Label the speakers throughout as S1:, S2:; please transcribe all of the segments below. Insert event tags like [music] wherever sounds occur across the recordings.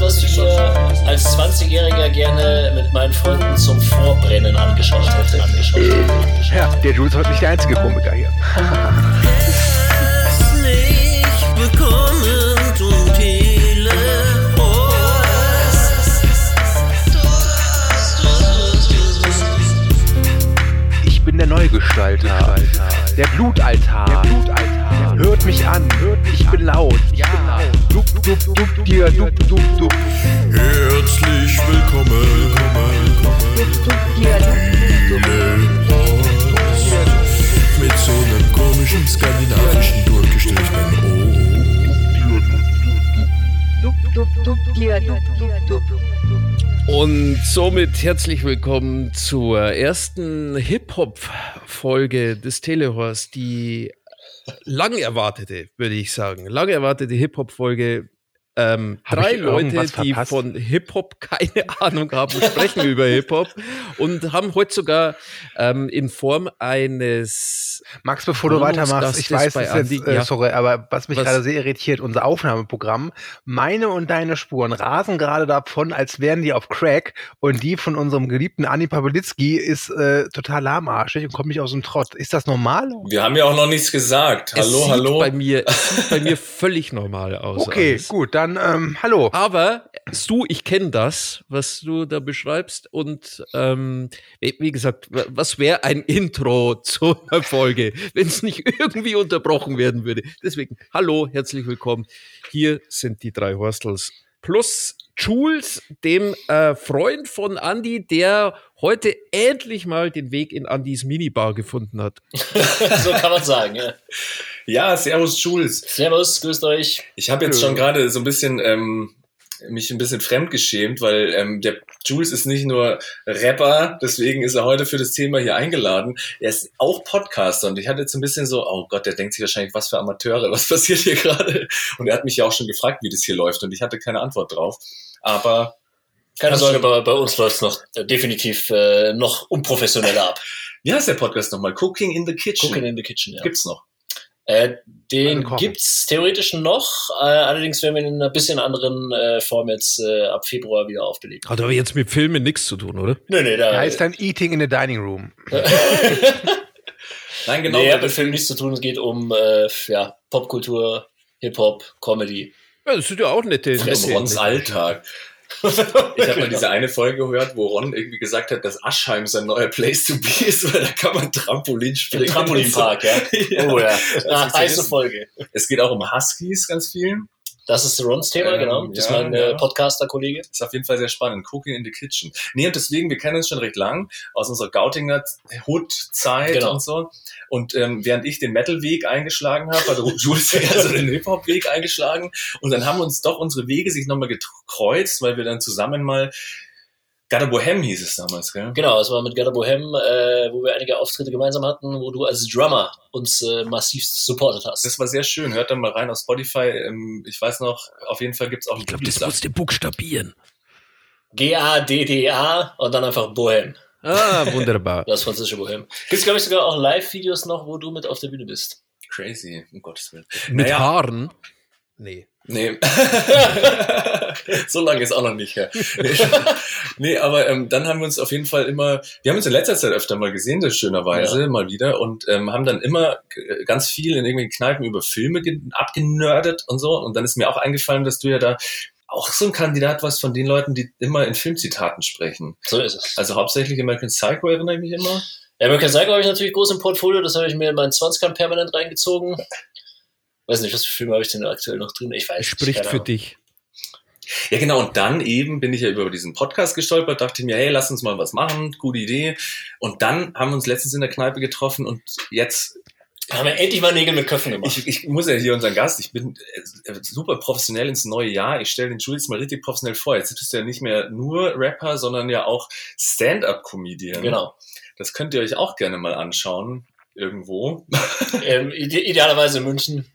S1: was, was ich mir als 20-Jähriger gerne mit meinen Freunden zum Vorbrennen angeschaut hätte. Angeschaut hätte.
S2: Ja, der Jules ist heute nicht der einzige Komiker hier.
S3: Herzlich willkommen zum
S2: Ich bin der Neugestalter. Der Blutaltar. Der Blutaltar. Hört mich an. Hört mich ich bin laut. Ich bin laut. Dup, dup, dup, dir, dup, dup, dup.
S3: Herzlich willkommen. Mit so einem komischen skandinavischen durchgestrichenen
S4: Und somit herzlich willkommen zur ersten Hip-Hop-Folge des Telehorst, die lang erwartete, würde ich sagen, lang erwartete Hip-Hop-Folge. Ähm, drei Leute, die von Hip-Hop keine [laughs] Ahnung haben, sprechen über Hip-Hop und haben heute sogar ähm, in Form eines
S2: Max, bevor du weitermachst, ich weiß,
S4: bei
S2: es ist jetzt,
S4: Andi,
S2: äh,
S4: ja.
S2: sorry, aber was mich
S4: Was?
S2: gerade sehr irritiert, unser Aufnahmeprogramm, meine und deine Spuren rasen gerade davon, als wären die auf Crack und die von unserem geliebten Anni Pawlitzki ist äh, total lahmarschig und kommt nicht aus dem Trott. Ist das normal?
S5: Wir haben ja auch noch nichts gesagt.
S4: Es
S5: Hallo,
S4: sieht
S5: hallo.
S4: Bei mir, es [laughs] sieht bei mir völlig normal aus.
S2: Okay,
S4: alles.
S2: gut, dann ähm, hallo.
S4: Aber du, ich kenne das, was du da beschreibst. Und ähm, wie gesagt, wa- was wäre ein Intro [laughs] zu einer Folge, wenn es nicht irgendwie unterbrochen werden würde? Deswegen, hallo, herzlich willkommen. Hier sind die drei Horstels plus Jules, dem äh, Freund von Andy, der heute endlich mal den Weg in Andys Minibar gefunden hat. [laughs]
S1: so kann man sagen. Ja.
S5: Ja, Servus Jules.
S1: Servus, grüßt euch.
S5: Ich habe jetzt schon gerade so ein bisschen ähm, mich ein bisschen fremdgeschämt, weil ähm, der Jules ist nicht nur Rapper, deswegen ist er heute für das Thema hier eingeladen. Er ist auch Podcaster und ich hatte jetzt ein bisschen so, oh Gott, der denkt sich wahrscheinlich, was für Amateure, [laughs] was passiert hier gerade? Und er hat mich ja auch schon gefragt, wie das hier läuft und ich hatte keine Antwort drauf. Aber
S1: Keine
S5: Hast
S1: Sorge, bei, bei uns läuft es noch äh, definitiv äh, noch unprofessioneller ab.
S5: wie heißt der Podcast nochmal? Cooking in the Kitchen.
S1: Cooking in the Kitchen, ja.
S5: Gibt's noch.
S1: Äh, den gibt's theoretisch noch, äh, allerdings werden wir in einer bisschen anderen äh, Form jetzt äh, ab Februar wieder aufgelegt.
S4: Hat aber jetzt mit Filmen nichts zu tun, oder?
S1: Nö, nee, da
S2: Da heißt dann Eating in the Dining Room. [laughs]
S5: Nein, genau.
S1: nee, hat mit
S5: das-
S1: Film nichts zu tun. Es geht um äh, ja, Popkultur, Hip-Hop, Comedy.
S4: Ja, das sind ja auch nette.
S5: um
S4: nette-
S5: Rons Alltag. Ich habe [laughs] mal diese eine Folge gehört, wo Ron irgendwie gesagt hat, dass Aschheim sein neuer Place to be ist, weil da kann man Trampolin springen.
S1: Trampolinpark, ja. [laughs]
S5: Ja.
S1: Oh ja,
S5: Das
S1: ah, heiße. Folge.
S5: Es geht auch um Huskies ganz viel.
S1: Das ist Rons Thema,
S5: Ähm,
S1: genau. Das
S5: ja,
S1: ist mein äh,
S5: ja.
S1: Podcaster-Kollege.
S5: Ist auf jeden Fall sehr spannend. Cooking in the Kitchen. Nee, und deswegen, wir kennen uns schon recht lang aus unserer Gautinger Hood-Zeit
S1: Genau.
S5: und so. Und ähm, während ich den Metal-Weg eingeschlagen habe, [laughs] hat Jules ja so den Hip-Hop-Weg eingeschlagen. Und dann haben uns doch unsere Wege sich nochmal gekreuzt, weil wir dann zusammen mal Gada Bohem hieß es damals, gell?
S1: Genau, es war mit Gada Bohem, äh, wo wir einige Auftritte gemeinsam hatten, wo du als Drummer uns äh, massiv supportet hast.
S5: Das war sehr schön. Hört dann mal rein auf Spotify. Ähm, ich weiß noch, auf jeden Fall gibt's auch
S4: Ich glaube, das musst du buchstabieren.
S1: G-A-D-D-A und dann einfach Bohem.
S4: Ah, wunderbar. [laughs]
S1: Das französische Bohem. Gibt's, glaube ich, sogar auch Live-Videos noch, wo du mit auf der Bühne bist.
S5: crazy, um Gottes Willen.
S4: Mit
S5: Naja.
S4: Haaren? Nee.
S5: Nee. [laughs] so lange ist auch noch nicht her. Nee, [laughs] nee aber ähm, dann haben wir uns auf jeden Fall immer, wir haben uns in letzter Zeit öfter mal gesehen, das schönerweise,
S1: Ja.
S5: mal wieder, und ähm, haben dann immer g- ganz viel in irgendwelchen Kneipen über Filme ge- abgenördet und so. Und dann ist mir auch eingefallen, dass du ja da auch so ein Kandidat warst von den Leuten, die immer in Filmzitaten sprechen.
S1: So ist es.
S5: Also hauptsächlich American Psycho erinnere ich mich immer.
S1: Ja, American Psycho habe ich natürlich groß im Portfolio, das habe ich mir in meinen 20ern permanent reingezogen. Weiß nicht, was für Filme habe ich denn aktuell noch drin? Ich weiß nicht.
S4: Spricht
S1: keine
S4: für
S1: Ahnung.
S4: dich.
S5: Ja, genau. Und dann eben bin ich ja über diesen Podcast gestolpert, dachte mir, hey, lass uns mal was machen, gute Idee. Und dann haben wir uns letztens in der Kneipe getroffen und jetzt,
S1: Haben wir endlich mal Nägel mit Köpfen gemacht.
S5: ich, ich muss ja hier unseren Gast, ich bin äh, super professionell ins neue Jahr. Ich stelle den Jules mal richtig professionell vor. Jetzt bist du ja nicht mehr nur Rapper, sondern ja auch Stand-up-Comedian.
S1: genau.
S5: Das könnt ihr euch auch gerne mal anschauen, irgendwo.
S1: Ähm, ide idealerweise in München.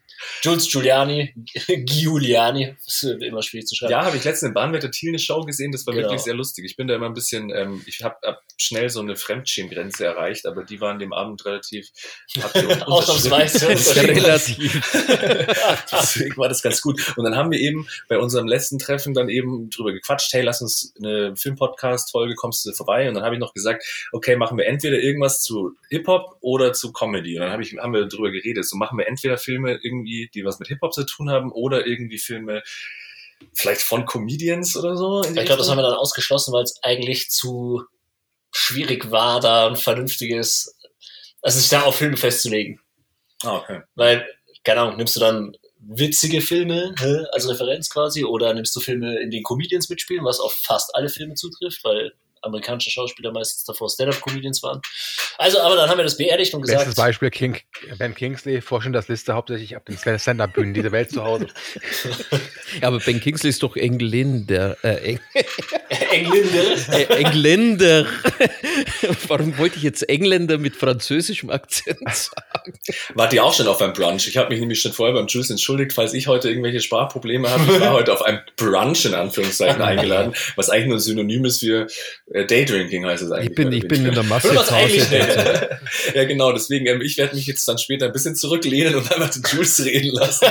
S1: Jules Giuliani, [laughs] Giuliani, das ist immer schwierig zu schreiben.
S5: Ja, habe ich letztens in Bahnwetter Thiel eine Show gesehen, das war
S1: Genau.
S5: wirklich sehr lustig. Ich bin da immer ein bisschen, ähm, ich habe hab schnell so eine Fremdschämgrenze erreicht, aber die waren dem Abend relativ [laughs]
S1: Ausnahmsweise.
S4: Relativ. [laughs]
S5: Deswegen war das ganz gut. Und dann haben wir eben bei unserem letzten Treffen dann eben drüber gequatscht, hey, lass uns eine Filmpodcast-Folge, kommst du vorbei? Und dann habe ich noch gesagt, okay, machen wir entweder irgendwas zu Hip-Hop oder zu Comedy. Und dann hab ich, haben wir drüber geredet. So machen wir entweder Filme irgendwie, die was mit Hip-Hop zu tun haben oder irgendwie Filme vielleicht von Comedians oder so.
S1: Ich glaube, das haben wir dann ausgeschlossen, weil es eigentlich zu schwierig war, da ein vernünftiges, also sich da auf Filme festzulegen.
S5: Ah, okay.
S1: Weil, keine Ahnung, nimmst du dann witzige Filme als Referenz quasi oder nimmst du Filme, in denen Comedians mitspielen, was auf fast alle Filme zutrifft, weil amerikanische Schauspieler meistens davor Stand-Up-Comedians waren. Also, aber dann haben wir das beerdigt und
S2: Bestes
S1: gesagt,
S2: Beispiel King, Ben Kingsley, vorstellen das Liste hauptsächlich ab den Stand-Up-Bühnen dieser Welt zu Hause. [laughs]
S4: Ja, aber Ben Kingsley ist doch Engländer. Äh, Eng [laughs]
S1: Engländer.
S4: äh, Engländer. [laughs] Warum wollte ich jetzt Engländer mit französischem Akzent sagen?
S5: Wart ihr auch schon auf einem Brunch? Ich habe mich nämlich schon vorher beim Juice entschuldigt, falls ich heute irgendwelche Sprachprobleme habe. Ich war heute auf einem Brunch in Anführungszeichen eingeladen, was eigentlich nur ein Synonym ist für Daydrinking heißt es eigentlich.
S4: Ich bin, ich bin in der Masse zu
S1: eigentlich. [laughs]
S5: Ja, genau, deswegen, ähm, ich werde mich jetzt dann später ein bisschen zurücklehnen und einfach den Jules reden lassen.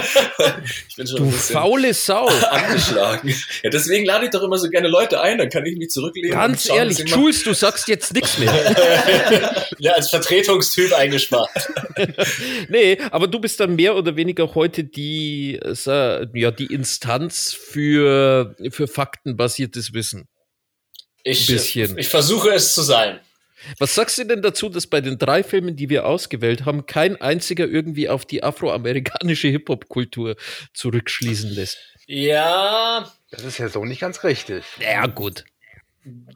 S5: ich bin schon
S4: Du
S5: ein bisschen
S4: faule Sau. [laughs]
S5: angeschlagen. Ja, deswegen lade ich doch immer so gerne Leute ein, dann kann ich mich zurücklehnen.
S4: Ganz
S5: schauen,
S4: ehrlich, Jules, du sagst jetzt nichts mehr. [laughs]
S1: ja, als Vertretungstyp eingespart.
S4: Nee, aber du bist dann mehr oder weniger heute die, äh, ja, die Instanz für, für faktenbasiertes Wissen.
S1: Ich,
S4: Bisschen.
S1: ich versuche es zu sein.
S4: Was sagst du denn dazu, dass bei den drei Filmen, die wir ausgewählt haben, kein einziger irgendwie auf die afroamerikanische Hip-Hop-Kultur zurückschließen lässt?
S1: Ja,
S2: Das ist ja so nicht ganz richtig.
S4: Ja, gut.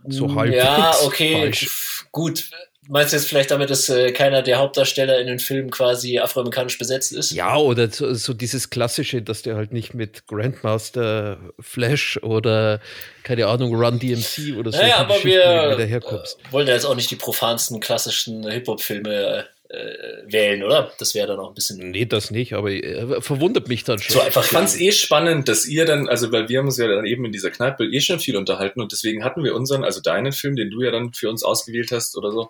S4: So halb.
S1: ja, okay,
S4: Falsch.
S1: gut. Meinst du jetzt vielleicht damit, dass äh, keiner der Hauptdarsteller in den Filmen quasi afroamerikanisch besetzt ist?
S4: Ja, oder so, so dieses Klassische, dass der halt nicht mit Grandmaster Flash oder, keine Ahnung, Run DMC oder so
S1: Naja, aber wir äh, wollen ja jetzt auch nicht die profansten klassischen Hip-Hop-Filme äh, wählen, oder? Das wäre dann auch ein bisschen
S4: Nee, das nicht, aber äh, verwundert mich dann schon.
S1: so einfach.
S5: Ich fand's eh spannend, dass ihr dann, also weil wir haben uns ja dann eben in dieser Kneipe eh schon viel unterhalten und deswegen hatten wir unseren, also deinen Film, den du ja dann für uns ausgewählt hast oder so,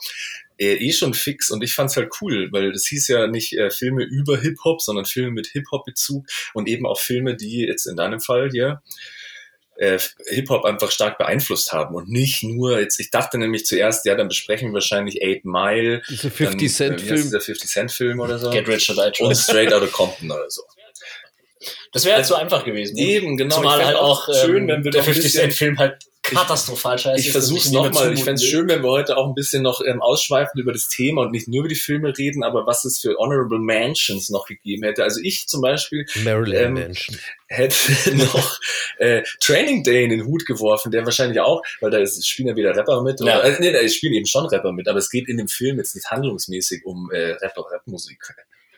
S5: äh, eh schon fix und ich fand's halt cool, weil das hieß ja nicht äh, Filme über Hip-Hop, sondern Filme mit Hip-Hop-Bezug und eben auch Filme, die jetzt in deinem Fall hier äh, Hip-Hop einfach stark beeinflusst haben und nicht nur jetzt, ich dachte nämlich zuerst, ja, dann besprechen wir wahrscheinlich Eight Mile,
S4: Dieser
S5: dann,
S4: 50 Cent
S5: äh, wie heißt
S4: Film.
S5: dieser 50 Cent Film oder so
S1: Get Rich or Die
S5: und. Straight Outta Compton oder so.
S1: Das wäre halt so einfach gewesen. ne?
S5: Eben, genau.
S1: Zumal halt auch ähm,
S5: schön, wenn wir
S1: der
S5: noch ein
S1: 50
S5: bisschen-
S1: Cent Film halt katastrophal scheiße
S5: Ich
S1: ich niemand
S5: nochmal. Ich fände
S1: will.
S5: schön, wenn wir heute auch ein bisschen noch ähm, ausschweifen über das Thema und nicht nur über die Filme reden, aber was es für Honorable Mansions noch gegeben hätte. Also ich zum Beispiel
S4: Marilyn
S5: ähm,
S4: Mansion.
S5: hätte [laughs] noch äh, Training Day in den Hut geworfen, der wahrscheinlich auch, weil da ist, spielen ja wieder Rapper mit.
S1: Ja.
S5: Oder, äh, nee, da spielen eben schon Rapper mit, aber es geht in dem Film jetzt nicht handlungsmäßig um äh, Rapper, Rapmusik.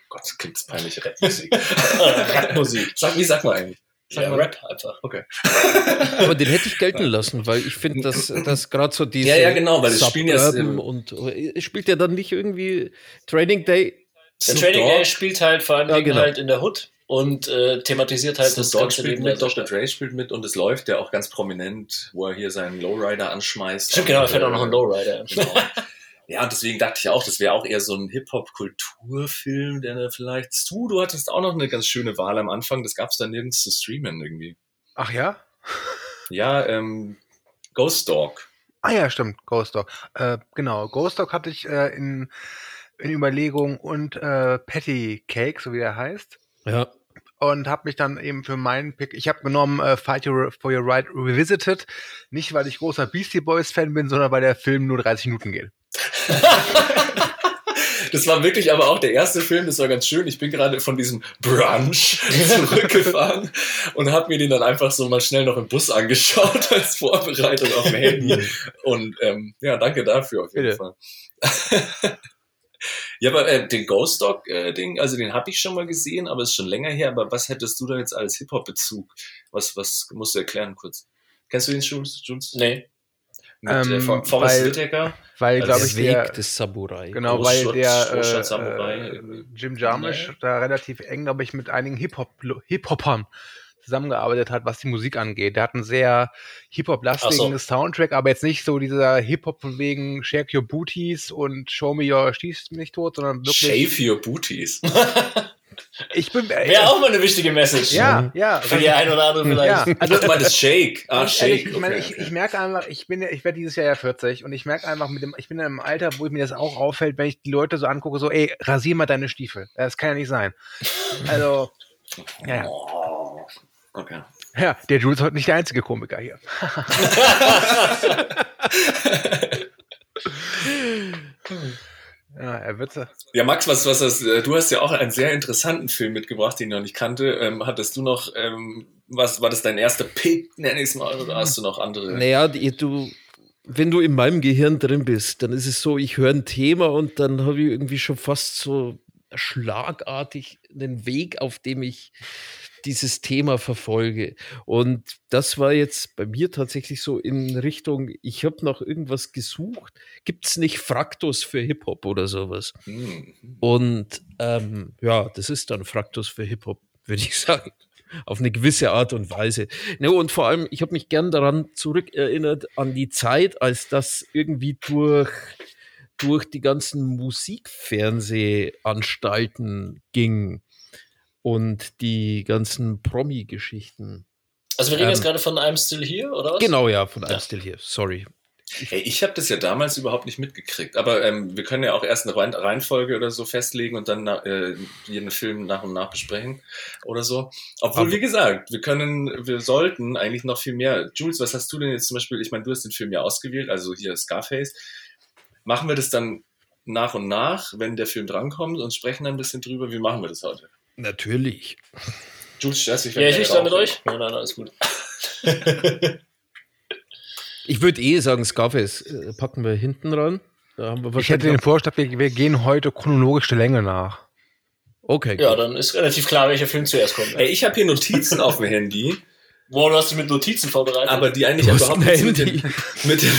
S5: Gott, das klingt das peinlich, Rapmusik. [laughs]
S1: Rapmusik.
S5: Sag, wie sagt man eigentlich? Sag
S1: Ja. Rap einfach. [laughs]
S4: Aber den hätte ich gelten lassen, weil ich finde, dass, dass gerade so diese
S5: Ja, ja, genau, weil es spielen ja-
S4: und äh, spielt ja dann nicht irgendwie Training Day.
S1: Der Training
S5: Dogg-
S1: Day spielt halt vor allem
S4: Ja, genau.
S1: halt in der Hood und äh, thematisiert halt
S5: Snoop
S1: das
S5: Dogg spielt mit,
S1: der
S5: Dr. Dre spielt mit und es läuft ja auch ganz prominent, wo er hier seinen Lowrider anschmeißt.
S1: Stimmt, genau, da fährt auch noch ein
S5: äh,
S1: Lowrider.
S5: Genau. [laughs] Ja, und deswegen dachte ich auch, das wäre auch eher so ein Hip-Hop-Kulturfilm, der da vielleicht. Du, du hattest auch noch eine ganz schöne Wahl am Anfang, das gab's da nirgends zu streamen irgendwie.
S2: Ach ja?
S5: Ja, ähm, Ghost Dog.
S2: Ah ja, stimmt, Ghost Dog. Äh, genau, Ghost Dog hatte ich äh, in, in Überlegung und äh, Patty Cake, so wie er heißt.
S4: Ja.
S2: Und habe mich dann eben für meinen Pick, ich habe genommen äh, Fight Your, for Your Right Revisited. Nicht, weil ich großer Beastie Boys Fan bin, sondern weil der Film nur 30 Minuten geht. [laughs]
S5: Das war wirklich aber auch der erste Film, das war ganz schön. Ich bin gerade von diesem Brunch [laughs] zurückgefahren und habe mir den dann einfach so mal schnell noch im Bus angeschaut als Vorbereitung auf dem Handy. Und ähm, ja, danke dafür auf jeden
S2: Bitte.
S5: Fall. [laughs] ja, aber äh, den Ghost Dog äh, Ding, also den habe ich schon mal gesehen, aber ist schon länger her. Aber was hättest du da jetzt als Hip Hop Bezug? Was was musst du erklären kurz? Kennst du den Jules? Jules?
S1: Nee.
S5: Mit
S2: Ähm,
S5: äh, For- Forrest
S2: weil-
S5: Whitaker.
S2: Weil,
S5: Also
S2: glaube
S4: Der
S2: ich,
S4: Weg
S2: der,
S4: des Samurai.
S2: genau, weil der äh, äh,
S5: irgendwie.
S2: Jim Jarmusch
S5: Nee.
S2: da relativ eng, glaube ich, mit einigen Hip-Hop, Hip-Hopern zusammengearbeitet hat, was die Musik angeht. Der hat einen sehr Hip-Hop-lastigen
S1: so.
S2: Soundtrack, aber jetzt nicht so dieser Hip-Hop von wegen Shake Your Booties und Show Me Your Schieß mich nicht tot, sondern wirklich.
S5: Shave your booties. [laughs]
S2: Ich bin. äh,
S1: Wäre auch mal eine wichtige Message.
S2: ja, ja.
S1: Für die ein oder andere vielleicht.
S2: ja,
S5: Also, du meinst Shake. Ah,
S2: Ganz ehrlich,
S5: Shake.
S2: ich meine,
S5: okay,
S2: ich,
S5: okay.
S2: ich merke einfach, ich bin, ich werde dieses Jahr ja 40 und ich merke einfach mit dem, ich bin in einem Alter, wo mir das auch auffällt, wenn ich die Leute so angucke, so, ey, rasier mal deine Stiefel. Das kann ja nicht sein. [laughs] Also, ja, ja.
S5: Oh. Okay.
S2: ja, der Jules ist heute nicht der einzige Komiker hier. [laughs] [laughs] ja, er wird so.
S5: Ja, Max, was, was das, äh, du hast ja auch einen sehr interessanten Film mitgebracht, den ich noch nicht kannte. Ähm, hattest du noch, ähm, was, war das dein erster Pick, nenn ich es mal, oder hast du noch andere?
S4: Naja, die, du, wenn du in meinem Gehirn drin bist, dann ist es so, ich höre ein Thema und dann habe ich irgendwie schon fast so schlagartig den Weg, auf dem ich dieses Thema verfolge. Und das war jetzt bei mir tatsächlich so in Richtung, ich habe nach irgendwas gesucht. Gibt es nicht Fraktus für Hip-Hop oder sowas?
S5: Hm.
S4: Und ähm, ja, das ist dann Fraktus für Hip-Hop, [laughs] würde ich sagen. Auf eine gewisse Art und Weise. Ne, und vor allem, ich habe mich gern daran zurückerinnert, an die Zeit, als das irgendwie durch, durch die ganzen Musikfernsehanstalten ging und die ganzen Promi-Geschichten.
S1: Also wir reden jetzt
S4: Ähm,
S1: gerade von I'm Still Here, oder was?
S4: Genau, ja, von
S1: Ja.
S4: I'm Still Here. Sorry.
S5: Hey, ich habe das ja damals überhaupt nicht mitgekriegt. Aber ähm, wir können ja auch erst eine Reihenfolge oder so festlegen und dann äh, jeden Film nach und nach besprechen oder so. Obwohl,
S4: Aber-
S5: wie gesagt, wir können, wir sollten eigentlich noch viel mehr. Jules, was hast du denn jetzt zum Beispiel? Ich meine, du hast den Film ja ausgewählt, also hier Scarface. Machen wir das dann nach und nach, wenn der Film drankommt und sprechen dann ein bisschen drüber? Wie machen wir das heute?
S4: Natürlich.
S5: Jules, störst dich,
S1: Ja, ich da mit euch? Nein, nein, alles gut. [laughs]
S4: Ich würde eh sagen, Scarface äh, packen wir hinten ran. Da haben wir
S2: Ich hätte den Vorschlag, wir, wir gehen heute chronologisch der Länge nach.
S4: Okay,
S1: Ja,
S4: gut.
S1: dann ist relativ klar, welcher Film zuerst kommt.
S5: Ey, ich habe hier Notizen auf dem Handy,
S1: Wow, du hast dich mit Notizen vorbereitet.
S5: aber die eigentlich
S4: Du
S5: überhaupt nichts mit den, mit den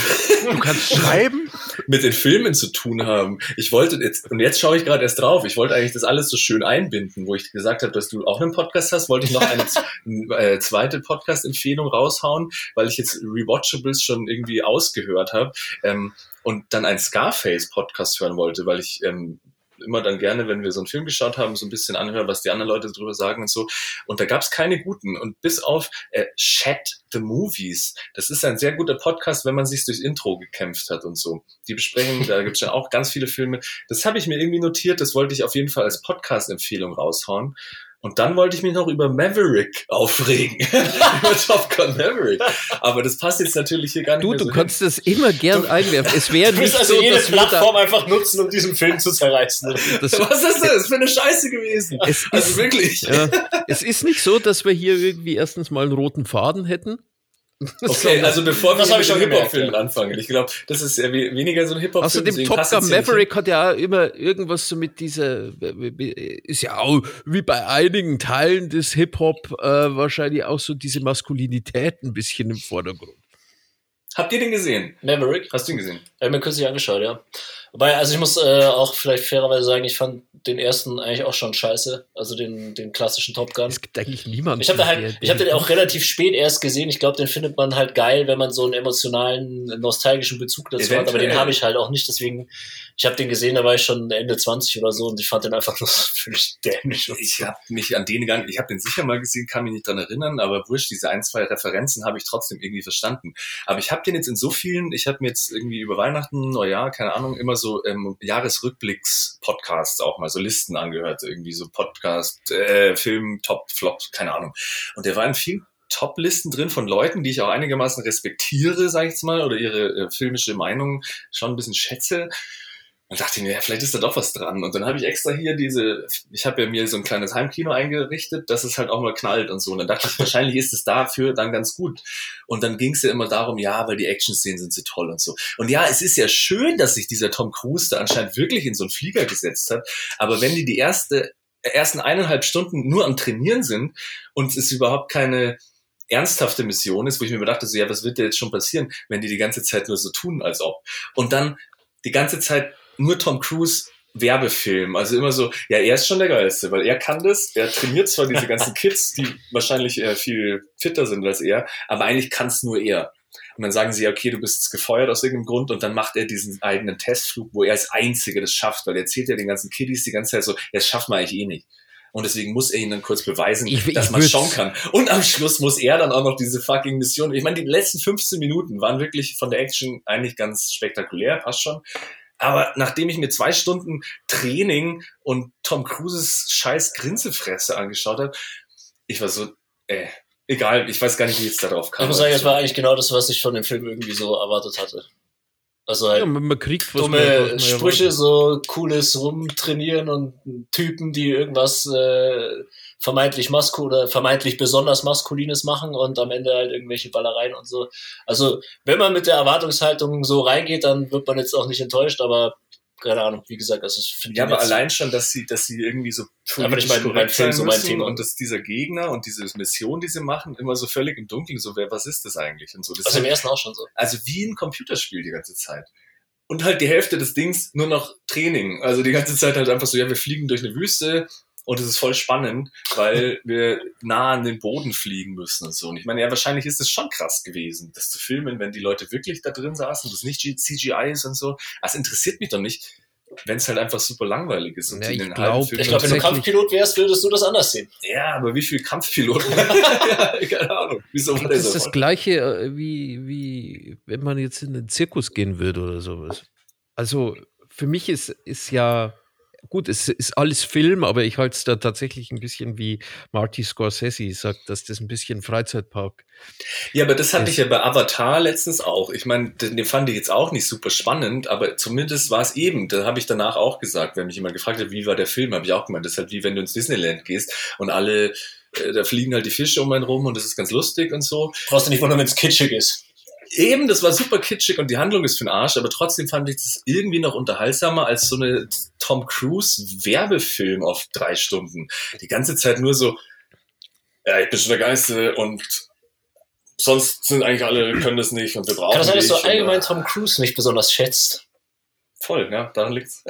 S2: Du kannst schreiben? [laughs]
S5: mit den Filmen zu tun haben. Ich wollte jetzt, und jetzt schaue ich gerade erst drauf, ich wollte eigentlich das alles so schön einbinden, wo ich gesagt habe, dass du auch einen Podcast hast, wollte ich noch eine z- [laughs] äh, zweite Podcast-Empfehlung raushauen, weil ich jetzt Rewatchables schon irgendwie ausgehört habe ähm, und dann einen Scarface-Podcast hören wollte, weil ich ähm, immer dann gerne, wenn wir so einen Film geschaut haben, so ein bisschen anhören, was die anderen Leute drüber sagen und so. Und da gab es keine guten. Und bis auf äh, Chat the Movies, das ist ein sehr guter Podcast, wenn man sich durchs Intro gekämpft hat und so. Die besprechen, da gibt es ja [laughs] auch ganz viele Filme. Das habe ich mir irgendwie notiert, das wollte ich auf jeden Fall als Podcast-Empfehlung raushauen. Und dann wollte ich mich noch über Maverick [laughs] aufregen. über Top Gun Maverick. Aber das passt jetzt natürlich hier gar nicht
S4: Du,
S5: mehr
S4: du
S5: so
S4: kannst das immer gern einwerfen. Es wäre [laughs]
S1: du
S4: nicht
S1: also
S4: so,
S1: jede
S4: wir da,
S1: Plattform einfach nutzen, um diesen Film zu zerreißen.
S4: das. [laughs]
S5: Was ist das für eine Scheiße gewesen?
S4: es,
S5: Also
S4: ist,
S5: wirklich.
S4: ja, es ist nicht so, dass wir hier irgendwie erstens mal einen roten Faden hätten.
S5: Okay, also bevor wir mit Hip-Hop-Filmen
S1: ja.
S5: anfangen, ich glaube, das ist ja we- weniger so ein Hip-Hop-Film.
S4: Außerdem Top Gun. Maverick hat ja auch immer irgendwas so mit dieser, ist ja auch wie bei einigen Teilen des Hip-Hop äh, wahrscheinlich auch so diese Maskulinität ein bisschen im Vordergrund.
S5: Habt ihr den gesehen?
S1: Maverick?
S5: Hast du ihn gesehen?
S1: Ich mir kürzlich angeschaut, ja. Wobei, also ich muss äh, auch vielleicht fairerweise sagen, ich fand den ersten eigentlich auch schon scheiße. Also den, den klassischen Top Gun.
S4: Es gibt eigentlich niemanden.
S1: Ich habe halt, ich habe den auch relativ spät erst gesehen. Ich glaube, den findet man halt geil, wenn man so einen emotionalen, nostalgischen Bezug dazu hat. Aber den
S5: Eventuell.
S1: habe ich halt auch nicht. Deswegen, ich habe den gesehen, da war ich schon Ende 20 oder so und ich fand den einfach [laughs] nur völlig dämlich.
S5: Ich habe mich an den gar nicht, ich habe den sicher mal gesehen, kann mich nicht dran erinnern, aber wurscht, diese ein, zwei Referenzen habe ich trotzdem irgendwie verstanden. Aber ich habe den jetzt in so vielen, ich habe mir jetzt irgendwie über Weihnachten, Neujahr, keine Ahnung, immer so ähm, Jahresrückblicks-Podcasts auch mal, so Listen angehört, irgendwie so Podcast, äh, Film, Top, Flop, keine Ahnung. Und der war in vielen Top-Listen drin von Leuten, die ich auch einigermaßen respektiere, sag ich jetzt mal, oder ihre äh, filmische Meinung schon ein bisschen schätze. Und dachte mir, ja, vielleicht ist da doch was dran. Und dann habe ich extra hier diese, ich habe ja mir so ein kleines Heimkino eingerichtet, dass es halt auch mal knallt und so. Und dann dachte ich, wahrscheinlich ist es dafür dann ganz gut. Und dann ging es ja immer darum, ja, weil die Action-Szenen sind so toll und so. Und ja, es ist ja schön, dass sich dieser Tom Cruise da anscheinend wirklich in so einen Flieger gesetzt hat. Aber wenn die die erste, ersten eineinhalb Stunden nur am Trainieren sind und es überhaupt keine ernsthafte Mission ist, wo ich mir dachte, so, ja, was wird denn jetzt schon passieren, wenn die die ganze Zeit nur so tun, als ob. Und dann die ganze Zeit nur Tom Cruise Werbefilm. Also immer so, ja, er ist schon der Geilste, weil er kann das. Er trainiert zwar diese ganzen [laughs] Kids, die wahrscheinlich äh, viel fitter sind als er, aber eigentlich kann es nur er. Und dann sagen sie, okay, du bist jetzt gefeuert aus irgendeinem Grund und dann macht er diesen eigenen Testflug, wo er als Einzige das schafft, weil er erzählt ja den ganzen Kiddies die ganze Zeit so, ja, das schafft man eigentlich eh nicht. Und deswegen muss er ihnen dann kurz beweisen,
S4: Ich-
S5: dass man schon kann. Und am Schluss muss er dann auch noch diese fucking Mission. Ich meine, die letzten 15 Minuten waren wirklich von der Action eigentlich ganz spektakulär, passt schon. Aber nachdem ich mir zwei Stunden Training und Tom Cruises scheiß Grinsefresse angeschaut habe, ich war so, äh, egal, ich weiß gar nicht, wie jetzt darauf kam.
S1: Ich muss sagen, es war eigentlich genau das, was ich von dem Film irgendwie so erwartet hatte. Also halt
S4: Ja, man, man kriegt
S1: dumme
S4: man-
S1: Sprüche, so cooles Rumtrainieren und Typen, die irgendwas äh, vermeintlich masku oder vermeintlich besonders Maskulines machen und am Ende halt irgendwelche Ballereien und so. Also, wenn man mit der Erwartungshaltung so reingeht, dann wird man jetzt auch nicht enttäuscht, aber keine Ahnung, wie gesagt, also ich finde
S5: Ja, aber allein schon, dass sie, dass sie irgendwie so
S1: Aber ich
S5: politisch
S1: meine, mein
S5: korrekt
S1: Film
S5: sein
S1: so mein
S5: müssen
S1: Thema.
S5: und dass dieser Gegner und diese Mission, die sie machen, immer so völlig im Dunkeln, so wer, was ist das eigentlich und so. Das
S1: also
S5: ist
S1: im ersten auch schon so.
S5: also wie ein Computerspiel die ganze Zeit. Und halt die Hälfte des Dings nur noch Training. Also die ganze Zeit halt einfach so, ja, wir fliegen durch eine Wüste und es ist voll spannend, weil wir nah an den Boden fliegen müssen und so. Und ich meine, ja, wahrscheinlich ist es schon krass gewesen, das zu filmen, wenn die Leute wirklich da drin saßen, das nicht CGI ist und so. Das interessiert mich doch nicht, wenn es halt einfach super langweilig ist. Und
S4: Ja, ich
S5: einen
S4: glaub-
S5: halben Film
S1: Ich glaube, wenn du. Kampfpilot wärst, würdest du das anders sehen.
S5: ja, aber wie viele Kampfpiloten? ja, [laughs] [laughs] keine Ahnung. Wieso war
S4: Das ist
S5: so
S4: das
S5: voll?
S4: gleiche, äh, wie, wie wenn man jetzt in den Zirkus gehen würde oder sowas. Also für mich ist, ist ja, gut, es ist alles Film, aber ich halte es da tatsächlich ein bisschen wie Marty Scorsese sagt, dass das ein bisschen Freizeitpark.
S5: Ja, aber das hatte
S4: Ist-
S5: ich ja bei Avatar letztens auch. Ich meine, den, den fand ich jetzt auch nicht super spannend, aber zumindest war es eben. Da habe ich danach auch gesagt, wenn mich jemand gefragt hat, wie war der Film, habe ich auch gemeint, das ist halt wie wenn du ins Disneyland gehst und alle, äh, da fliegen halt die Fische um einen rum und das ist ganz lustig und so.
S1: Brauchst du nicht wundern, wenn es kitschig ist.
S5: Eben, das war super kitschig und die Handlung ist für den Arsch, aber trotzdem fand ich das irgendwie noch unterhaltsamer als so eine Tom Cruise Werbefilm auf drei Stunden. Die ganze Zeit nur so, ja, ich bin schon der Geiste und sonst sind eigentlich alle, können das nicht und wir brauchen
S1: Kann das sein, dass du allgemein Tom Cruise nicht besonders schätzt?
S5: Voll, ja, daran liegt's.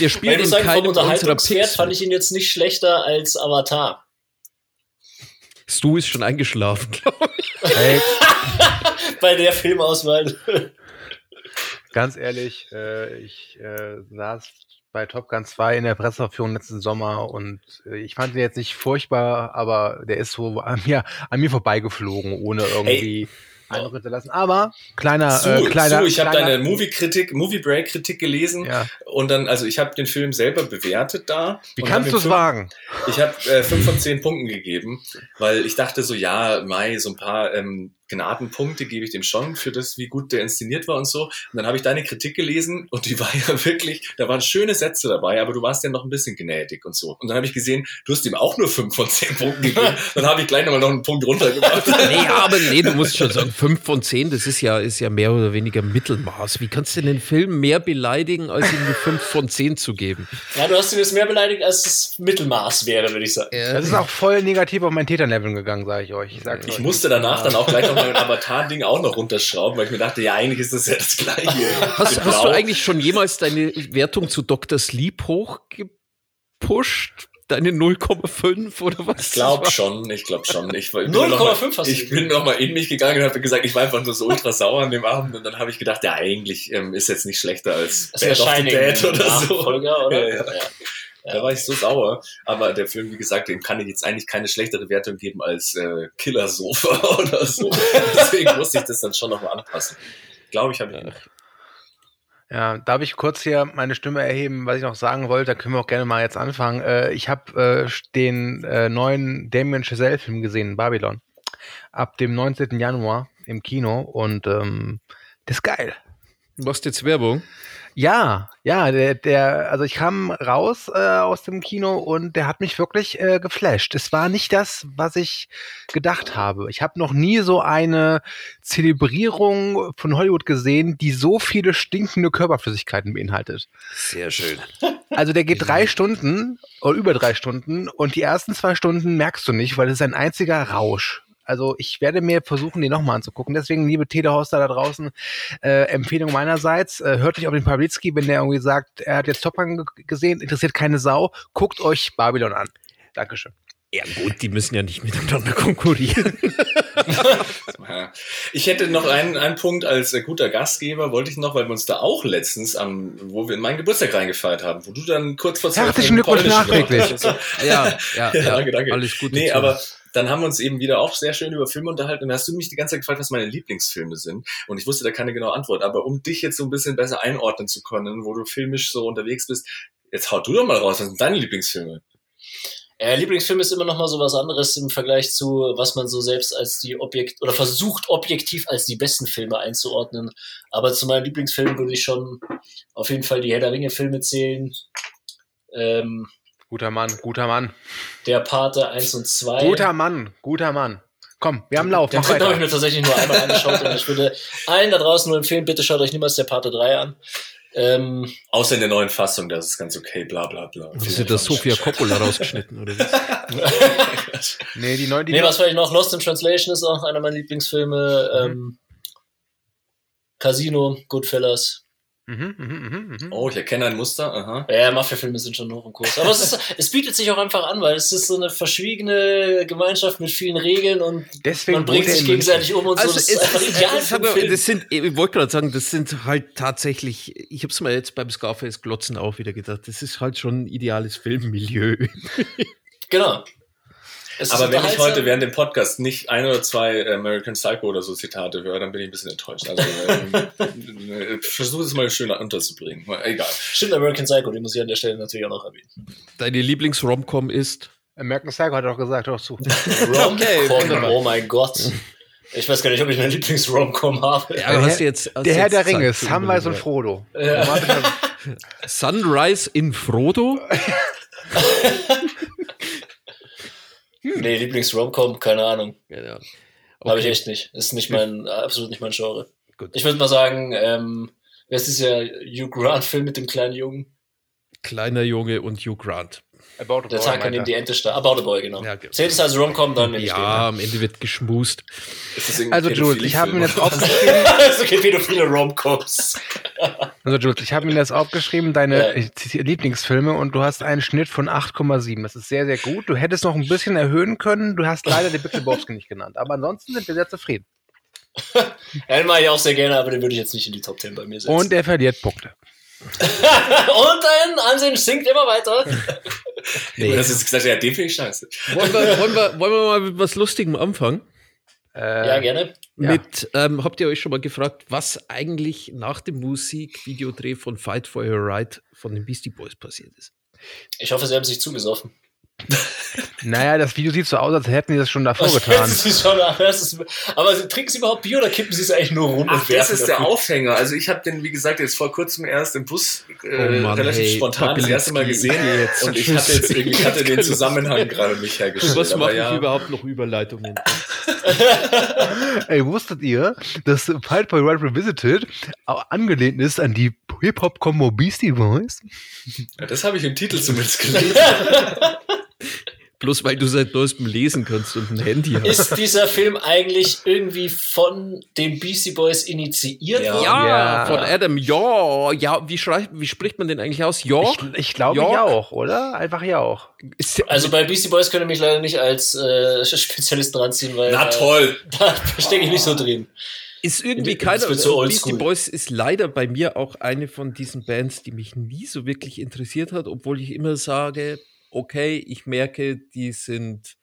S4: Der spielt in keinem unserer Picks.
S1: fand ich ihn jetzt nicht schlechter als Avatar.
S4: Stu ist schon eingeschlafen, [laughs] glaube ich.
S2: Hey, [laughs]
S1: Bei der Filmauswahl.
S2: ganz ehrlich, äh, ich äh, saß bei Top Gun 2 in der Presseaufführung letzten Sommer und äh, ich fand ihn jetzt nicht furchtbar, aber der ist so an mir, an mir vorbeigeflogen, ohne irgendwie Eindruck hinterlassen. Aber kleiner,
S5: Su,
S2: äh, kleiner,
S5: Su, ich habe deine Movie-Kritik, Movie-Break-Kritik gelesen
S2: Ja.
S5: und dann, also ich habe den Film selber bewertet da.
S2: Wie kannst du es wagen?
S5: Ich habe äh, fünf von zehn Punkten gegeben, weil ich dachte so, ja, Mai, so ein paar ähm, Gnadenpunkte gebe ich dem schon für das, wie gut der inszeniert war und so. Und dann habe ich deine Kritik gelesen und die [laughs] war ja wirklich, da waren schöne Sätze dabei, aber du warst ja noch ein bisschen gnädig und so. Und dann habe ich gesehen, du hast ihm auch nur fünf von zehn Punkten gegeben. [laughs] dann habe ich gleich nochmal noch einen Punkt runtergemacht. [laughs]
S4: Nee, aber nee, du musst schon sagen, 5 von 10, das ist ja, ist ja mehr oder weniger Mittelmaß. Wie kannst du den Film mehr beleidigen, als ihm eine 5 von 10 zu geben?
S1: Ja, du hast ihn jetzt mehr beleidigt, als es Mittelmaß wäre, würde ich sagen.
S2: Das ist auch voll negativ auf mein Täterlevel gegangen, sage ich euch. Ich, sag's
S5: Ich
S2: euch.
S5: musste danach dann auch gleich noch mein Avatar-Ding auch noch runterschrauben, weil ich mir dachte, ja, eigentlich ist das ja das Gleiche.
S4: Hast, hast du eigentlich schon jemals deine Wertung zu Dr. Sleep hochgepusht? Deine 0,5 oder was?
S5: Ich glaube schon, ich glaube schon. Ich, war- ich bin
S1: 0,5
S5: noch mal-
S1: hast du
S5: Ich bin noch mal in mich gegangen und habe gesagt, ich war einfach nur so ultra sauer an dem Abend und dann habe ich gedacht, ja, eigentlich ähm, ist jetzt nicht schlechter als
S1: Das
S5: Bad of the Dead oder so.
S1: Oder?
S5: Ja, ja. Da war ich so sauer. Aber der Film, wie gesagt, dem kann ich jetzt eigentlich keine schlechtere Wertung geben als äh, Killer Sofa [laughs] oder so. Deswegen musste ich das dann schon nochmal anpassen. Glaube ich, habe ich.
S2: Ja, darf ich kurz hier meine Stimme erheben, was ich noch sagen wollte? Da können wir auch gerne mal jetzt anfangen. Äh, ich habe äh, den äh, neuen Damien Chazelle-Film gesehen, Babylon. Ab dem 19. Januar im Kino und ähm, das ist geil.
S4: Du machst jetzt Werbung.
S2: Ja, ja, der, der, also ich kam raus äh, aus dem Kino und der hat mich wirklich äh, geflasht. Es war nicht das, was ich gedacht habe. Ich habe noch nie so eine Zelebrierung von Hollywood gesehen, die so viele stinkende Körperflüssigkeiten beinhaltet.
S4: Sehr schön.
S2: Also der geht drei Stunden oder über drei Stunden und die ersten zwei Stunden merkst du nicht, weil es ist ein einziger Rausch. Also ich werde mir versuchen, den nochmal anzugucken. Deswegen, liebe Telehoster da draußen, äh, Empfehlung meinerseits, äh, hört nicht auf den Pawlitzki, wenn der irgendwie sagt, er hat jetzt Top Gun ge- gesehen, interessiert keine Sau, guckt euch Babylon an. Dankeschön.
S4: Ja gut, die müssen ja nicht miteinander konkurrieren. [laughs]
S5: Ich hätte noch einen, einen Punkt als äh, guter Gastgeber, wollte ich noch, weil wir uns da auch letztens am, wo wir in meinen Geburtstag reingefeiert haben, wo du dann kurz vor
S2: Herzlichen Glückwunsch nachträglich.
S5: so. [laughs]
S4: ja, ja, [laughs]
S5: Ja,
S4: ja,
S5: danke, danke.
S4: Alles gut.
S5: Nee, aber dann haben wir uns eben wieder auch sehr schön über Filme unterhalten und da hast du mich die ganze Zeit gefragt, was meine Lieblingsfilme sind. Und ich wusste da keine genaue Antwort. Aber um dich jetzt so ein bisschen besser einordnen zu können, wo du filmisch so unterwegs bist, jetzt haut du doch mal raus, was sind deine Lieblingsfilme?
S1: Ja, Lieblingsfilm ist immer noch mal so was anderes im Vergleich zu, was man so selbst als die Objekt oder versucht objektiv als die besten Filme einzuordnen. Aber zu meinen Lieblingsfilmen würde ich schon auf jeden Fall die Herr der Ringe Filme zählen. Ähm,
S2: Guter Mann, guter Mann.
S1: der Pate 1 und 2.
S2: Guter Mann, guter Mann. Komm, wir haben Lauf,
S1: Den dritten habe ich mir tatsächlich nur einmal angeschaut und ich würde allen da draußen nur empfehlen, bitte schaut euch niemals der Pate 3 an. Ähm,
S5: Außer in der neuen Fassung, das ist ganz okay, bla bla bla.
S4: Hast du das Sofia Coppola rausgeschnitten, oder was? [laughs]
S2: Nee, die neuen, die
S1: nee, was vielleicht noch? Lost in Translation ist auch einer meiner Lieblingsfilme. Ähm, Casino, Goodfellas.
S2: Mhm, mhm, mhm, mhm.
S5: Oh, ich erkenne ein Muster, aha.
S1: Ja, Mafia-Filme sind schon hoch im Kurs. Aber es, ist, [laughs] es bietet sich auch einfach an, weil es ist so eine verschwiegene Gemeinschaft mit vielen Regeln und
S2: Deswegen
S1: man bringt sich gegenseitig um und so.
S4: Also
S1: Das
S4: es,
S1: ist einfach ideal für einen Film.
S4: das sind, ich wollte gerade sagen, das sind halt tatsächlich, ich habe es mir jetzt beim Scarface Glotzen auch wieder gedacht, das ist halt schon ein ideales Filmmilieu.
S1: Genau. Es
S5: Aber wenn ich heute während dem Podcast nicht ein oder zwei American Psycho oder so Zitate höre, dann bin ich ein bisschen enttäuscht. Also ähm, versuche es mal schön unterzubringen. Egal.
S1: Stimmt, American Psycho, den muss ich an der Stelle natürlich auch noch erwähnen.
S4: Deine Lieblings-Romcom ist?
S2: American Psycho hat er doch gesagt, doch zu. [laughs]
S1: Rom-Com,
S4: wunderbar.
S1: oh mein Gott. Ich weiß gar nicht, ob ich eine Lieblings-Rom-Com habe.
S4: Ja,
S2: Der
S4: hast
S2: Herr-
S4: jetzt, hast
S2: Der Herr
S4: jetzt
S2: der Ringe, Samwise und. Frodo.
S1: Ja.
S4: Sunrise in Frodo? [laughs]
S1: Nee, Lieblings-Rom-Com, keine Ahnung.
S4: Ja, ja.
S1: Habe ich echt nicht. Ist nicht mein, absolut nicht mein Genre.
S4: Gut.
S1: Ich würde mal sagen, ähm, wer ist dieser Hugh Grant-Film mit dem kleinen Jungen?
S4: Kleiner Junge und Hugh Grant.
S2: About a
S1: Der
S2: Boy,
S1: Tag, an dem die Ente starb. About a Boy, genau.
S4: Ja, genau.
S1: Zählt es als Rom-Com, dann nehme ich
S4: Ja, am Ende wird geschmust.
S5: Das
S2: Also Jules, ich habe mir das aufgeschrieben. [laughs]
S1: so okay, pädophile Rom-Coms. [laughs]
S2: Also Jules, ich habe mir das aufgeschrieben, deine
S1: Ja.
S2: Lieblingsfilme und du hast einen Schnitt von 8,7. Das ist sehr, sehr gut. Du hättest noch ein bisschen erhöhen können. Du hast leider den Big Lebowski nicht genannt. Aber ansonsten sind wir sehr zufrieden. [laughs]
S1: Ja, den mache ich auch sehr gerne, aber den würde ich jetzt nicht in die Top 10 bei mir setzen.
S2: Und er verliert Punkte. [laughs]
S1: Und dein Ansehen sinkt immer weiter.
S4: Nee.
S5: Das ist gesagt, ja, den finde ich scheiße.
S4: Wollen wir, wollen, wir, wollen wir mal mit was Lustigem anfangen?
S2: Äh,
S1: Ja, gerne.
S2: Ja.
S4: Mit, ähm, habt ihr euch schon mal gefragt, was eigentlich nach dem Musikvideodreh von Fight for Your Right von den Beastie Boys passiert ist?
S1: Ich hoffe, sie haben sich zugesoffen.
S2: Naja, das Video sieht so aus, als hätten die das schon davor [laughs] getan.
S1: Das ist schon, das ist, aber trinken sie überhaupt Bier oder kippen sie es eigentlich nur rum
S5: Ach,
S1: und
S5: das ist der
S1: dafür?
S5: Aufhänger. Also ich habe den, wie gesagt, jetzt vor kurzem erst im Bus äh,
S4: Oh Mann,
S5: relativ
S4: hey,
S5: spontan das erste Mal gesehen.
S4: jetzt.
S5: Und ich hatte jetzt irgendwie, ich hatte den [laughs] Zusammenhang gerade nicht hergestellt.
S4: Was
S5: aber
S4: mache
S5: ja.
S4: ich überhaupt noch Überleitungen? [laughs]
S2: Ey, wusstet ihr, dass Fight Your Right Revisited auch angelehnt ist an die Hip-Hop-Combo Beastie Boys?
S5: Ja, das habe ich im Titel zumindest gelesen.
S4: Bloß weil du seit neuestem lesen kannst und ein Handy hast.
S1: Ist dieser Film eigentlich irgendwie von den Beastie Boys initiiert
S5: Ja.
S1: worden?
S4: Ja,
S2: Ja.
S4: von Adam, ja, ja, wie, schreibt, wie spricht man den eigentlich aus? York?
S2: Ich, ich glaube
S4: York?
S2: ja auch, oder? Einfach ja auch.
S1: Also bei Beastie Boys können mich leider nicht als äh, Spezialisten ranziehen, weil
S5: Na
S1: äh,
S5: toll. [laughs]
S1: da stecke ich nicht so drin.
S4: ist irgendwie keiner.
S1: so
S4: Beastie. Boys ist leider bei mir auch eine von diesen Bands, die mich nie so wirklich interessiert hat, obwohl ich immer sage, okay, ich merke, die sind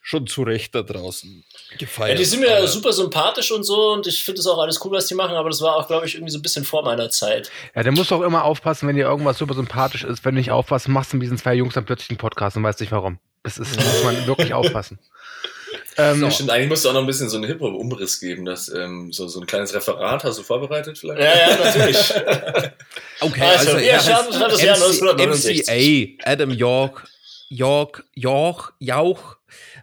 S4: schon zu Recht da draußen gefeiert.
S1: Ja, die sind mir
S4: Aber-
S1: super sympathisch und so und ich finde es auch alles cool, was die machen, aber das war auch, glaube ich, irgendwie so ein bisschen vor meiner Zeit.
S2: Ja, der muss doch immer aufpassen, wenn dir irgendwas super sympathisch ist. Wenn du nicht aufpasst, machst du mit diesen zwei Jungs dann plötzlich einen Podcast und weißt nicht warum. Das ist, muss man wirklich [laughs] aufpassen. Ähm,
S5: Stimmt, eigentlich musst du auch noch ein bisschen so einen Hip-Hop-Umriss geben. Das, ähm, so, so ein kleines Referat hast du vorbereitet vielleicht?
S1: Ja, ja, natürlich. [laughs]
S4: Okay,
S1: Also,
S4: also, er
S1: schauen uns mal das Jahr
S4: MC,
S1: 1969.
S4: MCA, Adam York, York, York, Jauch,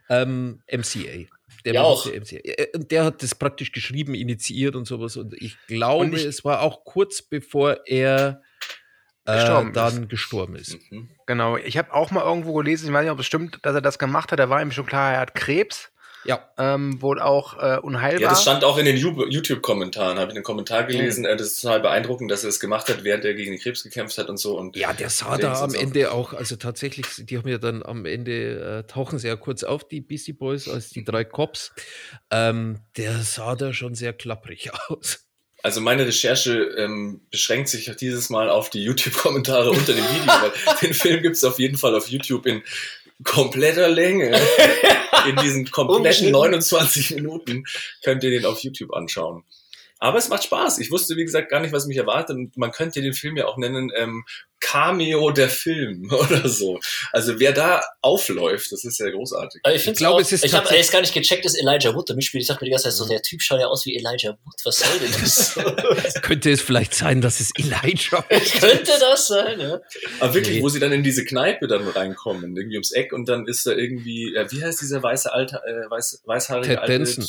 S4: ähm, MCA. Der
S1: Jauch.
S4: MCA. Äh, und Der hat das praktisch geschrieben, initiiert und sowas. Und ich glaube,
S2: Und ich-
S4: es war auch kurz bevor er äh,
S2: Gestorben
S4: dann gestorben ist.
S5: Mhm.
S2: Genau, ich habe auch mal irgendwo gelesen, ich weiß nicht, ob es stimmt, dass er das gemacht hat. Da war ihm schon klar, er hat Krebs.
S4: Ja.
S2: ähm, wohl auch äh, unheilbar.
S5: Ja, das stand auch in den YouTube-Kommentaren. Habe ich einen Kommentar gelesen. äh, Das ist total beeindruckend, dass er es gemacht hat, während er gegen den Krebs gekämpft hat und so. Und
S4: Ja, der sah da am. Ende auch, also tatsächlich, die haben ja dann am Ende, äh, tauchen sie ja kurz auf, die Beastie Boys, als die drei Cops. Ähm, der sah da schon sehr klapprig [laughs] aus.
S5: Also meine Recherche ähm, beschränkt sich auch dieses Mal auf die YouTube-Kommentare unter dem Video, weil [laughs] den Film gibt es auf jeden Fall auf YouTube in kompletter Länge. In diesen kompletten
S1: Ungeschnitten.
S5: 29 Minuten könnt ihr den auf YouTube anschauen. Aber es macht Spaß. Ich wusste, wie gesagt, gar nicht, was mich erwartet. Und man könnte den Film ja auch nennen ähm, Cameo der Film [laughs] oder so. Also wer da aufläuft, das ist ja großartig.
S1: Aber ich, find's
S4: glaube,
S1: auch,
S4: es ist
S1: ich habe erst gar nicht gecheckt, dass Elijah Wood da mitspielt. Ich dachte mir die ganze Zeit so, der Typ schaut ja aus wie Elijah Wood. Was soll denn das? [laughs] [laughs]
S4: Könnte es vielleicht sein, dass es Elijah ist?
S1: Könnte das sein, ja?
S5: Aber wirklich,
S4: Nee.
S5: wo sie dann in diese Kneipe dann reinkommen, irgendwie ums Eck und dann ist da irgendwie, äh, wie heißt dieser weiße alte, äh, weiß, weißhaarige
S4: Ted
S5: alte
S4: Danson.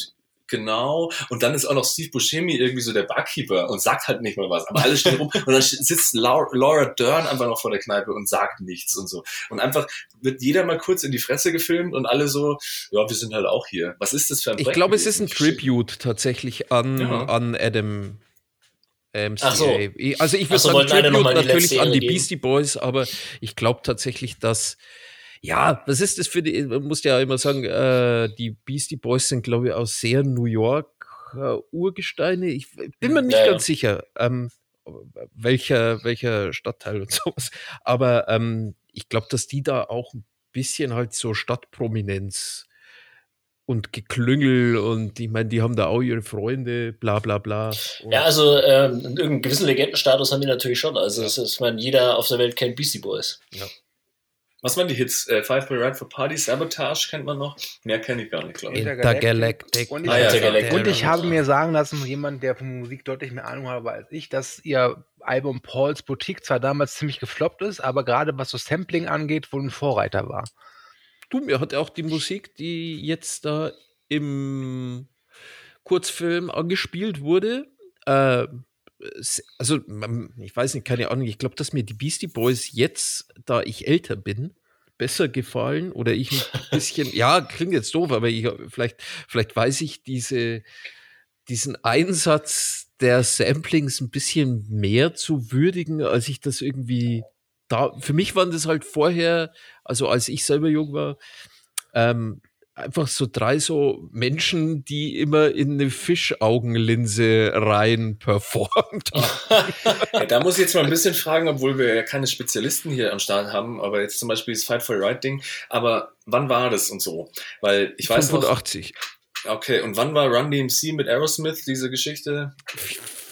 S5: Genau. Und dann ist auch noch Steve Buscemi irgendwie so der Barkeeper und sagt halt nicht mal was. Aber alle stehen rum und dann sitzt Laura, Dern einfach noch vor der Kneipe und sagt nichts und so. Und einfach wird jeder mal kurz in die Fresse gefilmt und alle so, ja, wir sind halt auch hier. Was ist das für ein
S4: Ich glaube, es ist ein Tribute tatsächlich an,
S5: Ja.
S4: an Adam. MCA.
S1: Ach so.
S4: Also ich würde
S1: so,
S4: sagen, Tribute natürlich an die
S1: geben.
S4: Beastie Boys, aber ich glaube tatsächlich, dass ja, was ist das für die, man muss ja immer sagen, äh, die Beastie Boys sind, glaube ich, aus sehr New York äh, Urgesteine. Ich bin mir nicht
S1: Ja, ja.
S4: ganz sicher, ähm, welcher, welcher Stadtteil und [laughs] sowas. Aber ähm, ich glaube, dass die da auch ein bisschen halt so Stadtprominenz und Geklüngel und ich meine, die haben da auch ihre Freunde, bla bla bla.
S1: Ja, also ähm, irgendeinen gewissen Legendenstatus haben die natürlich schon. Also es ist, ich meine, jeder auf der Welt kennt Beastie Boys.
S5: Was waren die Hits? Äh, Five Boy Ride for Party, Sabotage kennt man noch? Mehr kenne ich gar nicht, glaube ich.
S4: Intergalactic.
S2: Und ich,
S5: Ah, ja,
S1: Intergalactic.
S2: und ich habe mir sagen lassen, jemand, der von Musik deutlich mehr Ahnung hat als ich, dass ihr Album Paul's Boutique zwar damals ziemlich gefloppt ist, aber gerade was so Sampling angeht, wohl ein Vorreiter war.
S4: Du, mir hat auch die Musik, die jetzt da im Kurzfilm angespielt wurde, äh, also ich weiß nicht, keine Ahnung, ich glaube, dass mir die Beastie Boys jetzt, da ich älter bin, besser gefallen oder ich ein bisschen, [laughs] ja, klingt jetzt doof, aber ich, vielleicht, vielleicht weiß ich diese, diesen Einsatz der Samplings ein bisschen mehr zu würdigen, als ich das irgendwie da, für mich waren das halt vorher, also als ich selber jung war, ähm, einfach so drei so Menschen, die immer in eine Fischaugenlinse rein [laughs] performt haben.
S5: Ja, da muss ich jetzt mal ein bisschen fragen, obwohl wir ja keine Spezialisten hier am Start haben, aber jetzt zum Beispiel das Fight for Right Ding, aber wann war das und so? Weil ich weiß noch,
S4: 85.
S5: okay, und wann war Run DMC mit Aerosmith, diese Geschichte?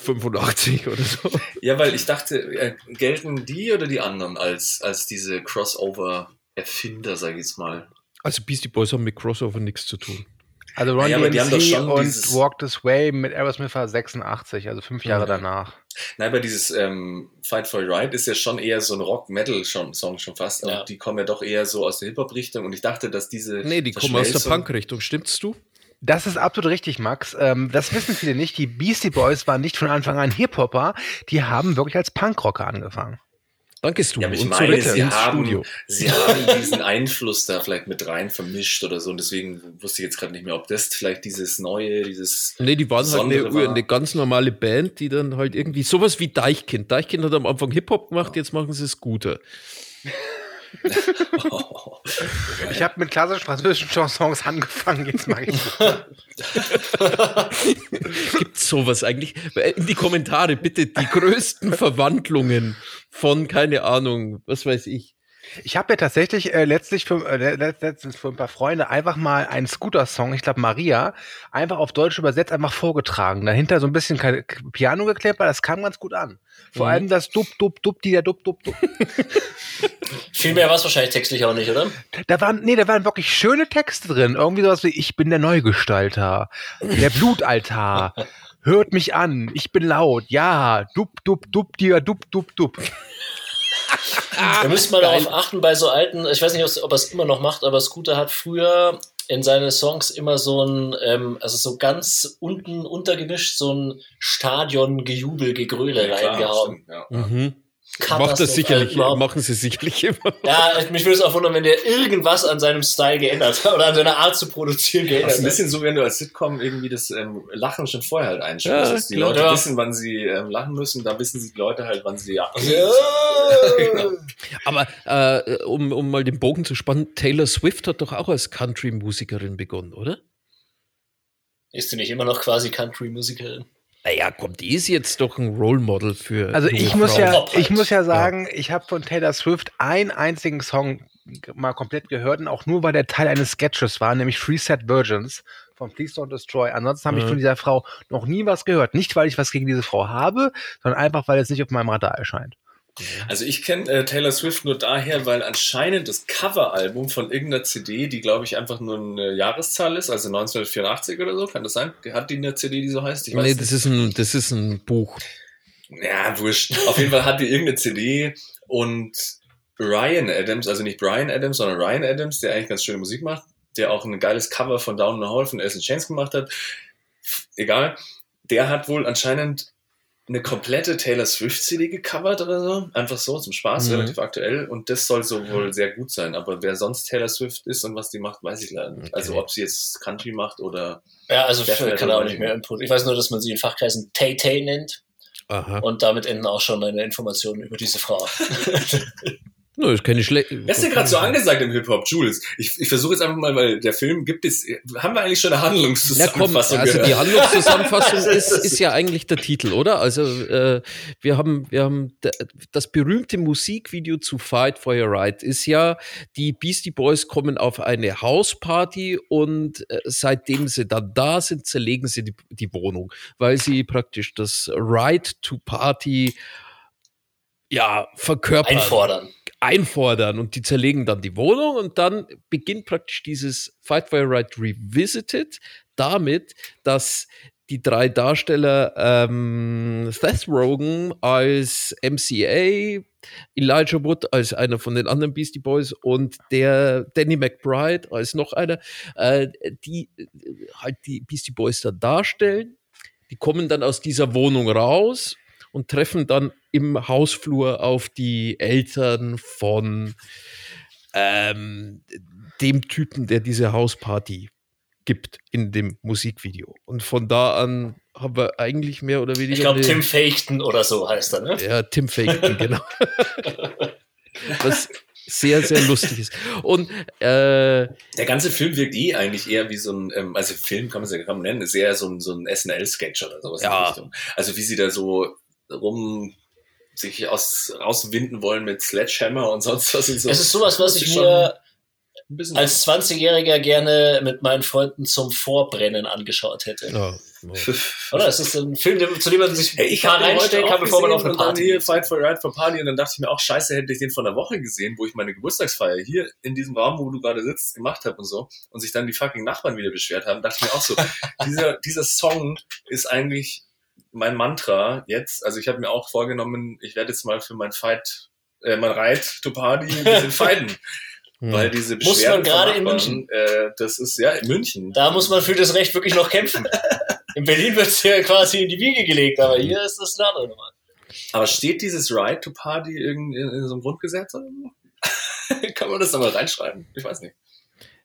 S4: 85 oder so.
S5: Ja, weil ich dachte, äh, gelten die oder die anderen als, als diese Crossover-Erfinder, sag ich jetzt mal?
S4: Also Beastie Boys haben mit Crossover nichts zu tun.
S2: Also Ron
S5: Ja, aber die haben doch
S2: DMC und
S5: dieses-
S2: Walk This Way mit Aerosmith war 86, also fünf Jahre
S5: Ja.
S2: danach.
S5: Nein, aber dieses ähm, Fight for Right ist ja schon eher so ein Rock-Metal-Song schon fast.
S1: Ja.
S5: Und die kommen ja doch eher so aus der Hip-Hop-Richtung. Und ich dachte, dass diese.
S4: Nee, die kommen aus der Punk-Richtung, stimmt's du?
S2: Das ist absolut richtig, Max. Ähm, das wissen viele nicht. Die Beastie Boys waren nicht von Anfang an Hip-Hopper. Die haben wirklich als Punkrocker angefangen.
S4: Danke, du.
S5: Ja, aber ich
S4: und
S5: meine, sie
S4: ins
S5: haben,
S4: Studio.
S5: sie haben diesen Einfluss da vielleicht mit rein vermischt oder so. Und deswegen wusste ich jetzt gerade nicht mehr, ob das vielleicht dieses neue, dieses.
S4: Nee, die waren halt eine,
S5: Besondere war-
S4: eine ganz normale Band, die dann halt irgendwie sowas wie Deichkind. Deichkind hat am Anfang Hip-Hop gemacht, jetzt machen sie Scooter. [laughs]
S2: Ich habe mit klassischen französischen Chansons angefangen. Jetzt mag ich. [laughs]
S4: Gibt's sowas eigentlich? In die Kommentare bitte die größten Verwandlungen von, keine Ahnung, was weiß ich.
S2: Ich habe ja tatsächlich äh, letztlich für, äh, let- letztens für ein paar Freunde einfach mal einen Scooter-Song, ich glaube Maria, einfach auf Deutsch übersetzt, einfach vorgetragen. Dahinter so ein bisschen Piano geklebt, weil das kam ganz gut an. Vor
S4: Mhm.
S2: allem das Dub, Dub, Dub, die der Dub, Dub, Dub. [laughs]
S1: Viel mehr war es wahrscheinlich textlich auch nicht, oder?
S2: Da waren, nee, da waren wirklich schöne Texte drin. Irgendwie sowas wie, ich bin der Neugestalter, der Blutaltar. Hört mich an, ich bin laut, ja, dub, dub, dub, dir, dub, dub, dub.
S1: Da müsste man darauf achten bei so alten, ich weiß nicht, ob er es immer noch macht, aber Scooter hat früher in seine Songs immer so ein, ähm, also so ganz unten untergemischt, so ein Stadion-Gejubel, Gegröle
S5: Ja,
S1: reingehauen.
S5: stimmt, ja.
S4: Mhm. Macht das sicherlich,
S1: überhaupt-
S4: machen sie sicherlich immer.
S1: Ja, mich würde es auch wundern, wenn der irgendwas an seinem Style geändert hat oder an seiner Art zu produzieren
S5: Das
S1: geändert
S5: ist ein
S1: hat.
S5: bisschen so, wenn du als Sitcom irgendwie das ähm, Lachen schon vorher halt einschaltest.
S4: Ja,
S5: dass die
S4: klar.
S5: Leute
S1: Ja.
S5: wissen, wann sie ähm, lachen müssen, da wissen sie die Leute halt, wann sie ja.
S1: Ja. [laughs]
S4: Aber äh, um, um mal den Bogen zu spannen, Taylor Swift hat doch auch als Country-Musikerin begonnen, oder?
S1: Ist sie nicht immer noch quasi Country-Musikerin?
S4: Naja, kommt, die ist jetzt doch ein Role Model für.
S2: Also ich muss ja, ich muss ja sagen, ich habe von Taylor Swift einen einzigen Song mal komplett gehört und auch nur, weil der Teil eines Sketches war, nämlich Free Set Virgins von Please Don't Destroy. Ansonsten habe ich
S4: Mhm.
S2: von dieser Frau noch nie was gehört. Nicht, weil ich was gegen diese Frau habe, sondern einfach, weil es nicht auf meinem Radar erscheint.
S5: Also ich kenne äh, Taylor Swift nur daher, weil anscheinend das Coveralbum von irgendeiner CD, die glaube ich einfach nur eine Jahreszahl ist, also 1984 oder so, kann das sein? Hat die eine CD, die so heißt? Ich weiß
S4: Nee,
S5: nicht.
S4: das ist, ein, das ist ein Buch.
S5: Ja, wurscht. Auf jeden Fall hat die irgendeine CD und Ryan Adams, also nicht Brian Adams, sondern Ryan Adams, der eigentlich ganz schöne Musik macht, der auch ein geiles Cover von Down in the Hall von Alice in Chains gemacht hat. Egal. Der hat wohl anscheinend eine komplette Taylor Swift CD gecovert oder so. Einfach so zum Spaß,
S4: Mhm.
S5: relativ aktuell. Und das soll so wohl sehr gut sein. Aber wer sonst Taylor Swift ist und was die macht, weiß ich leider nicht.
S4: Okay.
S5: Also ob sie jetzt Country macht oder
S1: Ja, also
S5: Fall
S1: kann auch nicht mehr Input. Ich weiß nur, dass man sie in Fachkreisen Tay Tay nennt
S4: Aha.
S1: und damit enden auch schon meine Informationen über diese Frau. [laughs] [laughs]
S4: No, ist keine schlechte.
S5: Wer ist denn gerade so angesagt im Hip-Hop, Jules? Ich, ich versuche jetzt einfach mal, weil der Film gibt es, haben wir eigentlich schon eine
S4: Na komm,
S5: Handlungszusammenfassung
S4: also die Handlungszusammenfassung
S5: Das [laughs]
S4: ist,
S5: ist-
S4: ja eigentlich der Titel, oder? Also äh, wir haben, wir haben das berühmte Musikvideo zu Fight for Your Right ist ja, die Beastie Boys kommen auf eine Hausparty und äh, seitdem sie dann da sind, zerlegen sie die, die Wohnung, weil sie praktisch das Right to Party ja verkörpern
S1: Einfordern.
S4: Einfordern und die zerlegen dann die Wohnung und dann beginnt praktisch dieses Fight for Your Right Revisited damit, dass die drei Darsteller ähm, Seth Rogen als MCA, Elijah Wood als einer von den anderen Beastie Boys und der Danny McBride als noch einer, äh, die äh, halt die Beastie Boys da darstellen. Die kommen dann aus dieser Wohnung raus und treffen dann im Hausflur auf die Eltern von ähm, dem Typen, der diese Hausparty gibt in dem Musikvideo. Und von da an haben wir eigentlich mehr oder weniger.
S1: Ich glaube, Tim Fachten oder so heißt er, ne?
S4: ja, Tim Faken, [laughs] genau. Was sehr, sehr lustig ist. Und äh,
S5: Der ganze Film wirkt eh eigentlich eher wie so ein, ähm, also Film kann man es ja kaum nennen, ist eher so ein, so ein SNL-Sketch oder sowas in
S4: Ja.
S5: die Richtung. Also wie sie da so rum sich aus, rauswinden wollen mit Sledgehammer und sonst was und so.
S1: Es ist sowas, was ich mir als 20-Jähriger gerne mit meinen Freunden zum Vorbrennen angeschaut hätte.
S4: ja,
S1: Oder? Es ist ein Film, der- zu dem man sich
S5: Ey, ich
S1: reinstellen kann, bevor man auf eine Party
S5: hier. Fight for Right for Party und dann dachte ich mir auch, scheiße, hätte ich den vor einer Woche gesehen, wo ich meine Geburtstagsfeier hier in diesem Raum, wo du gerade sitzt, gemacht habe und so und sich dann die fucking Nachbarn wieder beschwert haben, dachte ich mir auch so, [laughs] dieser, dieser Song ist eigentlich mein Mantra jetzt, also ich habe mir auch vorgenommen, ich werde jetzt mal für mein Fight, äh, mein Reit to Party ein bisschen [laughs] fighten, weil diese
S1: Muss man
S5: Beschwerden
S1: gerade in
S5: Nachbarn, Äh, das ist ja in München.
S1: Da muss man für das Recht wirklich noch kämpfen. [laughs] In Berlin wird es ja quasi in die Wiege gelegt, aber hier ist das eine andere Nummer.
S5: Aber steht dieses Right to Party in, in, in so einem Grundgesetz oder so? [laughs] Kann man das da mal reinschreiben? Ich weiß nicht.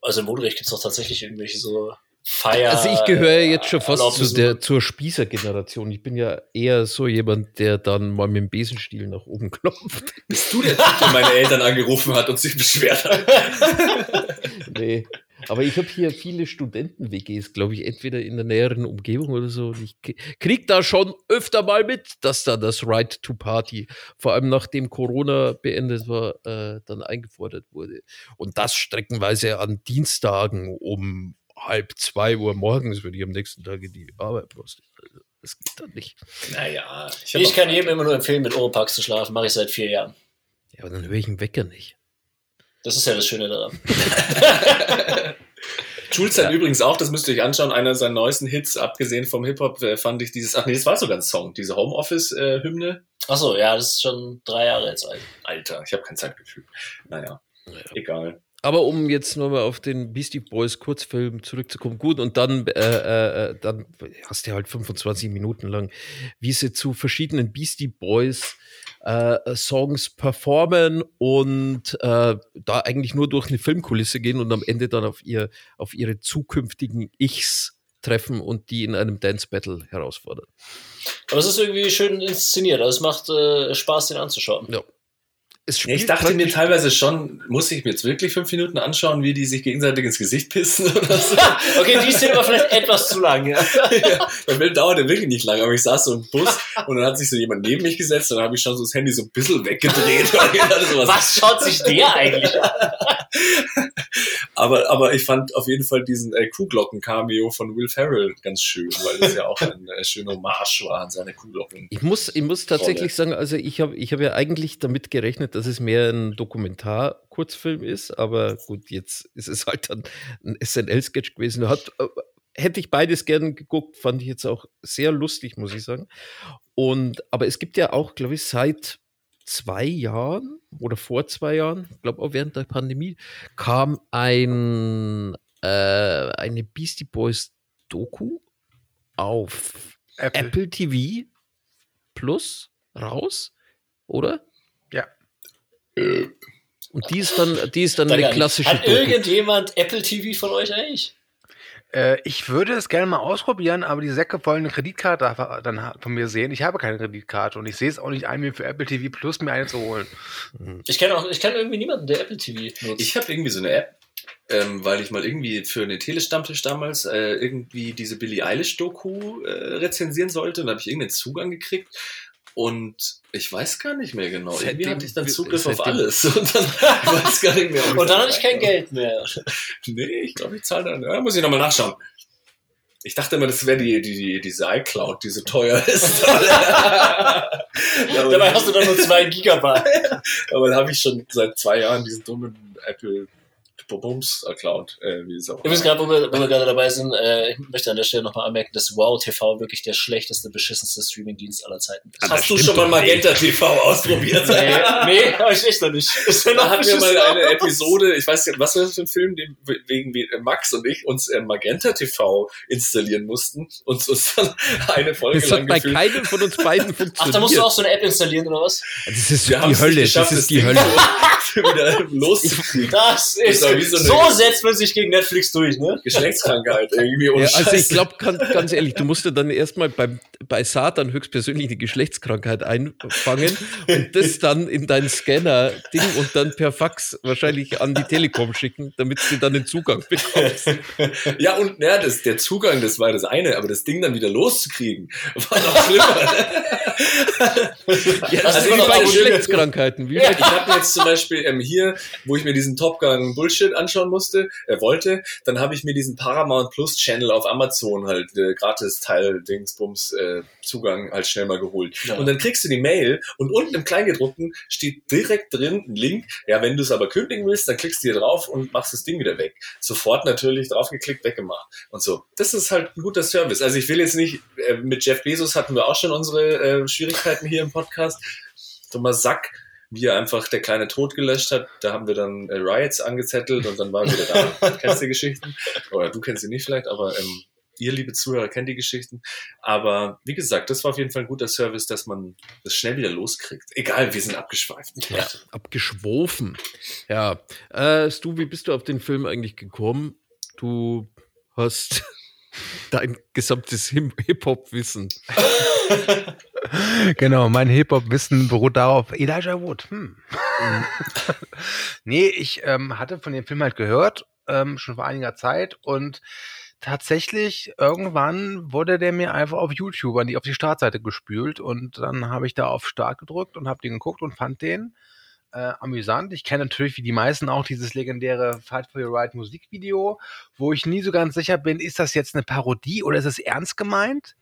S1: Also im Moderecht gibt es doch tatsächlich irgendwelche so Feier.
S4: Also ich gehöre jetzt schon fast zu
S1: Erlaubnissen.
S4: der, zur Spießer-Generation. Ich bin ja eher so jemand, der dann mal mit dem Besenstiel nach oben [laughs] klopft.
S5: Bist du der Typ, der meine Eltern angerufen hat und sich beschwert hat? [laughs]
S4: Nee. Aber ich habe hier viele Studenten-WGs, glaube ich, entweder in der näheren Umgebung oder so. Und ich krieg da schon öfter mal mit, dass da das Right to Party, vor allem nachdem Corona beendet war, äh, dann eingefordert wurde. Und das streckenweise an Dienstagen um halb zwei Uhr morgens, wenn ich am nächsten Tag in die Arbeit. Also, das geht dann nicht.
S5: Naja,
S1: Ich
S5: auch-
S1: kann jedem immer nur empfehlen, mit Oropax zu schlafen. Mache ich seit vier Jahren.
S4: Ja, aber dann höre ich den Wecker nicht.
S1: Das ist ja das Schöne daran. [laughs] [laughs]
S5: Jules hat übrigens auch, das müsst ihr euch anschauen, einer seiner neuesten Hits, abgesehen vom Hip-Hop, äh, fand ich dieses, ach nee, das war sogar ein Song, diese Homeoffice-Hymne.
S1: Achso, ja, das ist schon drei Jahre jetzt alt.
S5: Alter, ich habe kein Zeitgefühl. Naja, egal.
S4: Aber um jetzt nochmal auf den Beastie Boys Kurzfilm zurückzukommen, gut, und dann, äh, äh, dann hast du halt 25 Minuten lang, wie sie zu verschiedenen Beastie Boys äh, Songs performen und äh, da eigentlich nur durch eine Filmkulisse gehen und am Ende dann auf ihr auf ihre zukünftigen Ichs treffen und die in einem Dance Battle herausfordern.
S1: Aber es ist irgendwie schön inszeniert. Also es macht äh, Spaß, den anzuschauen.
S4: Ja.
S5: Ja, ich dachte mir teilweise schon, muss ich mir jetzt wirklich fünf Minuten anschauen, wie die sich gegenseitig ins Gesicht pissen oder so. [laughs]
S1: Okay, die Szene war vielleicht etwas zu lang. Ja. [laughs]
S5: ja, der Film dauerte wirklich nicht lang, aber ich saß so im Bus und dann hat sich so jemand neben mich gesetzt und dann habe ich schon so das Handy so ein bisschen weggedreht. so, was- [laughs]
S1: Was schaut sich der eigentlich an?
S5: Aber, aber ich fand auf jeden Fall diesen äh, Kuhglocken-Cameo von Will Ferrell ganz schön, weil das ja auch ein äh, schöner Hommage war an seine Kuhglocken.
S4: Ich muss, ich muss tatsächlich sagen, also ich habe ich hab ja eigentlich damit gerechnet, dass es mehr ein Dokumentar-Kurzfilm ist, aber gut, jetzt ist es halt dann ein SNL-Sketch gewesen. Hat, äh, hätte ich beides gern geguckt, fand ich jetzt auch sehr lustig, muss ich sagen. Und, aber es gibt ja auch, glaube ich, seit zwei Jahren oder vor zwei Jahren, ich glaube auch während der Pandemie, kam ein, äh, eine Beastie Boys Doku auf
S2: Apple.
S4: Apple TV Plus raus, oder?
S2: Ja.
S4: Und die ist dann, die ist dann
S1: Da
S4: eine klassische
S1: Hat
S4: Doku.
S1: irgendjemand Apple TV von euch eigentlich?
S2: Äh, ich würde es gerne mal ausprobieren, aber die Säcke wollen eine Kreditkarte dann von mir sehen. Ich habe keine Kreditkarte und ich sehe es auch nicht ein, mir für Apple TV Plus mir eine zu holen.
S1: Ich kenne auch, ich kenne irgendwie niemanden, der Apple TV nutzt.
S5: Ich habe irgendwie so eine App, ähm, weil ich mal irgendwie für eine Telestammtisch damals äh, irgendwie diese Billie Eilish-Doku äh, rezensieren sollte und da habe ich irgendeinen Zugang gekriegt. Und ich weiß gar nicht mehr genau. Irgendwie
S4: Seitdem-
S5: hatte ich dann Zugriff auf
S4: seitdem-
S5: alles. [laughs] Und dann [laughs] weiß gar nicht mehr.
S1: Und dann
S5: da
S1: hatte ich kein. Geld mehr. [laughs]
S5: Nee, ich glaube, ich zahle dann. Ja, muss ich nochmal nachschauen. Ich dachte immer, das wäre die, die, die, diese iCloud, die so teuer ist. aber
S1: Dabei hast du dann nur zwei Gigabyte.
S5: aber da habe ich schon seit zwei Jahren diesen dummen Apple Bums Account, äh, wie es auch
S1: Übrigens, gerade wo wir, wo wir gerade dabei sind, äh, ich möchte an der Stelle nochmal anmerken, dass Wow TV wirklich der schlechteste, beschissenste Streamingdienst aller Zeiten ist.
S5: Hast du schon mal Magenta TV ausprobiert?
S1: Nee, nee, hab ich echt noch nicht. [laughs] Ist
S5: Da hatten wir mal eine Episode, ich weiß nicht, was war das für ein Film, den, wegen wie Max und ich uns äh, Magenta TV installieren mussten und uns dann [laughs] eine Folge
S4: Das hat
S5: lang
S4: bei
S5: gefilmt.
S4: keinem von uns beiden [laughs] funktioniert.
S1: Ach, da musst du auch so eine App installieren oder was?
S4: das ist
S5: Wir
S4: die Hölle,
S5: nicht
S4: das ist die Hölle.
S5: wieder loszukriegen.
S1: Das ist,
S5: wie so
S1: so, setzt man sich gegen Netflix durch, ne?
S5: Geschlechtskrankheit irgendwie ohne
S4: Ja, also ich glaube, ganz ehrlich, du musst ja dann erstmal beim, bei Satan höchstpersönlich die Geschlechtskrankheit einfangen und das dann in deinen Scanner-Ding und dann per Fax wahrscheinlich an die Telekom schicken, damit du dann den Zugang bekommst.
S5: Ja, und ja, das, der Zugang, das war das eine, aber das Ding dann wieder loszukriegen, war noch schlimmer. [laughs]
S4: Ja,
S1: Das
S4: das
S1: ist
S4: wie bei Geschlechtskrankheiten. Wie
S5: Ja, ich habe jetzt zum Beispiel ähm, hier, wo ich mir diesen Top Gun Bullshit anschauen musste, äh, wollte, dann habe ich mir diesen Paramount Plus Channel auf Amazon halt äh, gratis Teil Dingsbums äh, Zugang halt schnell mal geholt.
S1: Ja.
S5: Und dann kriegst du die Mail und unten im Kleingedruckten steht direkt drin ein Link. Ja, wenn du es aber kündigen willst, dann klickst du hier drauf und machst das Ding wieder weg. Sofort natürlich draufgeklickt, weggemacht und so. Das ist halt ein guter Service. Also ich will jetzt nicht, äh, mit Jeff Bezos hatten wir auch schon unsere äh, Schwierigkeiten hier im Podcast. Thomas Sack, wie er einfach der kleine Tod gelöscht hat, da haben wir dann äh, Riots angezettelt und dann war er wieder da. [laughs] kennst die Geschichten? Oder du kennst sie nicht vielleicht, aber ähm, ihr, liebe Zuhörer, kennt die Geschichten. Aber wie gesagt, das war auf jeden Fall ein guter Service, dass man das schnell wieder loskriegt. Egal, wir sind abgeschweift.
S4: Ja, abgeschwofen. Ja. Äh, Stu, wie bist du auf den Film eigentlich gekommen? Du hast [laughs] dein gesamtes Hip-Hop-Wissen. [laughs] [laughs]
S2: Genau, mein Hip-Hop-Wissen beruht darauf, Elijah Wood. Hm. nee, ich ähm, hatte von dem Film halt gehört, ähm, schon vor einiger Zeit und tatsächlich irgendwann wurde der mir einfach auf YouTube an die, auf die Startseite gespült und dann habe ich da auf Start gedrückt und habe den geguckt und fand den äh, amüsant. Ich kenne natürlich wie die meisten auch dieses legendäre Fight for Your Right Musikvideo, wo ich nie so ganz sicher bin, ist das jetzt eine Parodie oder ist es ernst gemeint?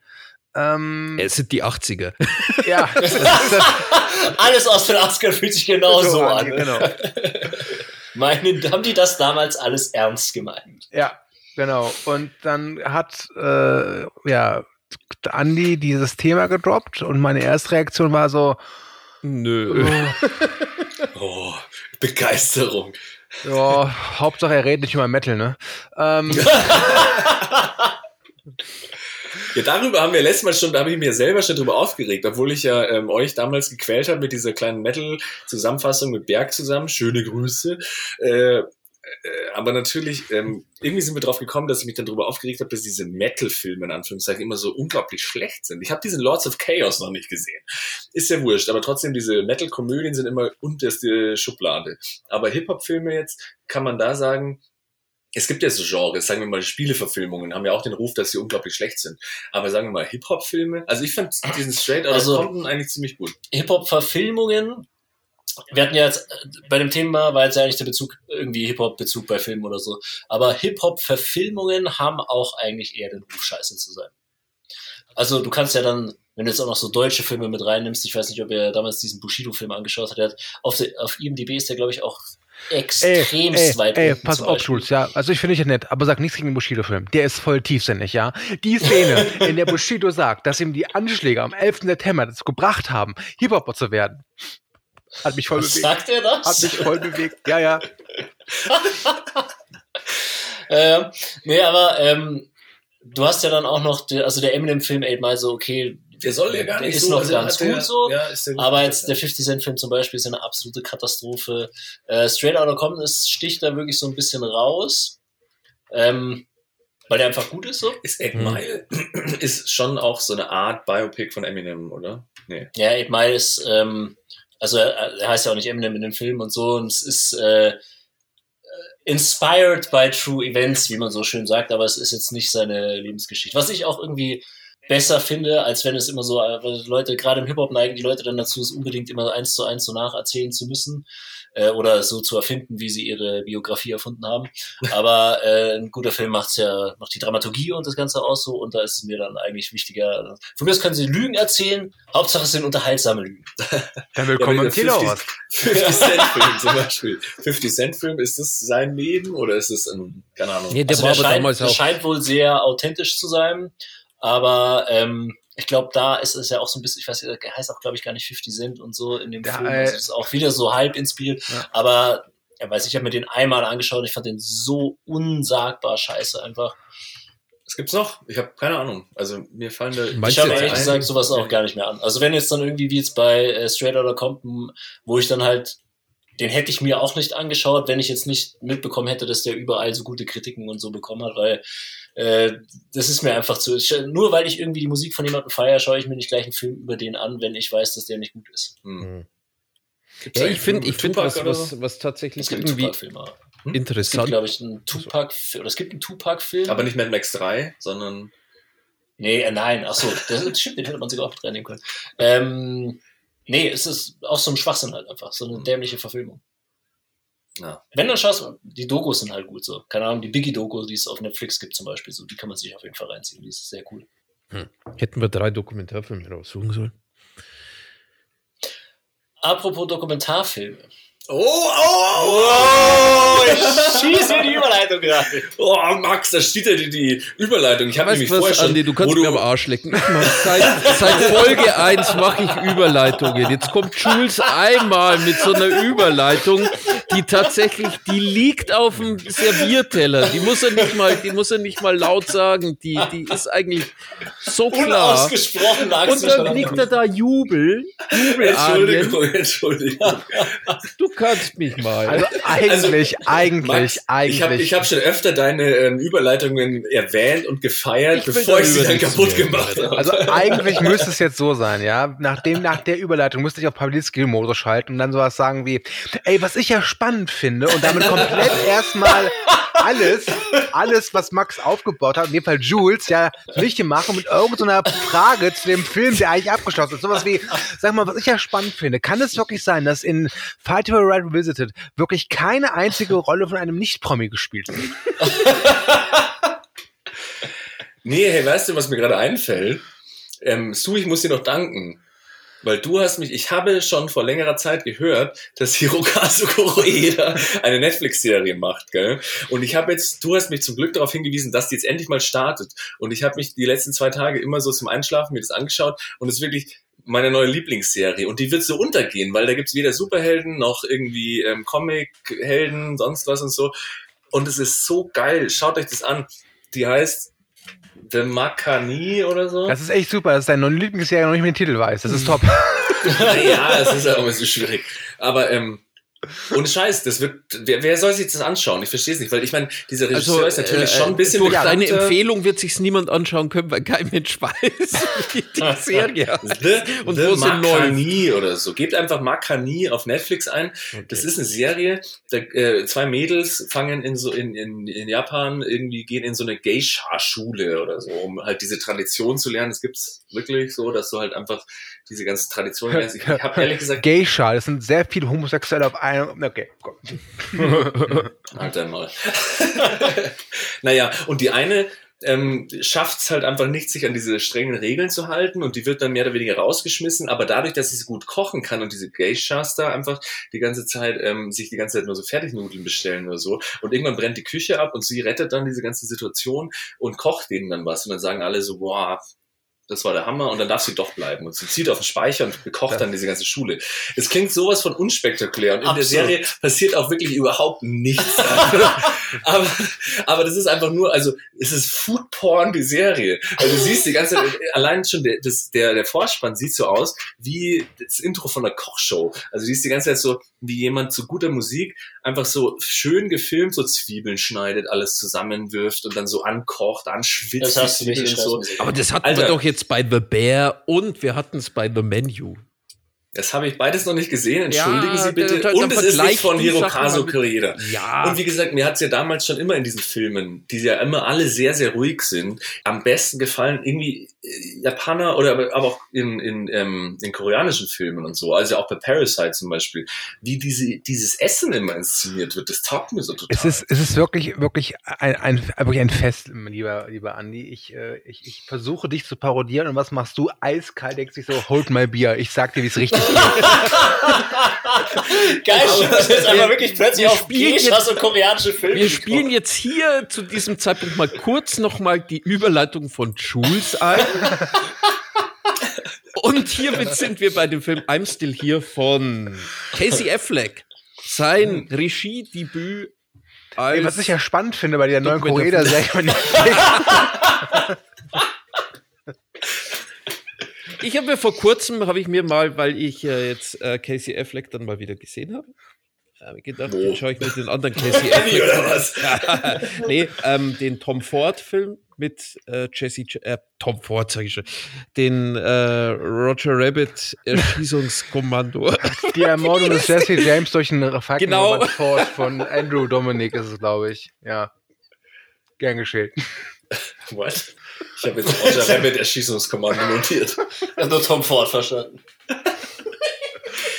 S2: Ähm,
S4: Es sind die 80er. [laughs]
S2: ja, das ist das,
S1: Alles aus den 80ern fühlt sich genau so, an.
S2: Genau. [laughs]
S1: Meinen, haben die das damals alles ernst gemeint?
S2: Ja, genau. Und dann hat äh, ja Andi dieses Thema gedroppt und meine erste Reaktion war so,
S4: Nö. [laughs]
S5: Oh, Begeisterung.
S2: ja, Hauptsache er redet nicht über Metal, ne? Ähm,
S5: Ja, darüber haben wir letztes Mal schon, da habe ich mir selber schon drüber aufgeregt, obwohl ich ja ähm, euch damals gequält habe mit dieser kleinen Metal-Zusammenfassung mit Berg zusammen. Schöne Grüße. Äh, äh, aber natürlich, ähm, irgendwie sind wir drauf gekommen, dass ich mich dann darüber aufgeregt habe, dass diese Metal-Filme in Anführungszeichen immer so unglaublich schlecht sind. Ich habe diesen Lords of Chaos noch nicht gesehen. Ist ja wurscht, aber trotzdem, diese Metal-Komödien sind immer unterste Schublade. Aber Hip-Hop-Filme jetzt, kann man da sagen, es gibt ja so Genres, sagen wir mal, Spieleverfilmungen haben ja auch den Ruf, dass sie unglaublich schlecht sind. Aber sagen wir mal, Hip-Hop-Filme, also ich fand diesen Straight Outta
S1: Also-
S5: Compton eigentlich ziemlich gut.
S1: Hip-Hop-Verfilmungen. Wir hatten ja jetzt, äh, bei dem Thema war jetzt ja eigentlich der Bezug, irgendwie Hip-Hop-Bezug bei Filmen oder so. Aber Hip-Hop-Verfilmungen haben auch eigentlich eher den Ruf, scheiße zu sein. Also du kannst ja dann, wenn du jetzt auch noch so deutsche Filme mit reinnimmst, ich weiß nicht, ob ihr damals diesen Bushido-Film angeschaut habt, der hat, auf, der, auf IMDb ist der, glaube ich, auch extremst
S2: ey,
S1: weit
S2: ey, pass auf. Jules, ja. Also ich finde ich ja nett, aber sag nichts gegen den Bushido-Film. Der ist voll tiefsinnig, ja. Die Szene, [laughs] in der Bushido sagt, dass ihm die Anschläge am 11. September dazu gebracht haben, Hip-Hopper zu werden, hat mich voll
S1: Was
S2: bewegt.
S1: sagt er das?
S2: Hat mich voll bewegt. Ja, ja. [laughs]
S1: Ähm, nee, aber ähm, du hast ja dann auch noch, also der Eminem-Film 8 Mile so, okay,
S5: Der soll ja gar
S1: Der
S5: nicht
S1: ist
S5: so,
S1: noch
S5: also
S1: ganz
S5: hat der-
S1: gut so,
S5: Ja, ist der gut.
S1: aber jetzt der 50 Cent Film zum Beispiel ist eine absolute Katastrophe. Äh, Straight Outta Compton ist, sticht da wirklich so ein bisschen raus, ähm, weil der einfach gut ist so.
S5: Ist
S4: Hm.
S5: Mile ist schon auch so eine Art Biopic von Eminem, oder? Nee.
S1: Ja, 8 Mile ist, ähm, also er, er heißt ja auch nicht Eminem in dem Film und so und es ist äh, inspired by true events, wie man so schön sagt, aber es ist jetzt nicht seine Lebensgeschichte. Was ich auch irgendwie besser finde, als wenn es immer so, äh, weil Leute, gerade im Hip-Hop neigen die Leute dann dazu, es unbedingt immer eins zu eins so nacherzählen zu müssen äh, oder so zu erfinden, wie sie ihre Biografie erfunden haben. [laughs] Aber äh, ein guter Film macht's ja, macht die Dramaturgie und das Ganze aus so und da ist es mir dann eigentlich wichtiger. Von mir aus können sie Lügen erzählen, Hauptsache es sind unterhaltsame Lügen. [laughs]
S2: Dann willkommen im
S5: Ja, aber der
S2: Telehaus.
S5: 50 Cent Film zum Beispiel. 50 Cent Film, ist das sein Leben oder ist es ein, keine Ahnung.
S4: Nee, der
S1: Also
S4: war
S1: der scheint,
S4: damals
S1: der
S4: auch.
S1: scheint wohl sehr authentisch zu sein, aber ähm, ich glaube, da ist es ja auch so ein bisschen, ich weiß, er heißt auch, glaube ich, gar nicht 50 Cent und so in dem
S2: Ja,
S1: Film. Also ist auch wieder so halb inspiriert,
S2: Ja.
S1: aber ja, weiß ich, ich habe mir den einmal angeschaut, ich fand den so unsagbar scheiße einfach.
S5: Was gibt's noch? Ich habe keine Ahnung. Also mir fallen da.
S4: Meinst
S1: ich habe ehrlich
S5: ein-
S1: gesagt sowas auch gar nicht mehr an. Also wenn jetzt dann irgendwie wie jetzt bei äh, Straight Outta Compton, wo ich dann halt, den hätte ich mir auch nicht angeschaut, wenn ich jetzt nicht mitbekommen hätte, dass der überall so gute Kritiken und so bekommen hat, weil äh, das ist mir einfach zu. Ich, nur weil ich irgendwie die Musik von jemandem feiere, schaue ich mir nicht gleich einen Film über den an, wenn ich weiß, dass der nicht gut ist.
S5: Hm.
S4: Ja, ich finde, ich finde was, was, was tatsächlich
S1: Es gibt
S4: irgendwie
S1: Tupac-Film. aber Es gibt,
S4: interessant.
S1: glaube ich, einen Tupac, oder es gibt einen Tupac-Film.
S5: Aber nicht Mad Max 3, sondern
S1: Nee, äh, nein, ach so, das das stimmt, den hätte man sogar auch mit reinnehmen können. Ähm, nee, es ist auch so ein Schwachsinn halt einfach, so eine dämliche Verfilmung.
S5: Ja.
S1: Wenn dann schaust, du, die Dokus sind halt gut so. Keine Ahnung, die Biggie-Doku, die es auf Netflix gibt zum Beispiel, so, die kann man sich auf jeden Fall reinziehen, die ist sehr cool.
S4: Hätten wir drei Dokumentarfilme raussuchen sollen.
S1: Apropos Dokumentarfilme.
S5: Oh, oh,
S1: Oh, ich schieße die Überleitung gerade.
S5: oh, Max, da steht ja die, die Überleitung. Ich habe nämlich
S4: du
S5: vorher
S4: was,
S5: schon,
S4: Andi, du kannst
S5: wo
S4: mir am Arsch lecken. Seit, seit Folge 1 mache ich Überleitungen. Jetzt kommt Jules einmal mit so einer Überleitung, die tatsächlich, die liegt auf dem Servierteller. Die muss er nicht mal, die muss er nicht mal laut sagen. Die, die ist eigentlich so klar.
S1: Unausgesprochen
S4: Und dann liegt er da Jubel, Jubelarien.
S5: Entschuldigung, Entschuldigung.
S4: Du kannst mich mal.
S2: Also eigentlich, eigentlich,
S5: Max,
S2: eigentlich.
S5: Ich habe ich hab schon öfter deine ähm, Überleitungen erwähnt und gefeiert,
S4: Ich
S5: bevor ich sie dann kaputt gemacht habe.
S2: Also eigentlich müsste es jetzt so sein, ja. Nachdem, nach der Überleitung müsste ich auf Pawlitzki-Modus schalten und dann sowas sagen wie, ey, was ich ja spannend finde und damit komplett [laughs] erstmal alles, alles, was Max aufgebaut hat, in dem Fall Jules, ja, wichtig machen mit irgendeiner Frage zu dem Film, der eigentlich abgeschlossen ist. Sowas wie, sag mal, was ich ja spannend finde, kann es wirklich sein, dass in Fight for Right Revisited wirklich keine einzige Rolle von einem Nicht-Promi gespielt wird? [laughs]
S5: Nee, hey, weißt du, was mir gerade einfällt? Ähm, Stu, ich muss dir noch danken. Weil du hast mich, ich habe schon vor längerer Zeit gehört, dass [laughs] Hirokazu Koreeda eine Netflix-Serie macht, gell? Und ich habe jetzt, du hast mich zum Glück darauf hingewiesen, dass die jetzt endlich mal startet. Und ich habe mich die letzten zwei Tage immer so zum Einschlafen mir das angeschaut und es ist wirklich meine neue Lieblingsserie. Und die wird so untergehen, weil da gibt's weder Superhelden noch irgendwie ähm, Comic-Helden, sonst was und so. Und es ist so geil. Schaut euch das an. Die heißt The Makani oder so.
S2: Das ist echt super, dass dein Lieblingsserie noch nicht mehr den Titel weiß. Das ist top. [laughs]
S5: ja, es ist auch ein bisschen schwierig. Aber ähm, ohne Scheiß, das wird. Wer, wer soll sich das anschauen? Ich verstehe es nicht, weil ich meine, dieser Regisseur ist natürlich
S4: äh,
S5: schon ein bisschen
S4: Durch deine. Empfehlung wird sich's niemand anschauen können, weil kein Mensch weiß, [laughs] wie die Serie [laughs] heißt.
S5: The,
S4: und
S5: The
S4: wo.
S5: Makani oder so. Gebt einfach Makani auf Netflix ein. Das ist eine Serie. Da, äh, zwei Mädels fangen in so in, in, in Japan irgendwie gehen in so eine Geisha-Schule oder so, um halt diese Tradition zu lernen. Es gibt's wirklich so, dass du halt einfach diese ganzen Traditionen lernst. Ich habe ehrlich gesagt
S2: Geisha, das sind sehr viele Homosexuelle auf einem. Okay, komm. [laughs]
S5: Alter mal. [laughs] naja, und die eine ähm, schafft es halt einfach nicht, sich an diese strengen Regeln zu halten und die wird dann mehr oder weniger rausgeschmissen, aber dadurch, dass sie so gut kochen kann und diese Geishas da einfach die ganze Zeit ähm, sich die ganze Zeit nur so Fertignudeln bestellen oder so und irgendwann brennt die Küche ab und sie rettet dann diese ganze Situation und kocht denen dann was und dann sagen alle so, boah, das war der Hammer und dann darf sie doch bleiben und sie zieht auf den Speicher und bekocht dann diese ganze Schule. Es klingt sowas von unspektakulär und in der
S1: Absolut.
S5: Serie passiert auch wirklich überhaupt nichts. [laughs] [laughs] aber, aber das ist einfach nur, also es ist Food Porn, die Serie. Also du siehst die ganze Zeit, allein schon der, das, der, der Vorspann sieht so aus wie das Intro von einer Kochshow. Also du siehst die ganze Zeit so, wie jemand zu guter Musik einfach so schön gefilmt so Zwiebeln schneidet, alles zusammenwirft und dann so ankocht, anschwitzt.
S1: Das hast du nicht
S5: so.
S4: Aber das
S5: Alter.
S4: wir doch jetzt bei The Bear und wir hatten es bei The Menu.
S5: Das habe ich beides noch nicht gesehen, entschuldigen
S4: Ja,
S5: Sie bitte.
S4: da- da-
S5: und es ist nicht von Hirokazu Koreeda.
S4: Ja.
S5: Und wie gesagt, mir hat's ja damals schon immer in diesen Filmen, die ja immer alle sehr, sehr ruhig sind, am besten gefallen irgendwie Japaner oder aber auch in, in, ähm, in koreanischen Filmen und so, also auch bei Parasite zum Beispiel, wie diese, dieses Essen immer inszeniert wird, das taugt mir so total.
S2: Es ist, es ist wirklich, wirklich ein, ein, wirklich ein Fest, lieber, lieber Andi. Ich, äh, ich, ich versuche dich zu parodieren und was machst du? Eiskalt denkst dich so, hold my beer. Ich sag dir, wie es richtig [laughs] geht.
S1: Geil, stimmt, das ist einfach wirklich plötzlich
S4: wir
S1: auf
S4: spielen
S1: Geishas und koreanische Filme.
S4: Wir spielen jetzt hier zu diesem Zeitpunkt mal kurz nochmal die Überleitung von Jules ein. Und hiermit sind wir bei dem Film I'm Still Here von Casey Affleck. Sein Regiedebüt als
S2: Ey, was ich ja spannend finde bei der neuen Korea-Serie.
S4: Ich habe mir vor kurzem, habe ich mir mal, weil ich äh, jetzt äh, Casey Affleck dann mal wieder gesehen habe, habe ich gedacht, jetzt schaue ich mir den anderen Casey [laughs]
S5: Annie, oder
S4: Affleck
S5: was?
S4: nee, ähm, den Tom Ford-Film mit äh, Jesse, äh, Tom Ford, sage ich schon, den äh, Roger Rabbit Erschießungskommando. [laughs]
S2: Die Ermordung des Jesse James durch einen fucking
S4: Genau.
S2: Robert Ford von Andrew Dominic ist es, glaube ich. Ja. Gern geschehen.
S5: What? Ich habe jetzt Roger Rabbit Erschießungskommando notiert.
S1: Nur Tom Ford verstanden.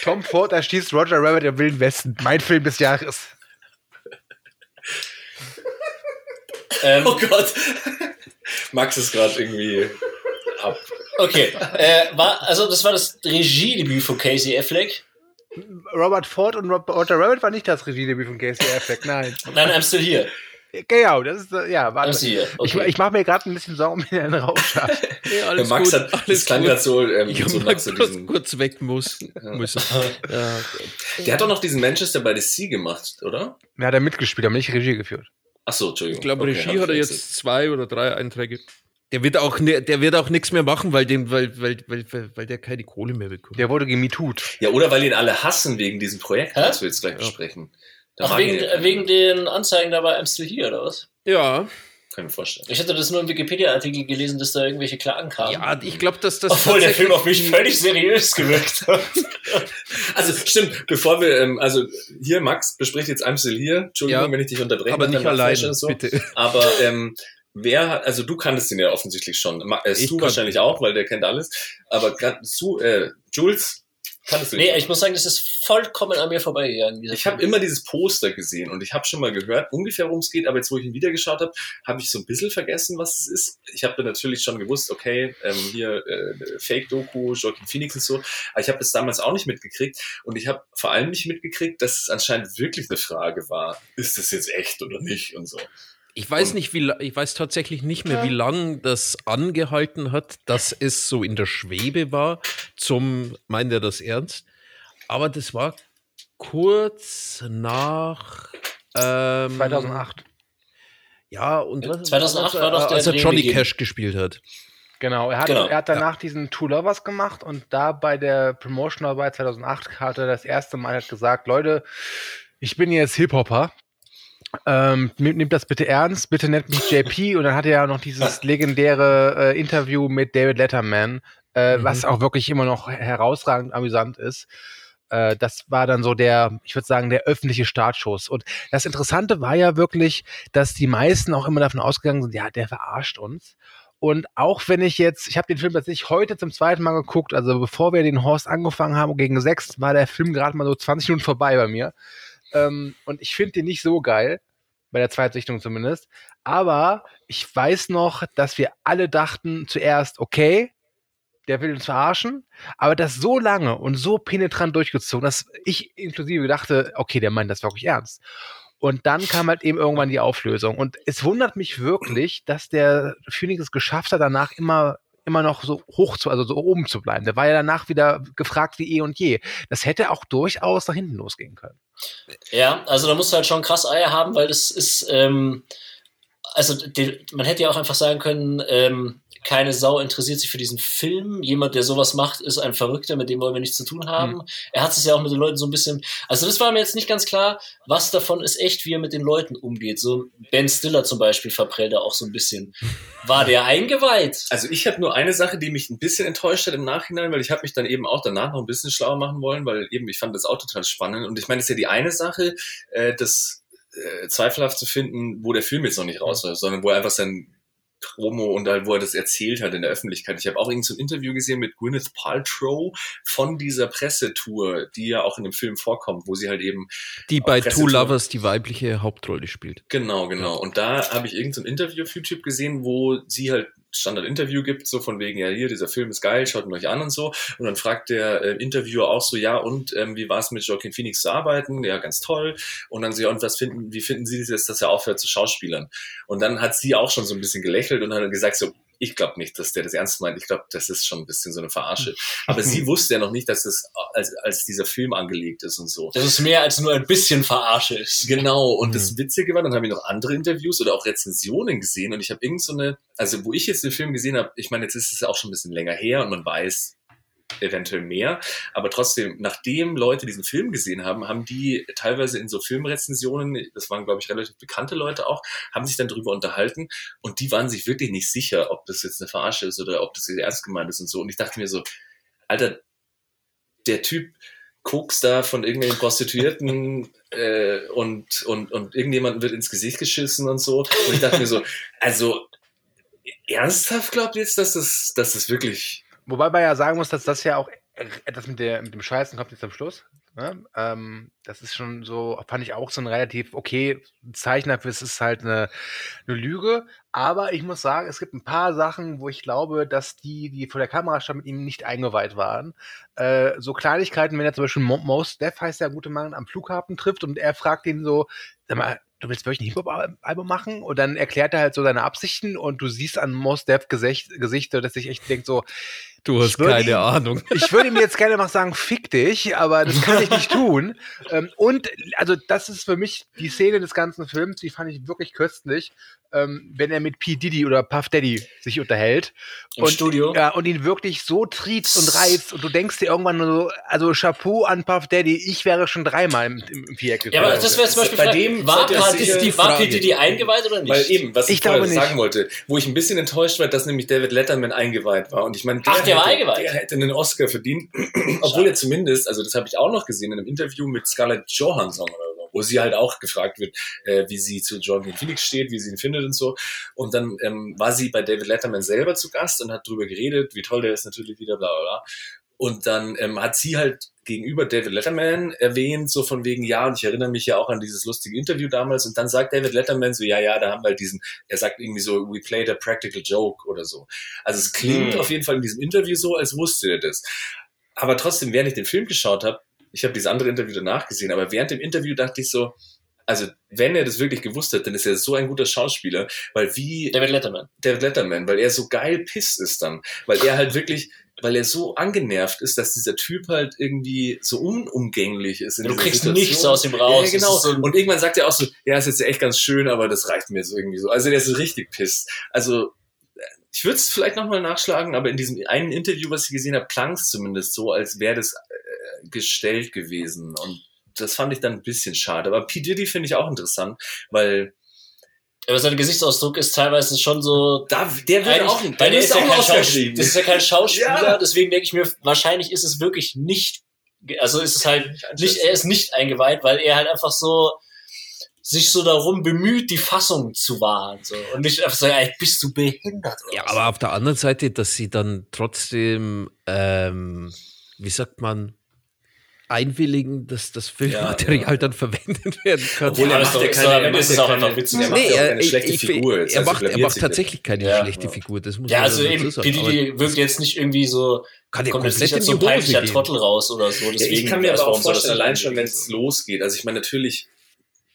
S2: Tom Ford erschießt Roger Rabbit im Wilden Westen. Mein Film des Jahres.
S1: Ähm,
S5: Oh Gott. Max ist gerade irgendwie ab.
S1: okay, äh, war, also das war das Regiedebüt von Casey Affleck.
S2: Robert Ford und Rob- Roger Rabbit war nicht das Regiedebüt von Casey Affleck, nein.
S1: Nein, I'm still here.
S2: Genau, das ist, äh, ja, warte.
S1: here.
S2: Ich,
S1: Okay.
S2: ich mache mir gerade ein bisschen Sorgen den Rauschart.
S4: Nee,
S5: Der [laughs]
S4: alles
S5: Max
S4: gut,
S5: hat, das
S4: alles
S5: klang
S4: gut.
S5: gerade so, ähm,
S4: Ich
S5: so
S4: mal
S5: nach so
S4: kurz,
S5: diesen,
S4: kurz weg muss, müssen. [laughs] Ja.
S5: Der hat doch noch diesen Manchester by the Sea gemacht, oder?
S2: Wer hat er mitgespielt, aber nicht Regie geführt.
S5: Ach so, Entschuldigung.
S4: Ich glaube,
S5: Okay,
S4: Regie
S5: ich
S4: hat er jetzt zwei oder drei Einträge. Der wird auch, ne, der wird auch nichts mehr machen, weil, dem, weil, weil, weil, weil, weil der keine Kohle mehr bekommt.
S2: Der wurde gemetut.
S5: Ja, oder weil ihn alle hassen wegen diesem Projekt,
S1: Hä?
S5: das wir jetzt gleich besprechen.
S1: Ach, wegen,
S5: ja
S1: wegen den Anzeigen da bei I'm still here, oder was?
S4: Ja,
S5: Kann ich mir vorstellen.
S1: Ich hatte das nur im Wikipedia-Artikel gelesen, dass da irgendwelche Klagen kamen.
S4: ja, ich glaube, dass das.
S1: Obwohl der Film auf mich völlig seriös gewirkt hat. [laughs]
S5: Also stimmt, bevor wir, ähm, also hier, Max bespricht jetzt I'm still here. Entschuldigung,
S4: Ja,
S5: wenn ich dich unterbreche.
S4: Aber nicht
S5: deinem
S4: allein,
S5: Nachflash und so.
S4: bitte. [laughs]
S5: Aber ähm, wer, hat- also du kanntest ihn ja offensichtlich schon. Äh, Stu wahrscheinlich auch, weil der kennt alles. Aber Stu, äh, Jules, kanntest du
S1: Nee, ich muss sagen, das ist vollkommen an mir vorbeigegangen.
S5: Ich habe immer dieses Poster gesehen und ich habe schon mal gehört, ungefähr worum es geht, aber jetzt, wo ich ihn wieder geschaut habe, habe ich so ein bisschen vergessen, was es ist. Ich habe natürlich schon gewusst, okay, ähm, hier äh, Fake-Doku, Joaquin Phoenix und so, aber ich habe das damals auch nicht mitgekriegt und ich habe vor allem nicht mitgekriegt, dass es anscheinend wirklich eine Frage war, ist das jetzt echt oder nicht und so.
S4: Ich weiß nicht, wie, ich weiß tatsächlich nicht mehr, wie lang das angehalten hat, dass es so in der Schwebe war. Zum, meint er das ernst? Aber das war kurz nach. Ähm,
S2: 2008.
S4: Ja, und was-
S1: 2008 war doch der
S4: als er Johnny. Cash gespielt hat.
S2: Genau, er hat,
S1: Genau,
S2: er hat danach diesen Two Lovers gemacht und da bei der Promotion dabei 2008 hat er das erste Mal halt gesagt, Leute, ich bin jetzt Hip-Hopper. Ähm, nimm- nehmt das bitte ernst, bitte nennt mich JP und dann hat er ja noch dieses legendäre äh, Interview mit David Letterman, äh,
S4: Mhm.
S2: was auch wirklich immer noch herausragend amüsant ist. Äh, das war dann so der, ich würde sagen, der öffentliche Startschuss. Und das Interessante war ja wirklich, dass die meisten auch immer davon ausgegangen sind, ja, der verarscht uns. Und auch wenn ich jetzt, ich habe den Film tatsächlich heute zum zweiten Mal geguckt, also bevor wir den Horst angefangen haben gegen sechs, war der Film gerade mal so 20 Minuten vorbei bei mir. Ähm, und ich finde den nicht so geil, bei der Zweitsichtung zumindest. Aber ich weiß noch, dass wir alle dachten zuerst, okay, der will uns verarschen, aber das so lange und so penetrant durchgezogen, dass ich inklusive dachte, okay, der meint das wirklich ernst. Und dann kam halt eben irgendwann die Auflösung. Und es wundert mich wirklich, dass der Phoenix es geschafft hat, danach immer immer noch so hoch zu, also so oben zu bleiben. Der war ja danach wieder gefragt wie eh und je. Das hätte auch durchaus nach hinten losgehen können.
S1: Ja, also da musst du halt schon krass Eier haben, weil das ist, ähm, also die, man hätte ja auch einfach sagen können, ähm, keine Sau interessiert sich für diesen Film. Jemand, der sowas macht, ist ein Verrückter, mit dem wollen wir nichts zu tun haben. Er hat es ja auch mit den Leuten so ein bisschen. Also das war mir jetzt nicht ganz klar, was davon ist echt, wie er mit den Leuten umgeht. So Ben Stiller zum Beispiel verprellt er auch so ein bisschen. War der eingeweiht?
S5: Also ich habe nur eine Sache, die mich ein bisschen enttäuscht hat im Nachhinein, weil ich habe mich dann eben auch danach noch ein bisschen schlauer machen wollen, weil eben ich fand das auch total spannend. Und ich meine, es ist ja die eine Sache, äh, das äh, zweifelhaft zu finden, wo der Film jetzt noch nicht raus war, sondern wo er einfach sein Promo und halt, wo er das erzählt hat in der Öffentlichkeit. Ich habe auch irgend so ein Interview gesehen mit Gwyneth Paltrow von dieser Pressetour, die ja auch in dem Film vorkommt, wo sie halt eben
S4: Die bei
S5: Pressetour.
S4: Two Lovers die weibliche Hauptrolle spielt.
S5: Genau, genau. Und da habe ich irgendein so ein Interview auf YouTube gesehen, wo sie halt Standard-Interview gibt, so von wegen, ja, hier, dieser Film ist geil, schaut ihn euch an und so. Und dann fragt der äh, Interviewer auch so, ja, und ähm, wie war es mit Joaquin Phoenix zu arbeiten? Ja, ganz toll. Und dann so, ja, und was finden, wie finden Sie das, dass er aufhört zu Schauspielern? Und dann hat sie auch schon so ein bisschen gelächelt und hat gesagt so, ich glaube nicht, dass der das ernst meint. Ich glaube, das ist schon ein bisschen so eine Verarsche. [laughs] Aber sie wusste ja noch nicht, dass das als, als dieser Film angelegt ist und so.
S1: Dass es mehr als nur ein bisschen Verarsche ist.
S5: Genau, und das Witzige war, dann habe ich noch andere Interviews oder auch Rezensionen gesehen und ich habe irgend so eine, also wo ich jetzt den Film gesehen habe, ich meine, jetzt ist es ja auch schon ein bisschen länger her und man weiß eventuell mehr, aber trotzdem, nachdem Leute diesen Film gesehen haben, haben die teilweise in so Filmrezensionen, das waren glaube ich relativ bekannte Leute auch, haben sich dann darüber unterhalten und die waren sich wirklich nicht sicher, ob das jetzt eine Verarsche ist oder ob das jetzt ernst gemeint ist und so und ich dachte mir so, Alter, der Typ kokst da von irgendwelchen Prostituierten [laughs] äh, und, und, und irgendjemandem wird ins Gesicht geschissen und so. Und ich dachte mir so, also ernsthaft glaubt ihr jetzt, dass das, dass das wirklich.
S2: Wobei man ja sagen muss, dass das ja auch etwas mit, der, mit dem Scheißen kommt jetzt am Schluss. Ne? Ähm, das ist schon so, fand ich auch so ein relativ okay Zeichen dafür, es ist halt eine, eine Lüge. Aber ich muss sagen, es gibt ein paar Sachen, wo ich glaube, dass die, die vor der Kamera standen, mit ihm nicht eingeweiht waren. Äh, so Kleinigkeiten, wenn er zum Beispiel Mo Most Def heißt der gute Mann am Flughafen trifft und er fragt ihn so, sag mal, du willst wirklich ein Hip-Hop-Album machen? Und dann erklärt er halt so seine Absichten und du siehst an Most Def Gesicht, Gesichter, dass sich echt denkt so,
S4: Du hast
S2: Ich würde
S4: keine Ahnung. [laughs]
S2: ich würde ihm jetzt gerne mal sagen, fick dich, aber das kann ich nicht tun. [laughs] Ähm, und also das ist für mich die Szene des ganzen Films, die fand ich wirklich köstlich, ähm, wenn er mit P. Diddy oder Puff Daddy sich unterhält.
S1: Im
S2: und,
S1: Studio.
S2: Ja, und ihn wirklich so triezt und reizt und du denkst dir irgendwann nur so, also Chapeau an Puff Daddy, ich wäre schon dreimal im, im, im Viereck
S1: Ja, aber das wäre zum Beispiel
S5: Bei
S1: Frage,
S5: dem
S1: war, die, war
S4: Frage.
S1: PDD eingeweiht oder nicht?
S5: Weil eben, was ich,
S2: Ich
S5: vorher sagen wollte, wo ich ein bisschen enttäuscht war, dass nämlich David Letterman eingeweiht war. Und ich meine,
S1: Ach, der war
S5: der hätte einen Oscar verdient, [clears throat] obwohl er zumindest, also das habe ich auch noch gesehen in einem Interview mit Scarlett Johansson oder so, wo sie halt auch gefragt wird, äh, wie sie zu Joaquin Phoenix steht, wie sie ihn findet und so. Und dann ähm, war sie bei David Letterman selber zu Gast und hat drüber geredet, wie toll der ist natürlich wieder, bla bla bla. Und dann ähm, hat sie halt gegenüber David Letterman erwähnt, so von wegen, ja, und ich erinnere mich ja auch an dieses lustige Interview damals. Und dann sagt David Letterman so, ja, ja, da haben wir halt diesen, er sagt irgendwie so, we played a practical joke oder so. Also es klingt
S1: Hm.
S5: auf jeden Fall in diesem Interview so, als wusste er das. Aber trotzdem, während ich den Film geschaut habe, ich habe dieses andere Interview danach gesehen, aber während dem Interview dachte ich so, also wenn er das wirklich gewusst hat, dann ist er so ein guter Schauspieler, weil wie
S1: David Letterman.
S5: David Letterman, weil er so geil piss ist dann, weil er halt wirklich weil er so angenervt ist, dass dieser Typ halt irgendwie so unumgänglich ist.
S1: Du kriegst
S5: Situation.
S1: nichts aus ihm raus.
S5: Ja, genau.
S1: so
S5: und irgendwann sagt er auch so, ja, ist jetzt echt ganz schön, aber das reicht mir so irgendwie so. Also der ist so richtig pisst. Also äh, ich würde es vielleicht nochmal nachschlagen, aber in diesem einen Interview, was ich gesehen habe, klang es zumindest so, als wäre das äh, gestellt gewesen. Und das fand ich dann ein bisschen schade. Aber P. Diddy finde ich auch interessant, weil
S1: Aber sein Gesichtsausdruck ist teilweise schon so.
S5: da, der
S1: Eigentlich-
S5: auch,
S1: weil
S5: der
S1: der ist
S5: müsste
S1: ja
S5: auch
S1: kein Schauspieler. Das ist ja kein Schauspieler,
S5: Ja.
S1: deswegen denke ich mir, wahrscheinlich ist es wirklich nicht. Also ist es halt
S5: Nicht
S1: nicht, er ist nicht eingeweiht, weil er halt einfach so sich so darum bemüht, die Fassung zu wahren. So. Und nicht einfach sagen, ey, bist du behindert oder
S4: Ja,
S1: was?
S4: aber auf der anderen Seite, dass sie dann trotzdem, ähm, wie sagt man, einwilligen, dass das Filmmaterial
S5: ja.
S4: dann verwendet werden kann.
S5: Obwohl
S1: Ja,
S5: er macht
S1: so-
S5: ja
S1: so
S5: keine, er macht ja
S1: auch einfach witzig.
S5: er macht
S4: Nee,
S5: ja
S4: er,
S5: schlechte
S4: ich,
S5: Figur. jetzt,
S4: er
S5: also
S4: macht, er tatsächlich keine
S1: Ja,
S4: schlechte
S5: ja.
S4: Figur. Das muss
S1: Ja,
S4: man
S1: also eben,
S4: sagen. Aber
S1: Didi wirkt jetzt nicht irgendwie so,
S4: kann ja
S1: kommt jetzt
S4: komplett
S1: nicht
S4: in
S1: als
S4: die
S1: so ein peinlicher
S4: gehen.
S1: Trottel raus oder so.
S5: Ja,
S1: Deswegen,
S5: ich kann mir aber auch vorstellen, allein schon, wenn
S1: so?
S5: es losgeht. Also ich meine, natürlich,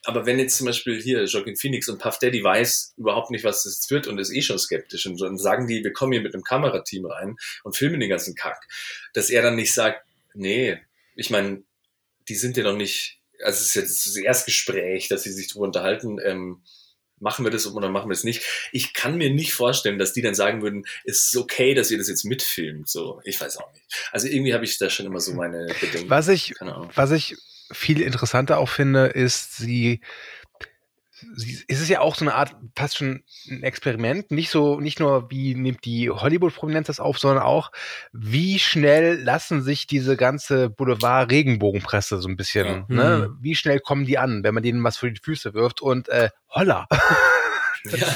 S5: aber wenn jetzt zum Beispiel hier Joaquin Phoenix und Puff Daddy weiß überhaupt nicht, was das jetzt wird und ist eh schon skeptisch und dann sagen die, wir kommen hier mit einem Kamerateam rein und filmen den ganzen Kack, dass er dann nicht sagt, nee, ich meine, die sind ja noch nicht, also es ist jetzt das Erstgespräch, dass sie sich drüber unterhalten, ähm, machen wir das oder machen wir es nicht. Ich kann mir nicht vorstellen, dass die dann sagen würden, es ist okay, dass ihr das jetzt mitfilmt. So, ich weiß auch nicht. Also irgendwie habe ich da schon immer so meine Bedenken.
S2: Was ich, was ich viel interessanter auch finde, ist, sie es ist ja auch so eine Art, fast schon ein Experiment. Nicht so, nicht nur, wie nimmt die Hollywood-Prominenz das auf, sondern auch, wie schnell lassen sich diese ganze Boulevard-Regenbogenpresse so ein bisschen,
S5: Ja.
S2: ne? Wie schnell kommen die an, wenn man denen was vor die Füße wirft und, äh, holla. [laughs]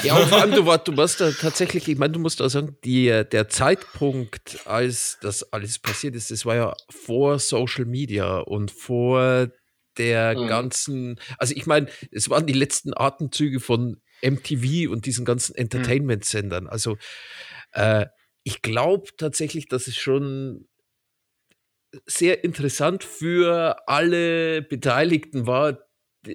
S4: Ja, und vor allem, du, war, du warst da tatsächlich, ich meine, du musst auch sagen, die, äh, der Zeitpunkt, als das alles passiert ist, das war ja vor Social Media und vor der
S1: Mhm.
S4: ganzen, also ich meine, es waren die letzten Atemzüge von MTV und diesen ganzen Entertainment-Sendern. Also äh, ich glaube tatsächlich, dass es schon sehr interessant für alle Beteiligten war,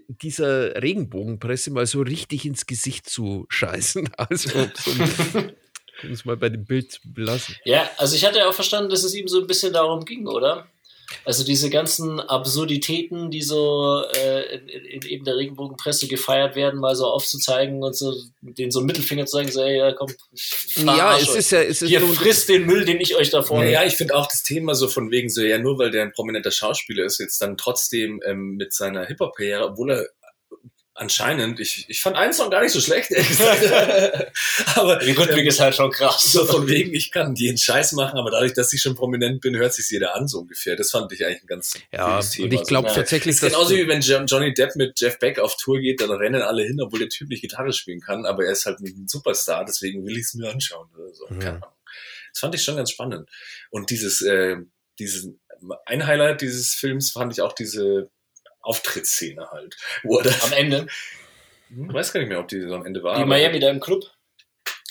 S4: dieser Regenbogenpresse mal so richtig ins Gesicht zu scheißen. [laughs] Also, so, [laughs] um es mal bei dem Bild belassen.
S1: Ja, also ich hatte ja auch verstanden, dass es ihm so ein bisschen darum ging, oder? Also diese ganzen Absurditäten, die so äh, in, in eben der Regenbogenpresse gefeiert werden, mal so aufzuzeigen und so den so einen Mittelfinger zu sagen, so, ey, ja, komm,
S4: Ja, es
S1: euch.
S4: ist ja, es ist
S1: Hier
S4: nun-
S1: frisst den Müll, den ich euch da vorne.
S5: Ja, ich finde auch das Thema so von wegen so, ja, nur weil der ein prominenter Schauspieler ist, jetzt dann trotzdem ähm, mit seiner Hip-Hop-Karriere, obwohl er anscheinend, ich, ich fand einen Song gar nicht so schlecht, ehrlich gesagt. [laughs] aber
S1: Die Rhythmik
S5: ähm,
S1: ist halt schon krass.
S5: so von wegen, ich kann jeden Scheiß machen, aber dadurch, dass ich schon prominent bin, hört sich jeder an, so ungefähr. Das fand ich eigentlich ein ganz
S4: ja,
S5: cooles Thema.
S4: und ich glaube
S1: Ja.
S4: tatsächlich,
S5: Das ist
S4: dass
S5: genauso wie wenn Jo- Johnny Depp mit Jeff Beck auf Tour geht, dann rennen alle hin, obwohl der Typ nicht Gitarre spielen kann, aber er ist halt ein Superstar, deswegen will ich es mir anschauen. Oder so.
S4: Ja.
S5: Keine Ahnung. Das fand ich schon ganz spannend. Und dieses, äh, dieses, ein Highlight dieses Films fand ich auch diese Auftrittsszene halt. Wo er
S1: Am Ende.
S5: ich weiß gar nicht mehr, ob die so am Ende war.
S1: Die Miami da im Club.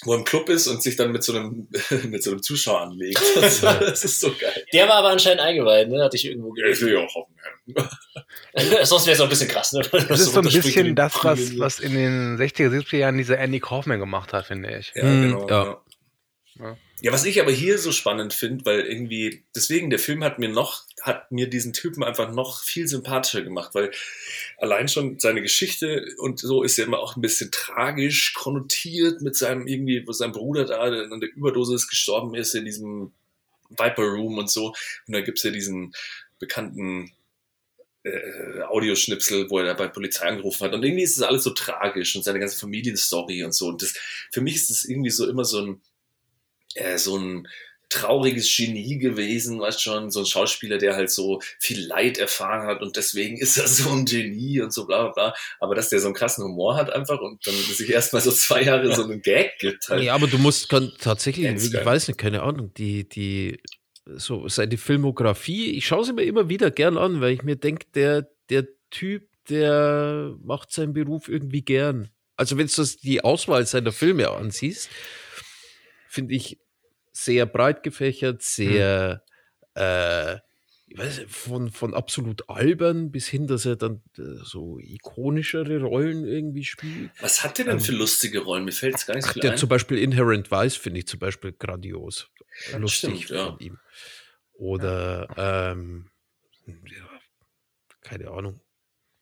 S5: Wo er im Club ist und sich dann mit so einem, [laughs] mit so einem Zuschauer anlegt. Das, [laughs] war- das ist so geil.
S1: Der war aber anscheinend eingeweiht, ne? Hatte ich irgendwo
S5: Ja, ich will ja auch hoffen. [laughs]
S1: Sonst wäre es auch ein bisschen krass, ne?
S2: Das ist so ein bisschen das, was, was in den 60er, 70er Jahren dieser Andy Kaufman gemacht hat, finde ich.
S5: Ja,
S4: Hm,
S5: genau.
S4: ja.
S5: Ja.
S2: Ja.
S5: was ich aber hier so spannend finde, weil irgendwie, deswegen, der Film hat mir noch, hat mir diesen Typen einfach noch viel sympathischer gemacht, weil allein schon seine Geschichte und so ist ja immer auch ein bisschen tragisch konnotiert mit seinem irgendwie, wo sein Bruder da an der Überdosis gestorben ist in diesem Viper Room und so. Und da gibt's ja diesen bekannten äh, Audioschnipsel, wo er da bei Polizei angerufen hat. Und irgendwie ist das alles so tragisch und seine ganze Familienstory und so. Und das, für mich ist das irgendwie so immer so ein, äh, so ein trauriges Genie gewesen, weißt schon, so ein Schauspieler, der halt so viel Leid erfahren hat und deswegen ist er [laughs] so ein Genie und so bla bla bla. Aber dass der so einen krassen Humor hat einfach und dann sich erstmal so zwei Jahre so einen Gag gibt halt.
S4: Ja, aber du musst kann, tatsächlich,
S5: Ganz
S4: ich
S5: geil.
S4: weiß nicht, keine Ahnung, die, die, so seine Filmografie, ich schaue sie mir immer wieder gern an, weil ich mir denke, der, der Typ, der macht seinen Beruf irgendwie gern. Also wenn du das- die Auswahl seiner Filme ansiehst, finde ich sehr breit gefächert, sehr äh, ich weiß, von, von absolut albern bis hin, dass er dann äh, so ikonischere Rollen irgendwie spielt.
S5: Was hat der denn für lustige Rollen? Mir fällt es gar nicht so viel
S4: der
S5: ein.
S4: zum Beispiel Inherent Vice finde ich zum Beispiel grandios. lustig
S5: Stimmt, ja.
S4: von ihm. Oder ähm, ja, keine Ahnung.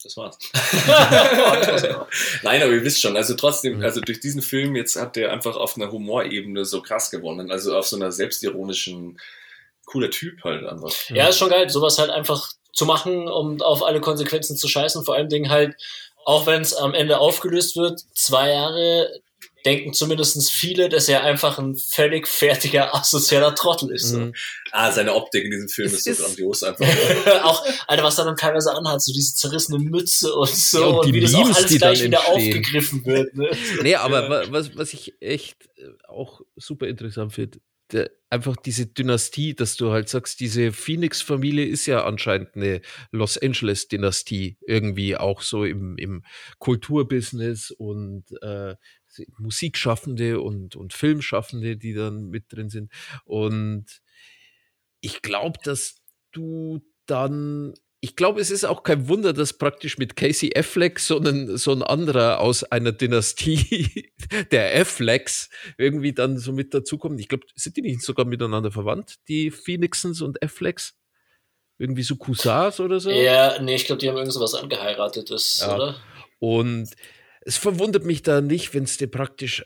S5: Das war's. [laughs] Nein, aber ihr wisst schon, also trotzdem, also durch diesen Film jetzt hat der einfach auf einer Humorebene so krass gewonnen. Also auf so einer selbstironischen, cooler Typ halt einfach.
S1: Ja, ist schon geil, sowas halt einfach zu machen, um auf alle Konsequenzen zu scheißen. Vor allem Dingen halt, auch wenn es am Ende aufgelöst wird, zwei Jahre denken zumindest viele, dass er einfach ein völlig fertiger, asozialer Trottel ist. So.
S4: Mhm.
S5: Ah, seine Optik in diesem Film
S4: Es
S5: ist so
S4: ist-
S5: grandios [laughs] einfach.
S1: auch, Alter, was er dann teilweise anhat, so diese zerrissene Mütze und so,
S4: Ja, und
S1: und,
S4: die
S1: wie das auch
S4: Memes,
S1: alles
S4: die
S1: gleich
S4: dann
S1: wieder
S4: entstehen.
S1: aufgegriffen wird. Ne? [laughs]
S4: Nee, aber wa- was, was ich echt äh, auch super interessant finde, der, einfach diese Dynastie, dass du halt sagst, diese Phoenix-Familie ist ja anscheinend eine Los Angeles-Dynastie, irgendwie auch so im, im Kulturbusiness und äh, Musikschaffende und, und Filmschaffende, die dann mit drin sind. Und ich glaube, dass du dann ich glaube, es ist auch kein Wunder, dass praktisch mit Casey Affleck so ein, so ein anderer aus einer Dynastie [laughs] der Afflecks irgendwie dann so mit dazukommt. Ich glaube, sind die nicht sogar miteinander verwandt, die Phoenixens und Afflecks? Irgendwie so Cousins oder so?
S1: Ja, nee, ich glaube, die haben irgend sowas angeheiratetes,
S4: Ja.
S1: oder?
S4: Und es verwundert mich da nicht, wenn es dir praktisch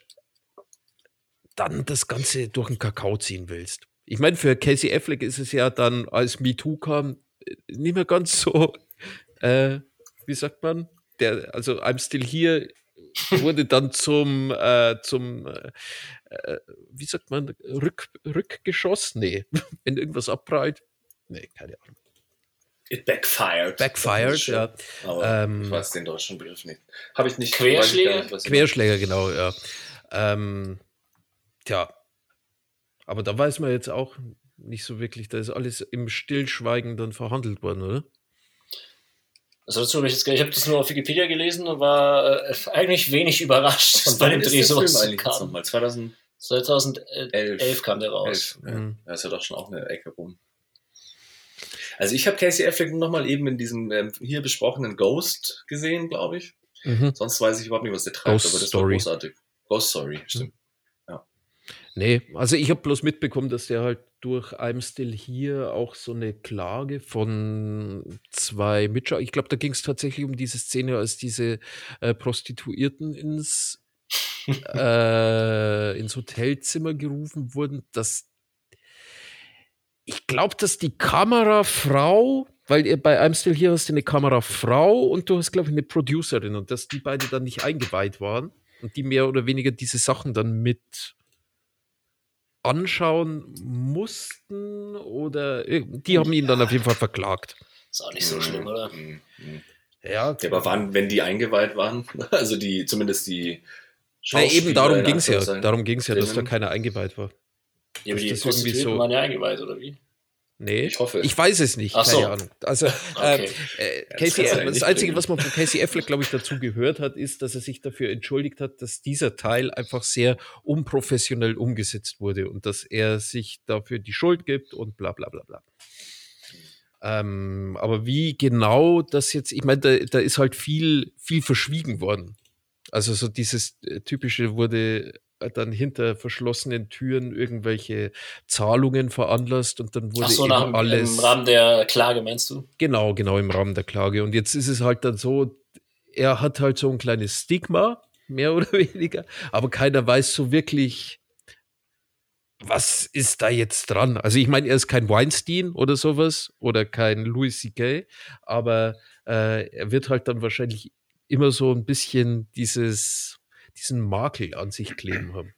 S4: dann das Ganze durch den Kakao ziehen willst. Ich meine, für Casey Affleck ist es ja dann, als MeToo kam, äh, nicht mehr ganz so, äh, wie sagt man, der, also I'm Still Here wurde dann zum, äh, zum äh, äh, wie sagt man, Rück, Rückgeschoss? Nee, [laughs] wenn irgendwas abprallt. Nee, keine Ahnung.
S5: It backfired.
S4: Backfired, ja.
S5: Aber
S4: Ähm,
S5: ich weiß den deutschen Begriff nicht. Habe ich nicht.
S1: Querschläger?
S5: nicht,
S4: Querschläger, genau, ja. Ähm, tja, aber da weiß man jetzt auch nicht so wirklich, da ist alles im Stillschweigen dann verhandelt worden, oder?
S1: Also dazu habe ich jetzt ich habe das nur auf Wikipedia gelesen und war äh, eigentlich wenig überrascht, dass
S5: Und
S1: bei dem Dreh
S5: der Film
S1: sowas kam.
S5: nochmal? 2011.
S1: 2011 kam der raus.
S5: Ja.
S4: Mhm.
S5: Da ist ja doch schon auch eine Ecke rum. Also ich habe Casey Affleck nochmal eben in diesem ähm, hier besprochenen Ghost gesehen, glaube ich.
S4: Mhm.
S5: Sonst weiß ich überhaupt nicht, was der treibt,
S4: Ghost
S5: aber das
S4: Story.
S5: war großartig. Ghost Story, stimmt.
S4: Nee, also ich habe bloß mitbekommen, dass der halt durch I'm Still Here auch so eine Klage von zwei Mitschau. Ich glaube, da ging es tatsächlich um diese Szene, als diese äh, Prostituierten ins, [laughs] äh, ins Hotelzimmer gerufen wurden, dass ich glaube, dass die Kamerafrau, weil ihr bei I'm Still Here hast du eine Kamerafrau und du hast, glaube ich, eine Producerin und dass die beide dann nicht eingeweiht waren und die mehr oder weniger diese Sachen dann mit anschauen mussten oder die haben ihn dann auf jeden Fall verklagt.
S1: Ist auch nicht so schlimm, oder?
S5: Mhm. Mhm.
S4: Ja,
S5: Ja, aber wann, wenn die eingeweiht waren, [laughs] also die, zumindest die
S4: ja eben darum
S5: in
S4: ging es ja. Darum ging es ja, dass da keiner eingeweiht war.
S1: Ja, aber
S4: Ist
S1: die
S4: das irgendwie so-
S1: waren ja eingeweiht, oder wie?
S4: Nee,
S5: Ich hoffe.
S4: Ich weiß es nicht,
S1: Ach so.
S4: keine Ahnung. Also, [laughs]
S1: Okay.
S4: äh, äh,
S5: das
S4: Casey, das
S5: nicht
S4: Einzige,
S5: bringen.
S4: was man von Casey Affleck, glaube ich, dazu gehört hat, ist, dass er sich dafür entschuldigt hat, dass dieser Teil einfach sehr unprofessionell umgesetzt wurde und dass er sich dafür die Schuld gibt und bla bla bla bla. Ähm, aber wie genau das jetzt, ich meine, da, da ist halt viel, viel verschwiegen worden. Also so dieses äh, typische wurde dann hinter verschlossenen Türen irgendwelche Zahlungen veranlasst und dann wurde
S1: Ach so,
S4: eben
S1: nach,
S4: alles
S1: im Rahmen der Klage, meinst du?
S4: Genau, genau im Rahmen der Klage. Und jetzt ist es halt dann so, er hat halt so ein kleines Stigma, mehr oder [laughs] weniger, aber keiner weiß so wirklich, was ist da jetzt dran. Also ich meine, er ist kein Weinstein oder sowas oder kein Louis C.K., aber äh, er wird halt dann wahrscheinlich immer so ein bisschen dieses, diesen Makel an sich kleben haben.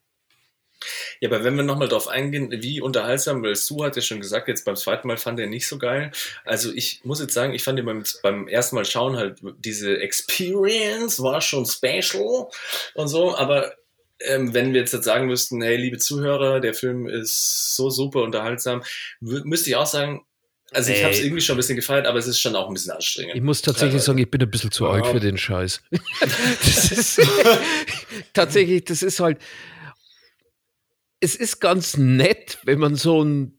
S5: Ja, aber wenn wir nochmal drauf eingehen, wie unterhaltsam, weil Sue hat ja schon gesagt, jetzt beim zweiten Mal fand er nicht so geil. Also ich muss jetzt sagen, ich fand ihn beim, beim ersten Mal schauen halt, diese Experience war schon special und so, aber ähm, wenn wir jetzt, jetzt sagen müssten, hey, liebe Zuhörer, der Film ist so super unterhaltsam, müsste ich auch sagen, also ich habe es irgendwie schon ein bisschen gefeiert, aber es ist schon auch ein bisschen
S4: Ich
S5: anstrengend.
S4: muss tatsächlich sagen, ich bin ein bisschen zu
S5: Ja.
S4: alt für den Scheiß. [laughs] das ist, [laughs] [laughs] tatsächlich, das ist halt. Es ist ganz nett, wenn man so ein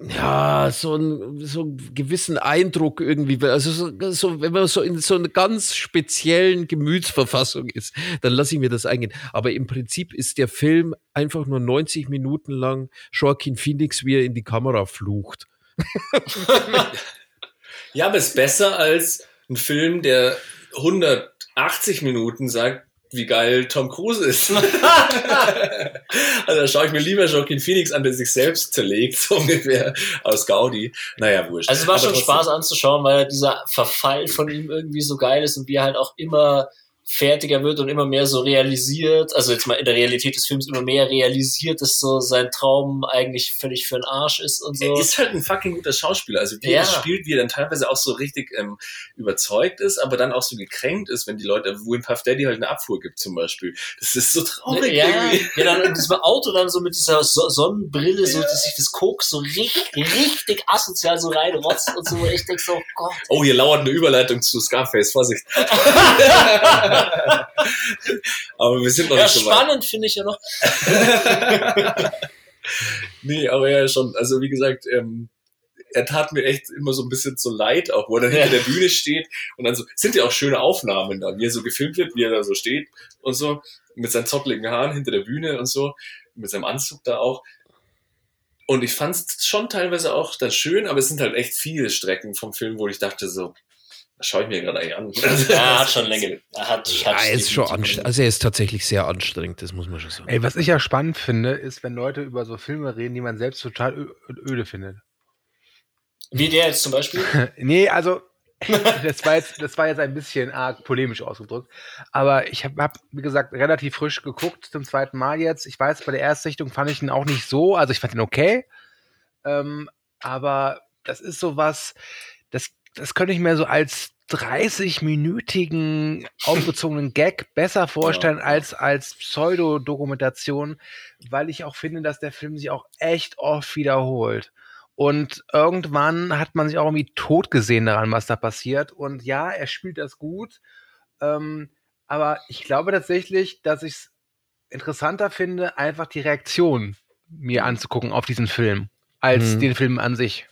S4: ja, so, ein, so einen gewissen Eindruck irgendwie, also so, so, wenn man so in so einer ganz speziellen Gemütsverfassung ist, dann lasse ich mir das eingehen. Aber im Prinzip ist der Film einfach nur 90 Minuten lang Joaquin Phoenix, wie er in die Kamera flucht. [laughs]
S5: Ja, aber ist besser als ein Film, der 180 Minuten sagt, wie geil Tom Cruise ist. [laughs] [laughs] also da schaue ich mir lieber Joaquin Phoenix an, der sich selbst zerlegt, [laughs] so ungefähr, aus Gaudi. Naja, wurscht.
S1: Also es war
S5: Aber
S1: schon
S5: trotzdem-
S1: Spaß anzuschauen, weil dieser Verfall von ihm irgendwie so geil ist und wie er halt auch immer fertiger wird und immer mehr so realisiert, also jetzt mal in der Realität des Films immer mehr realisiert, dass so sein Traum eigentlich völlig für den Arsch ist und so.
S5: Er ist halt ein fucking guter Schauspieler. Also wie
S1: Ja.
S5: er spielt, wie er dann teilweise auch so richtig ähm, überzeugt ist, aber dann auch so gekränkt ist, wenn die Leute, wo in Puff Daddy halt eine Abfuhr gibt zum Beispiel. Das ist so traurig
S1: ja,
S5: irgendwie.
S1: ja, dann in diesem Auto dann so mit dieser so Sonnenbrille, so dass sich das Koks so richtig, richtig asozial so reinrotzt und so, ich denk so, oh Gott.
S5: Oh, hier lauert eine Überleitung zu Scarface, Vorsicht. [laughs] [laughs] aber wir sind noch
S1: Ja,
S5: nicht so weit.
S1: spannend finde ich ja noch. [laughs]
S5: Nee, aber ja schon. Also wie gesagt, ähm, er tat mir echt immer so ein bisschen so leid, auch wo er dann hinter der Bühne steht und dann so, sind ja auch schöne Aufnahmen da, wie er so gefilmt wird, wie er da so steht und so, mit seinen zotteligen Haaren hinter der Bühne und so, mit seinem Anzug da auch. Und ich fand es schon teilweise auch dann schön, aber es sind halt echt viele Strecken vom Film, wo ich dachte so, das schaue ich mir gerade eigentlich an. [laughs]
S1: Ja, er [laughs] hat schon Länge. Er hat,
S4: Ja,
S1: hat
S4: er ist schon anstrengend. Also er ist tatsächlich sehr anstrengend, das muss man schon sagen.
S2: Ey, was ich ja spannend finde, ist, wenn Leute über so Filme reden, die man selbst total öde findet.
S1: Wie der jetzt zum Beispiel. [laughs]
S2: Nee, also das war jetzt, das war jetzt ein bisschen arg polemisch ausgedrückt. Aber ich habe, hab, wie gesagt, relativ frisch geguckt zum zweiten Mal jetzt. Ich weiß, bei der Erstsichtung fand ich ihn auch nicht so, also ich fand ihn okay. Ähm, aber das ist sowas, das, das könnte ich mir so als 30-minütigen aufgezogenen [laughs] Gag besser vorstellen als als Pseudodokumentation, weil ich auch finde, dass der Film sich auch echt oft wiederholt. Und irgendwann hat man sich auch irgendwie tot gesehen daran, was da passiert. Und ja, er spielt das gut. Ähm, aber ich glaube tatsächlich, dass ich es interessanter finde, einfach die Reaktion mir anzugucken auf diesen Film, als
S4: Mhm.
S2: den Film an sich.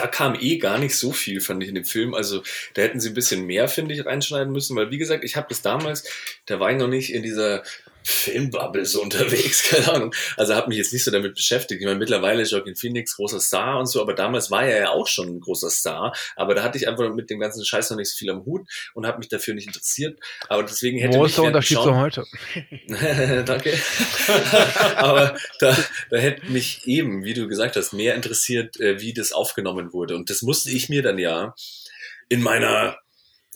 S5: Da kam eh gar nicht so viel, fand ich, in dem Film. Also da hätten sie ein bisschen mehr, finde ich, reinschneiden müssen, weil wie gesagt, ich habe das damals, da war ich noch nicht in dieser Filmbubble so [laughs] unterwegs, keine Ahnung. Also habe mich jetzt nicht so damit beschäftigt. Ich meine, mittlerweile ist Joaquin Phoenix großer Star und so, aber damals war er ja auch schon ein großer Star. Aber da hatte ich einfach mit dem ganzen Scheiß noch nicht so viel am Hut und habe mich dafür nicht interessiert. Aber deswegen hätte
S2: Wo
S5: mich
S2: ist der Unterschied zu heute? [laughs]
S5: Danke. [laughs] Aber da, da hätte mich eben, wie du gesagt hast, mehr interessiert, äh, wie das aufgenommen wurde. Und das musste ich mir dann ja in meiner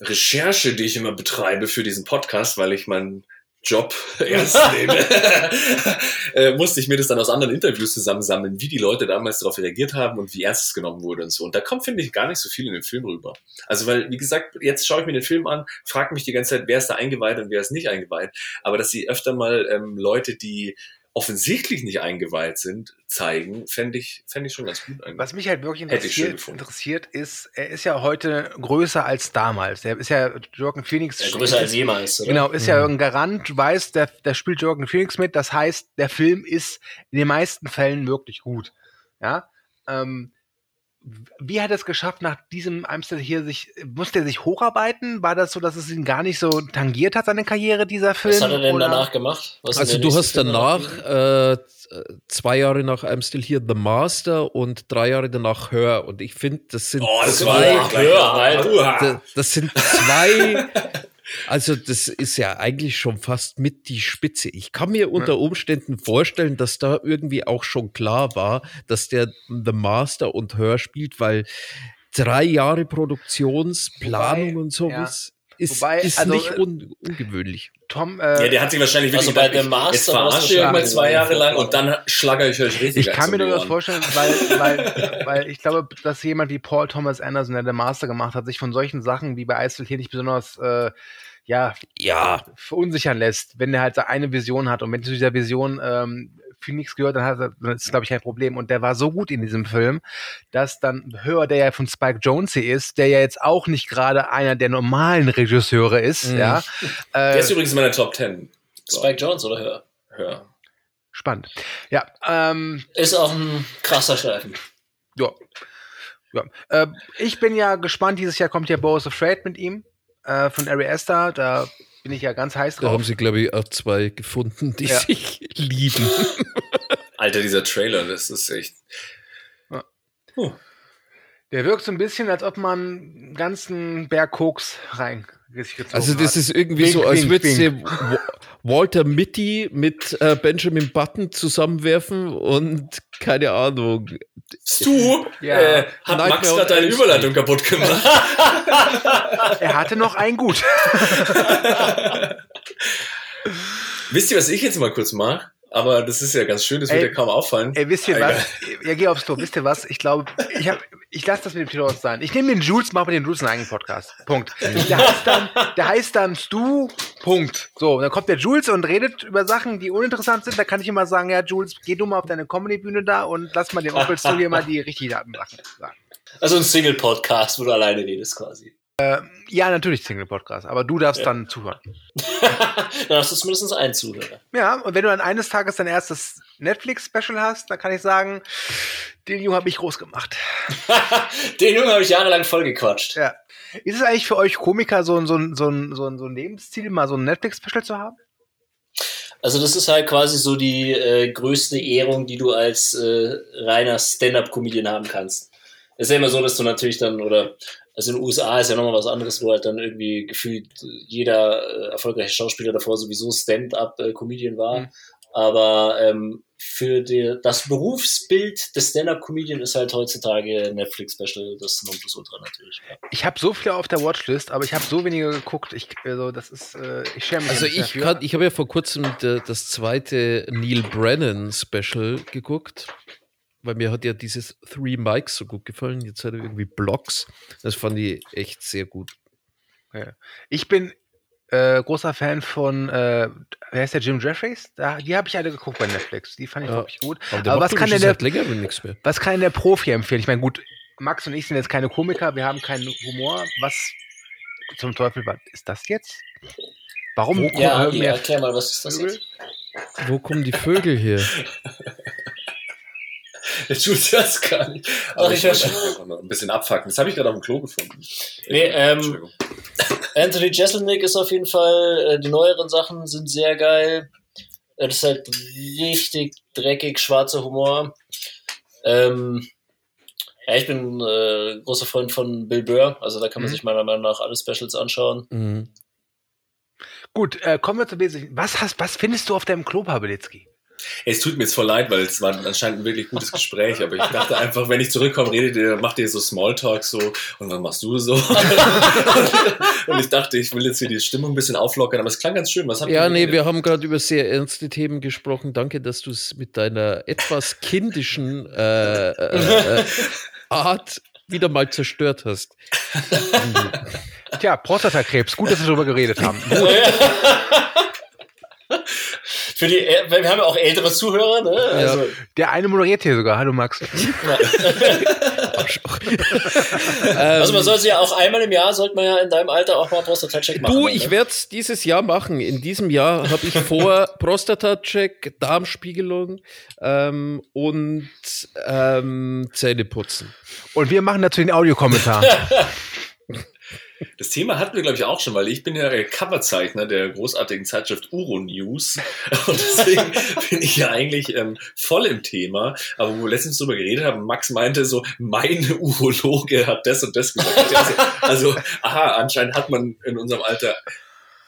S5: Recherche, die ich immer betreibe für diesen Podcast, weil ich meinen Job [laughs] [laughs] ernst nehme, [laughs] äh, musste ich mir das dann aus anderen Interviews zusammensammeln, wie die Leute damals darauf reagiert haben und wie ernst es genommen wurde und so. Und da kommt, finde ich, gar nicht so viel in den Film rüber. Also, weil, wie gesagt, jetzt schaue ich mir den Film an, frage mich die ganze Zeit, wer ist da eingeweiht und wer ist nicht eingeweiht. Aber dass sie öfter mal ähm, Leute, die offensichtlich nicht eingeweiht sind, zeigen, fände ich, fände ich schon ganz gut eigentlich.
S2: Was mich halt wirklich interessiert, interessiert ist, er ist ja heute größer als damals. Er ist ja Joaquin Phoenix.
S1: Ja, größer als jemals, oder?
S2: Genau, ist ja ein Garant, du weißt, der, der spielt Joaquin Phoenix mit. Das heißt, der Film ist in den meisten Fällen wirklich gut. Ja. Ähm, wie hat er es geschafft, nach diesem Amstel hier sich, musste er sich hocharbeiten? War das so, dass es ihn gar nicht so tangiert hat, seine Karriere, dieser Film?
S1: Was hat er denn
S2: Oder-
S1: danach gemacht? Was
S4: Also du hast
S1: Film
S4: danach äh, zwei Jahre nach I'm Still Here The Master und drei Jahre danach Hör. Und ich finde, das sind
S5: Oh, das
S4: zwei,
S5: war
S1: Hör halt.
S4: da- das sind zwei, [laughs] [laughs] also das ist ja eigentlich schon fast mit die Spitze. Ich kann mir unter Umständen vorstellen, dass da irgendwie auch schon klar war, dass der The Master und Hör spielt, weil drei Jahre Produktionsplanung
S2: Wobei,
S4: und sowas ist,
S2: Wobei,
S4: ist
S2: also,
S4: nicht
S2: äh,
S4: un ungewöhnlich.
S2: Tom, äh,
S5: Ja, der hat sich wahrscheinlich
S1: Also
S5: wirklich
S1: bei
S5: gedacht,
S1: The Master
S5: jetzt
S1: war das
S5: verarsche ich euch mal
S1: schon-
S5: zwei Jahre lang und dann schlagere ich euch richtig
S2: Ich kann mir nur das vorstellen, weil, weil, weil ich glaube, dass jemand wie Paul Thomas Anderson, der den Master gemacht hat, sich von solchen Sachen wie bei Eisel hier nicht besonders äh, ja,
S4: Ja,
S2: verunsichern lässt, wenn er halt so eine Vision hat. Und wenn zu dieser Vision ähm, Phoenix gehört, dann, hat er, dann ist es, glaube ich, kein Problem. Und der war so gut in diesem Film, dass dann Höher, der ja von Spike Jonze ist, der ja jetzt auch nicht gerade einer der normalen Regisseure ist,
S4: Mhm.
S2: ja. [laughs]
S5: Der
S2: Äh,
S5: ist übrigens in meiner Top 10. So.
S1: Spike Jones, oder? Hör?
S5: Ja.
S2: spannend. Ja, ähm,
S1: Ist auch ein krasser Streifen.
S2: Ja. ja. Äh, ich bin ja gespannt, dieses Jahr kommt ja Boris Afraid mit ihm äh, von Ari Aster. Da bin ich ja ganz heiß
S4: Da
S2: drauf.
S4: haben sie, glaube ich, auch zwei gefunden, die
S2: Ja. [laughs]
S4: sich lieben. [laughs]
S5: Alter, dieser Trailer, das ist echt.
S2: Der wirkt so ein bisschen, als ob man einen ganzen Berg Koks rein
S4: Also das
S2: hat.
S4: ist irgendwie
S2: Wink,
S4: so, als
S2: wink.
S4: Wa- Walter Mitty mit äh, Benjamin Button zusammenwerfen und keine Ahnung.
S5: Stu
S2: Ja.
S5: äh, hat
S4: Nightmare
S5: Max gerade deine Überleitung kaputt gemacht. [laughs]
S2: Er hatte noch einen gut. [laughs]
S5: Wisst ihr, was ich jetzt mal kurz mache? Aber das ist ja ganz schön, das wird
S2: Ey,
S5: ja kaum auffallen.
S2: Ey, wisst ihr was? Ja, geh aufs Klo. Wisst ihr was? Ich glaube, ich, hab- ich lasse das mit dem Pilot sein. Ich nehme den Jules, mache mit den Jules einen eigenen Podcast. Punkt. Der heißt dann, der heißt dann Stu, Punkt. So, und dann kommt der Jules und redet über Sachen, die uninteressant sind. Da kann ich immer sagen, ja, Jules, geh du mal auf deine Comedy-Bühne da und lass mal den Onkel Stu hier mal die richtigen Sachen sagen.
S1: Also ein Single-Podcast, wo du alleine redest quasi.
S2: Ja, natürlich Single-Podcast, aber du darfst
S1: Ja.
S2: dann zuhören. [laughs]
S1: Dann hast du zumindest einen Zuhörer.
S2: Ja, und wenn du dann eines Tages dein erstes Netflix-Special hast, dann kann ich sagen, den Jungen habe ich groß gemacht. [laughs]
S1: Den Jungen habe ich jahrelang voll gequatscht.
S2: Ja. Ist es eigentlich für euch Komiker so ein, so ein, so ein, so ein, so ein Lebensziel, mal so ein Netflix-Special zu haben?
S1: Also das ist halt quasi so die äh, größte Ehrung, die du als äh, reiner Stand-up-Comedian haben kannst. Es ist ja immer so, dass du natürlich dann, oder also in den USA ist ja nochmal was anderes, wo halt dann irgendwie gefühlt jeder äh, erfolgreiche Schauspieler davor sowieso Stand-up-Comedian war.
S2: Mhm.
S1: Aber ähm, für die, das Berufsbild des Stand-up-Comedian ist halt heutzutage Netflix-Special das Nonplusultra natürlich. Ja.
S2: Ich habe so viele auf der Watchlist, aber ich habe so wenige geguckt. Ich, also das ist, äh, ich schäme mich.
S4: Also ich,
S2: dafür.
S4: kann, ich habe ja vor kurzem das zweite Neil Brennan Special geguckt, weil mir hat ja dieses Three Mics so gut gefallen. Jetzt hat er irgendwie Blocks. Das fand ich echt sehr gut.
S2: Ich bin äh, großer Fan von, äh, wer ist der Jim Jeffries? Da, die habe ich alle geguckt bei Netflix. Die fand ich
S4: Ja.
S2: wirklich gut.
S4: Aber,
S2: Aber was kann der,
S4: mehr.
S2: was kann denn der Profi empfehlen? Ich meine, gut, Max und ich sind jetzt keine Komiker, wir haben keinen Humor. Was zum Teufel was ist das jetzt? Warum
S4: Wo-
S1: Ja, Andi, erklär mal, was ist das
S2: Vögel?
S1: jetzt?
S4: Wo kommen die Vögel her? [laughs]
S5: Der Jules hört's gar nicht.
S1: Ach,
S5: Aber
S1: ich
S5: ich wollte
S1: schon.
S5: einfach mal ein bisschen abfacken. Das habe ich gerade auf dem Klo gefunden.
S1: Nee, ähm. Anthony Jeselnik ist auf jeden Fall, äh, die neueren Sachen sind sehr geil. Das ist halt richtig dreckig, schwarzer Humor. Ähm, ja, ich bin äh, großer Freund von Bill Burr, also da kann man
S2: Mhm.
S1: sich meiner Meinung nach alle Specials anschauen.
S4: Mhm.
S2: Gut, äh, kommen wir zu Wesentlichen. Was, hast, was findest du auf deinem Klo, Pawelitzki?
S5: Es tut mir jetzt voll leid, weil es war anscheinend ein wirklich gutes Gespräch, aber ich dachte einfach, wenn ich zurückkomme, redet ihr, macht ihr so Smalltalk so und was machst du so? [laughs] und ich dachte, ich will jetzt hier die Stimmung ein bisschen auflockern, aber es klang ganz schön. Was habt ihr
S4: Ja, nee,
S5: geredet?
S4: wir haben gerade über sehr ernste Themen gesprochen. Danke, dass du es mit deiner etwas kindischen äh, äh, äh, Art wieder mal zerstört hast.
S2: Tja, Prostatakrebs. Gut, dass wir darüber geredet haben. [laughs]
S1: Für die, äh, weil wir haben ja auch ältere Zuhörer, ne? Also,
S2: Der eine moderiert hier sogar. Hallo Max. [laughs] [laughs]
S1: also man soll sie ja auch einmal im Jahr, sollte man ja in deinem Alter auch mal Prostata-Check machen.
S4: Du,
S1: ne?
S4: ich werde es dieses Jahr machen. In diesem Jahr habe ich vor [laughs] Prostata-Check, Darmspiegelung ähm, und ähm, Zähneputzen.
S2: Und wir machen dazu den Audiokommentar.
S5: Das Thema hatten wir, glaube ich, auch schon, weil ich bin ja Coverzeichner der großartigen Zeitschrift Uro News [laughs] und deswegen bin ich ja eigentlich ähm, voll im Thema. Aber wo wir letztens drüber geredet haben, Max meinte so, mein Urologe hat das und das gesagt. Also, also aha, anscheinend hat man in unserem Alter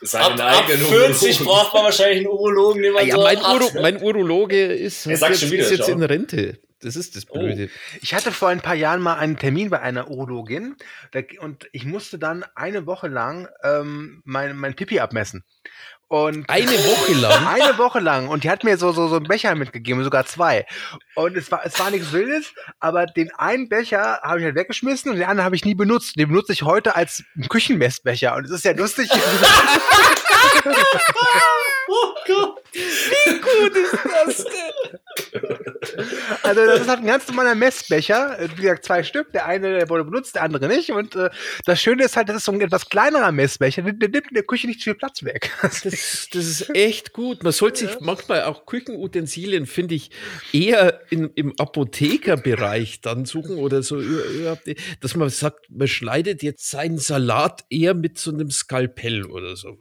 S5: seinen
S1: ab, ab
S5: eigenen
S1: 40
S5: Urologen.
S1: braucht man wahrscheinlich einen Urologen, den man
S4: Ah, ja,
S1: so
S4: mein,
S1: hat,
S4: Uro, mein Urologe ist,
S5: Er sagt
S4: jetzt,
S5: schon wieder,
S4: ist jetzt in Rente. Das ist das
S5: Oh.
S4: Blöde.
S2: Ich hatte vor ein paar Jahren mal einen Termin bei einer Urologin da, und ich musste dann eine Woche lang ähm, mein, mein Pipi abmessen. Und
S4: Eine Woche lang. [laughs]
S2: eine Woche lang und die hat mir so, so, so einen Becher mitgegeben, sogar zwei. Und es war, es war nichts Wildes, aber den einen Becher habe ich halt weggeschmissen und den anderen habe ich nie benutzt. Den benutze ich heute als Küchenmessbecher und es ist ja lustig. [laughs] [laughs]
S1: Oh Gott.
S2: Also das ist halt ein ganz normaler Messbecher. Äh, Wie gesagt, zwei Stück. Der eine der wurde benutzt, der andere nicht. Und äh, das Schöne ist halt, das ist so ein etwas kleinerer Messbecher. Der, nimmt in der Küche nicht viel Platz weg. [laughs]
S4: Das, das ist echt gut. Man sollte sich manchmal auch Küchenutensilien, finde ich, eher in, im Apothekerbereich dann suchen oder so, dass man sagt, man schneidet jetzt seinen Salat eher mit so einem Skalpell oder so.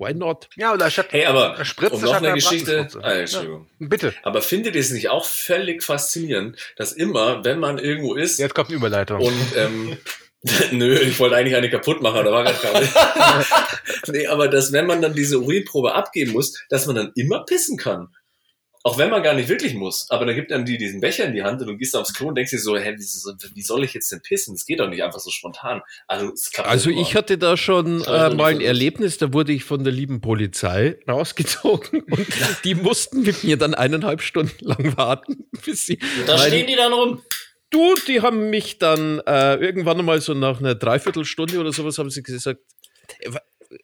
S4: Why not?
S2: Ja, oder statt
S5: Hey, aber
S2: Spritze
S5: um noch eine Geschichte. Ah, Entschuldigung.
S2: Bitte.
S5: Aber findet ihr es nicht auch völlig faszinierend, dass immer, wenn man irgendwo ist
S2: Jetzt kommt eine Überleitung.
S5: und ähm, [laughs] Nö, ich wollte eigentlich eine kaputt machen, aber war gar nicht. [laughs] nee, aber dass, wenn man dann diese Urinprobe abgeben muss, dass man dann immer pissen kann. Auch wenn man gar nicht wirklich muss. Aber dann gibt einem die diesen Becher in die Hand und du gehst aufs Klo und denkst dir so, hä, wie, so- wie soll ich jetzt denn pissen? Das geht doch nicht einfach so spontan. Also,
S4: Also ich hatte da schon äh, mal ein. Erlebnis, da wurde ich von der lieben Polizei rausgezogen [laughs] und die mussten mit mir dann eineinhalb Stunden lang warten, [laughs] bis sie.
S1: Da stehen die dann rum.
S4: Du, die haben mich dann äh, irgendwann mal so nach einer Dreiviertelstunde oder sowas haben sie gesagt,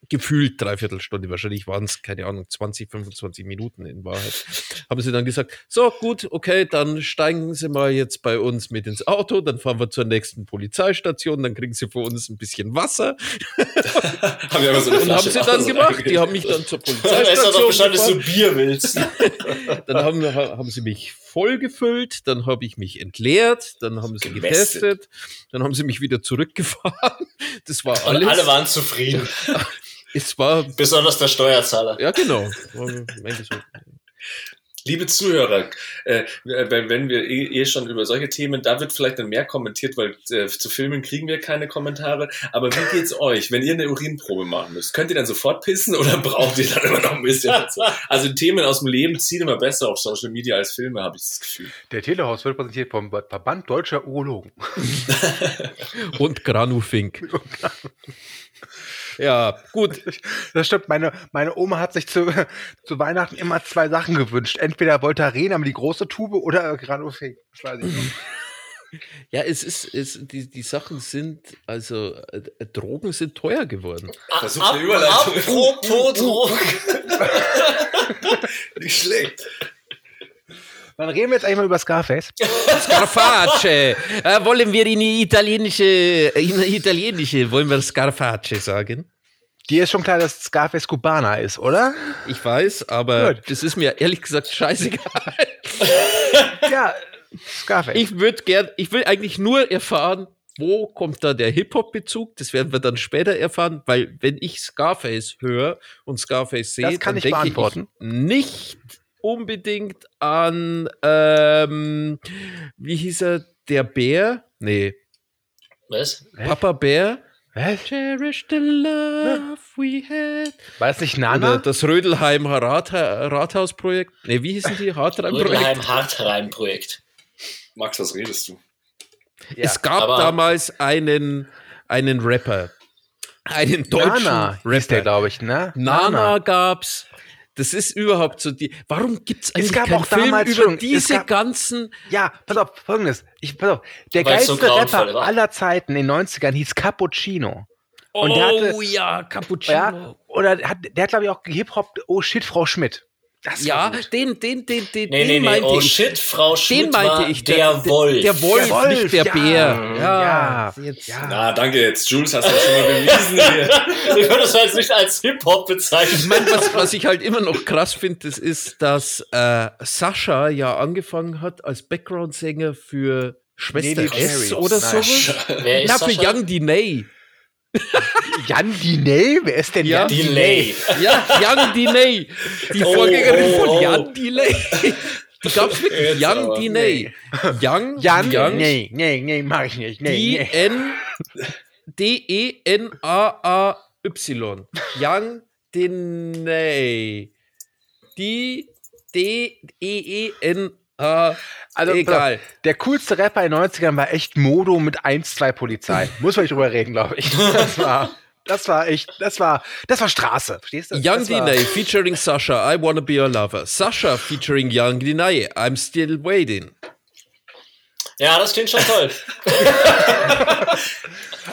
S4: gefühlt Dreiviertelstunde, wahrscheinlich waren es, keine Ahnung, 20, 25 Minuten in Wahrheit, [laughs] haben sie dann gesagt, so gut, okay, dann steigen Sie mal jetzt bei uns mit ins Auto, dann fahren wir zur nächsten Polizeistation, dann kriegen Sie für uns ein bisschen Wasser [laughs]
S5: haben wir aber so eine
S4: und haben sie dann
S5: Wasser
S4: gemacht. Die haben mich dann zur [laughs] Polizeistation
S1: Bescheid, dass du Bier willst.
S4: Dann haben, haben sie mich vollgefüllt, dann habe ich mich entleert, dann haben sie
S5: Gemästet.
S4: getestet, dann haben sie mich wieder zurückgefahren. Das war
S1: Und
S4: alles.
S1: alle waren zufrieden.
S4: Es war,
S1: Besonders der Steuerzahler.
S4: ja genau.
S5: Liebe Zuhörer, äh, wenn wir eh, eh schon über solche Themen, da wird vielleicht dann mehr kommentiert, weil äh, zu Filmen kriegen wir keine Kommentare. Aber wie geht's euch, wenn ihr eine Urinprobe machen müsst? Könnt ihr dann sofort pissen oder [laughs] braucht ihr dann immer noch ein bisschen dazu? Also Themen aus dem Leben ziehen immer besser auf Social Media als Filme, habe ich das Gefühl.
S2: Der Telehaus wird präsentiert vom Verband Deutscher Urologen. [laughs]
S4: Und Granufink. [laughs] Ja, gut. [laughs]
S2: Das stimmt, meine, meine Oma hat sich zu, zu Weihnachten immer zwei Sachen gewünscht. Entweder Voltaren, aber die große Tube, oder Granufink. Das weiß ich noch. [laughs]
S4: Ja, es ist, es, die, die Sachen sind, also äh, Drogen sind teuer geworden.
S5: Versuch eine Überleitung.
S1: Apropos [laughs] Drogen.
S5: Nicht schlecht.
S2: Dann reden wir jetzt eigentlich mal über Scarface. [laughs]
S4: Scarface. äh, wollen wir in die italienische, in die italienische, wollen wir Scarface sagen?
S2: Dir ist schon klar, dass Scarface Kubaner ist, oder?
S4: Ich weiß, aber
S2: Gut.
S4: das ist mir ehrlich gesagt scheißegal. [laughs]
S2: Ja, Scarface.
S4: Ich würde gern, ich will eigentlich nur erfahren, wo kommt da der Hip-Hop-Bezug? Das werden wir dann später erfahren, weil wenn ich Scarface höre und Scarface sehe, dann
S2: ich
S4: denke ich nicht unbedingt an, ähm, wie hieß er, der Bär? Nee,
S1: Was?
S4: Papa Bär.
S2: Was?
S4: Cherish the love we had.
S2: War das nicht
S4: Oder
S2: Nana?
S4: das Rödelheim Ratha Rathausprojekt. Nee, wie hießen die? Hartreim-Projekt.
S1: Rödelheim Hartreim-Projekt.
S5: Max, was redest du?
S2: Ja.
S4: Es gab
S1: aber-
S4: damals einen, einen Rapper. Einen deutschen
S2: Nana hieß der,
S4: Rapper.
S2: glaube ich, ne?
S4: Nana gab's. Das ist überhaupt so die. Warum gibt's eigentlich
S2: gab
S4: keinen
S2: auch
S4: Film
S2: damals
S4: über
S2: schon- es
S4: diese
S2: gab-
S4: ganzen?
S2: Ja, pass auf, folgendes. Ich, pass auf. Der
S1: es so
S2: geilste
S1: grauenvoll
S2: Rapper
S1: war.
S2: aller Zeiten in den 90ern hieß Cappuccino. Und
S4: oh
S2: der hatte-
S4: ja, Cappuccino.
S2: Ja, oder hat, der hat, glaube ich, auch Hip-Hop, oh shit, Frau Schmidt. Das
S4: Ja,
S2: gut.
S4: den, den, den, den,
S1: Nee,
S4: den
S1: nee, nee.
S4: meinte
S1: Oh
S4: ich.
S1: shit, Frau Schmidt
S4: den meinte
S1: war
S4: ich.
S1: der, Wolf.
S4: Der Wolf,
S2: Der Wolf,
S4: nicht der
S2: ja.
S4: Bär.
S2: Ja,
S4: jetzt.
S2: ja.
S5: Ah, danke jetzt. Jules, hast du das schon mal bewiesen hier. [laughs]
S1: Ich würde das jetzt nicht als Hip-Hop bezeichnen.
S4: Ich meine, was, was ich halt immer noch krass finde, das ist, dass äh, Sascha ja angefangen hat als Background-Sänger für Schwester
S2: Nelly
S4: S oder
S2: Nein.
S4: sowas.
S1: Wer ist
S4: Na, für
S1: Sascha?
S4: Young Diney. [laughs]
S2: Jan Diney? Wer ist denn
S4: Ja.
S2: Jan
S1: Delay.
S4: Ja, Young Diney. Die
S1: Oh,
S4: Vorgängerin
S1: oh,
S4: von
S1: oh.
S4: Jan Delay. Die gab's wirklich.
S5: Aber.
S4: Diney. Young,
S2: Jan?
S4: Young
S2: Nee, nee, nee, mach ich nicht. Nee, nee.
S4: D-N D-E-N-A-A-Y. Young Diney. Die D-E-E-N-A.
S2: Also,
S4: Egal.
S2: Der coolste Rapper in den 90ern war echt Modo mit 1, 2 Polizei. [laughs] Muss man nicht drüber reden, glaube ich. Das war, das war echt, das war, das war Straße. Verstehst du?
S4: Young Diney featuring Sasha, I Wanna Be Your Lover. Sasha featuring Young Diney, I'm Still Waiting.
S1: Ja, das klingt schon toll. [laughs]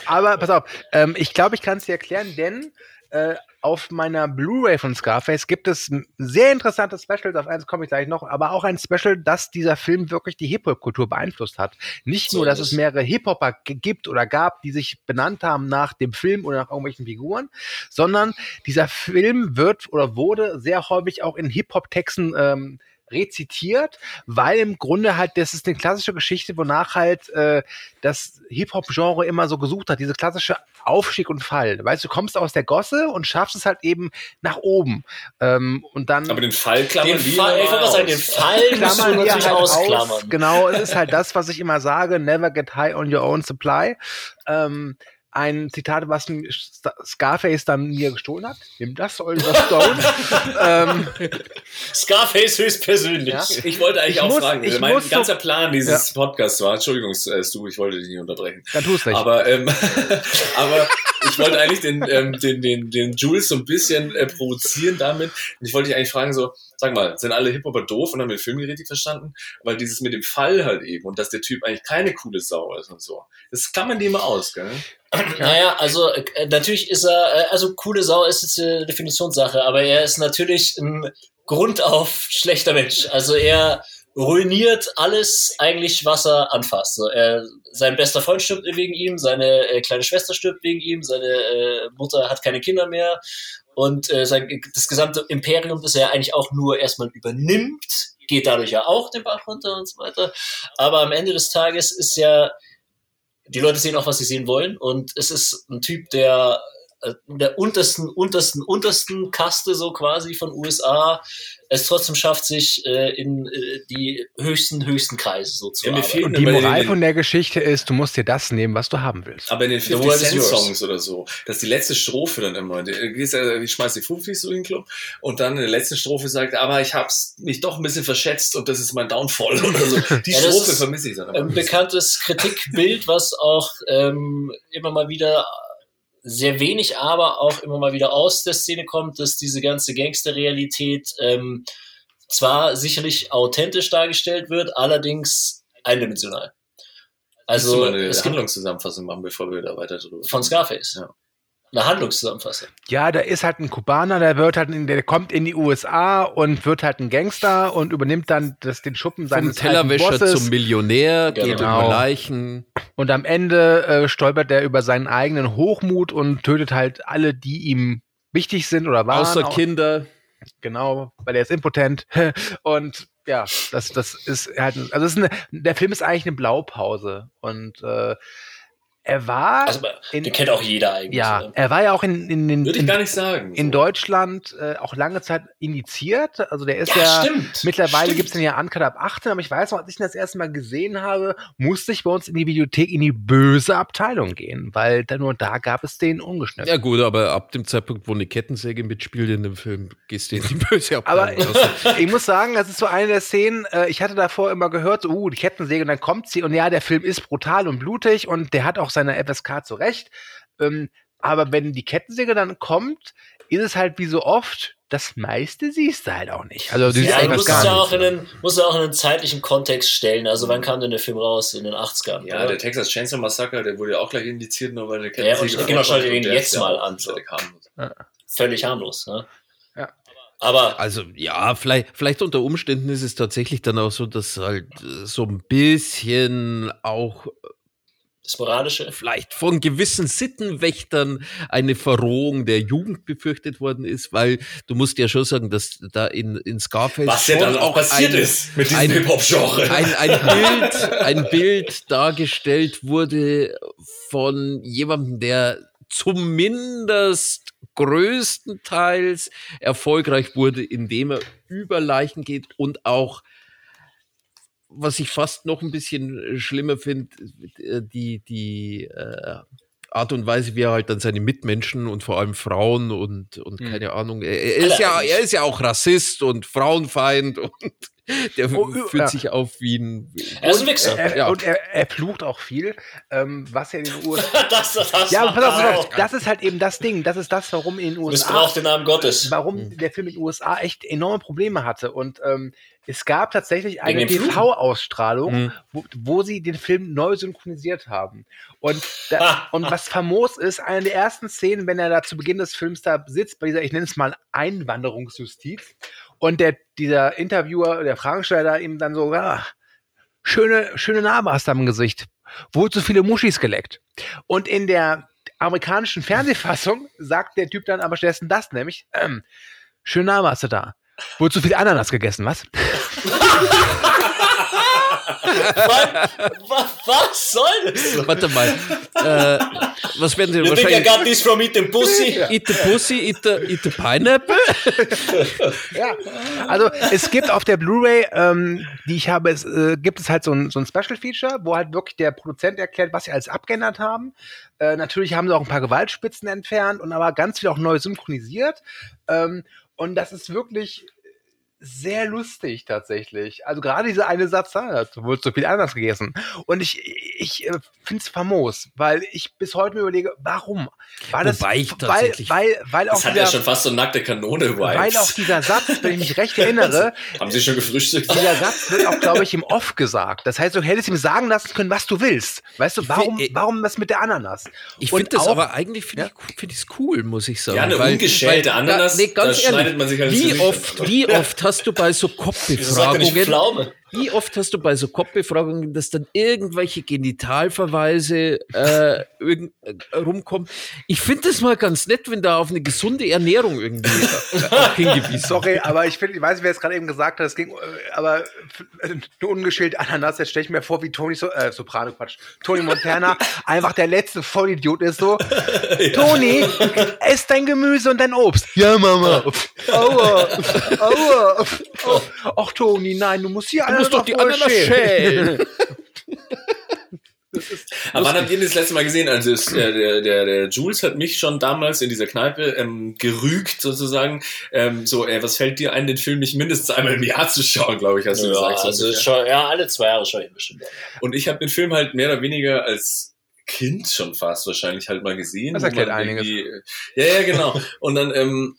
S2: Aber pass auf, ähm, ich glaube, ich kann es dir erklären, denn äh, auf meiner Blu-ray von Scarface gibt es sehr interessante Specials, auf eins komme ich gleich noch, aber auch ein Special, dass dieser Film wirklich die Hip-Hop-Kultur beeinflusst hat. Nicht
S1: So
S2: nur, dass es mehrere Hip-Hopper gibt oder gab, die sich benannt haben nach dem Film oder nach irgendwelchen Figuren, sondern dieser Film wird oder wurde sehr häufig auch in Hip-Hop-Texten ähm, rezitiert, weil im Grunde halt, das ist eine klassische Geschichte, wonach halt äh, das Hip-Hop-Genre immer so gesucht hat, diese klassische Aufstieg und Fall. Weißt du, du kommst aus der Gosse und schaffst es halt eben nach oben. Ähm, und dann
S5: Aber den Fall klammern
S1: Den
S5: die
S1: Fall, ich
S5: aus.
S1: sagen, den Fall [laughs]
S2: klammern wir halt
S1: ausklammern.
S2: aus. Genau, es ist halt das, was ich immer sage, never get high on your own supply. Ähm, ein Zitat, was Scarface dann mir gestohlen hat. Nimm das, Oliver Stone. [laughs] ähm,
S1: Scarface höchstpersönlich.
S2: Ja.
S5: Ich wollte eigentlich
S2: Ich
S5: auch
S2: muss-
S5: fragen,
S2: ich
S5: mein
S2: muss so-
S5: ganzer Plan dieses Podcasts war, Entschuldigung, äh, Stu, ich wollte dich nicht unterbrechen.
S2: dann tust nicht.
S5: Aber, ähm, [laughs] aber ich wollte eigentlich den, ähm, den, den, den Jules so ein bisschen äh, provozieren damit. Und ich wollte dich eigentlich fragen, so, sag mal, sind alle Hip-Hopper doof und haben den Film richtig verstanden? Weil dieses mit dem Fall halt eben und dass der Typ eigentlich keine coole Sau ist und so. Das klammern die immer aus, gell?
S1: Naja, also äh, natürlich ist er, äh, also coole Sau ist jetzt eine Definitionssache, aber er ist natürlich ein grundauf schlechter Mensch. Also er ruiniert alles eigentlich, was er anfasst. So, er, sein bester Freund stirbt wegen ihm, seine äh, kleine Schwester stirbt wegen ihm, seine äh, Mutter hat keine Kinder mehr und äh, sein, das gesamte Imperium, das er eigentlich auch nur erstmal übernimmt, geht dadurch ja auch den Bach runter und so weiter. Aber am Ende des Tages ist ja die Leute sehen auch, was sie sehen wollen. Und es ist ein Typ, der äh, in der untersten, untersten, untersten Kaste so quasi von USA es trotzdem schafft, sich äh, in äh, die höchsten, höchsten Kreise so zu
S5: Ja,
S1: arbeiten.
S2: und die Moral von der Geschichte ist, du musst dir das nehmen, was du haben willst.
S5: Aber in den
S1: The
S5: 50
S1: world is
S5: Cent. Songs oder so, dass die letzte Strophe dann immer, die, die, die schmeißt die 50 so in den Club und dann in der letzten Strophe sagt, aber ich hab's mich doch ein bisschen verschätzt und das ist mein Downfall [laughs] oder so. Die
S1: Ja,
S5: Strophe vermisse ich dann immer.
S1: ein bekanntes Kritikbild, was auch ähm, immer mal wieder sehr wenig, aber auch immer mal wieder aus der Szene kommt, dass diese ganze Gangsterrealität ähm, zwar sicherlich authentisch dargestellt wird, allerdings eindimensional.
S5: Also, eine
S1: es
S5: Handlungszusammenfassung machen, bevor wir da weiter drüber
S1: von Scarface.
S5: Ja.
S1: Eine Handlungszusammenfassung.
S2: Ja, da ist halt ein Kubaner, der wird halt, in, der kommt in die USA und wird halt ein Gangster und übernimmt dann das, den Schuppen
S4: Vom
S2: seines alten
S4: Tellerwäscher
S2: Bosses.
S4: zum Millionär, geht
S1: Genau.
S4: über Leichen.
S2: Und am Ende äh, stolpert er über seinen eigenen Hochmut und tötet halt alle, die ihm wichtig sind oder waren.
S4: Außer
S2: Auch-
S4: Kinder.
S2: Genau, weil er ist impotent. [laughs] Und ja, das, das ist halt, also es ist eine, der Film ist eigentlich eine Blaupause. Und äh, er war,
S1: Also
S2: in,
S1: den kennt auch jeder eigentlich.
S2: ja,
S1: ne?
S2: er war ja auch in, in, in,
S5: Würde ich
S2: in,
S5: gar nicht sagen.
S2: in
S5: so.
S2: Deutschland äh, auch lange Zeit indiziert. Also der ist
S1: Ja,
S2: ja,
S1: stimmt.
S2: mittlerweile
S1: Stimmt.
S2: gibt's den ja Uncut ab 18, aber ich weiß noch, als ich ihn das erste Mal gesehen habe, musste ich bei uns in die Videothek in die böse Abteilung gehen, weil da nur da gab es den ungeschnitten.
S4: Ja gut, aber ab dem Zeitpunkt, wo eine Kettensäge mitspielt in dem Film, gehst du in die böse [laughs]
S2: Aber
S4: Abteilung. [laughs]
S2: ich, ich muss sagen, das ist so eine der Szenen, äh, ich hatte davor immer gehört, so, uh, die Kettensäge, und dann kommt sie, und ja, der Film ist brutal und blutig und der hat auch seine FSK zurecht. Ähm, aber wenn die Kettensäge dann kommt, ist es halt wie so oft, das meiste siehst du halt auch nicht. Also du
S1: Ja, du musst ja
S2: gar
S1: auch
S2: nicht.
S1: in einen, musst ja auch in einen zeitlichen Kontext stellen. Also wann kam denn der Film raus? In den 80ern?
S5: Ja,
S1: oder?
S5: der Texas Chainsaw Massacre, der wurde ja auch gleich indiziert, nur weil der
S1: Ja, und
S5: Kettensäge
S1: genau, schau dir den jetzt
S5: ja
S1: mal
S5: auch
S1: an, so.
S5: völlig harmlos.
S1: Völlig harmlos. Ne?
S2: Ja.
S1: Aber
S4: Also ja, vielleicht, vielleicht unter Umständen ist es tatsächlich dann auch so, dass halt äh, so ein bisschen auch
S1: das Moralische.
S4: vielleicht von gewissen Sittenwächtern eine Verrohung der Jugend befürchtet worden ist, weil du musst ja schon sagen, dass da in, in Scarface
S5: Was ja dann auch passiert
S4: ein,
S5: ist mit diesem Hip-Hop-Genre.
S4: ein, ein, [laughs] Bild, ein Bild dargestellt wurde von jemandem, der zumindest größtenteils erfolgreich wurde, indem er über Leichen geht und auch was ich fast noch ein bisschen schlimmer finde, äh, die, die äh, Art und Weise, wie er halt dann seine Mitmenschen und vor allem Frauen und, und
S2: Hm.
S4: keine Ahnung, er, er ist ja, er ist ja auch Rassist und Frauenfeind und [laughs] Der
S2: Oh,
S4: fühlt
S2: ja.
S4: sich auf wie ein.
S1: Er ist ein Wichser.
S2: Er,
S4: Ja.
S2: Und er, er flucht auch viel, ähm, was ja in den USA. [laughs]
S1: Das, das, das
S2: ja, aber pass auf, auf, das ist halt eben das Ding. Das ist das, warum in den USA.
S1: Missbraucht den Namen Gottes.
S2: warum der Film in den USA echt enorme Probleme hatte. Und ähm, es gab tatsächlich eine? TV-Ausstrahlung,
S4: Mhm.
S2: wo, wo sie den Film neu synchronisiert haben. Und, da,
S1: Ah.
S2: und was famos ist, eine der ersten Szenen, wenn er da zu Beginn des Films da sitzt, bei dieser, ich nenne es mal Einwanderungsjustiz, und der, dieser Interviewer, der Fragensteller ihm dann so, ah, schöne, schöne Narbe hast du am Gesicht. Wohl zu viele Muschis geleckt. Und in der amerikanischen Fernsehfassung sagt der Typ dann aber stattdessen das, nämlich, ähm, schöne Narbe hast du da. Wohl zu viel Ananas gegessen, was?
S1: was, was, soll das?
S4: Warte mal. Äh, was werden die
S1: You think I
S4: wahrscheinlich?
S1: got this from eating pussy?
S4: Eat the pussy, eat the, eat the pineapple?
S2: Ja, also es gibt auf der Blu-ray, ähm, die ich habe, es, äh, gibt es halt so ein, so ein Special Feature, wo halt wirklich der Produzent erklärt, was sie alles abgeändert haben. Äh, natürlich haben sie auch ein paar Gewaltspitzen entfernt und aber ganz viel auch neu synchronisiert. Ähm, und das ist wirklich sehr lustig tatsächlich. Also gerade dieser eine Satz, da hat wohl zu viel anders gegessen. Und ich, ich äh, finde es famos, weil ich bis heute mir überlege, warum? War das,
S4: Wobei ich
S2: weil,
S4: tatsächlich-
S2: weil, weil auch
S5: Das hat
S2: dieser,
S5: ja schon fast so nackte Kanone-Vibes.
S2: weil auch dieser Satz, wenn ich mich recht [laughs] erinnere,
S5: Haben Sie schon gefrühstückt?
S2: dieser Satz wird auch, glaube ich, im Off gesagt. Das heißt, du hättest ihm sagen lassen können, was du willst. Weißt du, warum,
S4: find-
S2: warum das mit der Ananas?
S4: Ich finde das
S2: auch-
S4: aber eigentlich finde ich find ich's cool, muss ich sagen.
S5: Ja, eine ungeschälte Ananas,
S4: nee, ganz
S5: da
S4: ehrlich,
S5: schneidet man sich halt
S4: wie oft, wie oft [laughs] hast du bei so Kopfbefragungen? Wie oft hast du bei so Kopfbefragungen, dass dann irgendwelche Genitalverweise äh, irgend, äh, rumkommen? Ich finde das mal ganz nett, wenn da auf eine gesunde Ernährung irgendwie [laughs] hingewiesen wird.
S2: Sorry, aber ich finde, ich weiß nicht, wer es gerade eben gesagt hat, es ging, äh, aber f- äh, eine ungeschälte Ananas, jetzt stelle ich mir vor, wie Tony so, äh, Soprano, Quatsch, Tony Montana [laughs] einfach der letzte Vollidiot ist so. [laughs] Tony, ess dein Gemüse und dein Obst. Ja, Mama. Aua, aua. Oh, Ach, Toni, nein, du musst hier
S4: Du musst doch die Ananas
S2: schälen.
S4: schälen.
S5: Aber wann habt ihr das letzte Mal gesehen? Also es, äh, der, der, der Jules hat mich schon damals in dieser Kneipe ähm, gerügt sozusagen. Ähm, so, ey, was fällt dir ein, den Film nicht mindestens einmal im Jahr zu schauen, glaube ich, hast du
S1: Ja,
S5: gesagt. so
S1: also
S5: ungefähr.
S1: schon, ja, alle zwei Jahre schaue ich bestimmt.
S5: Und ich habe den Film halt mehr oder weniger als Kind schon fast wahrscheinlich halt mal gesehen.
S2: Das erklärt einiges.
S5: irgendwie- Ja, ja, genau. Und dann, ähm,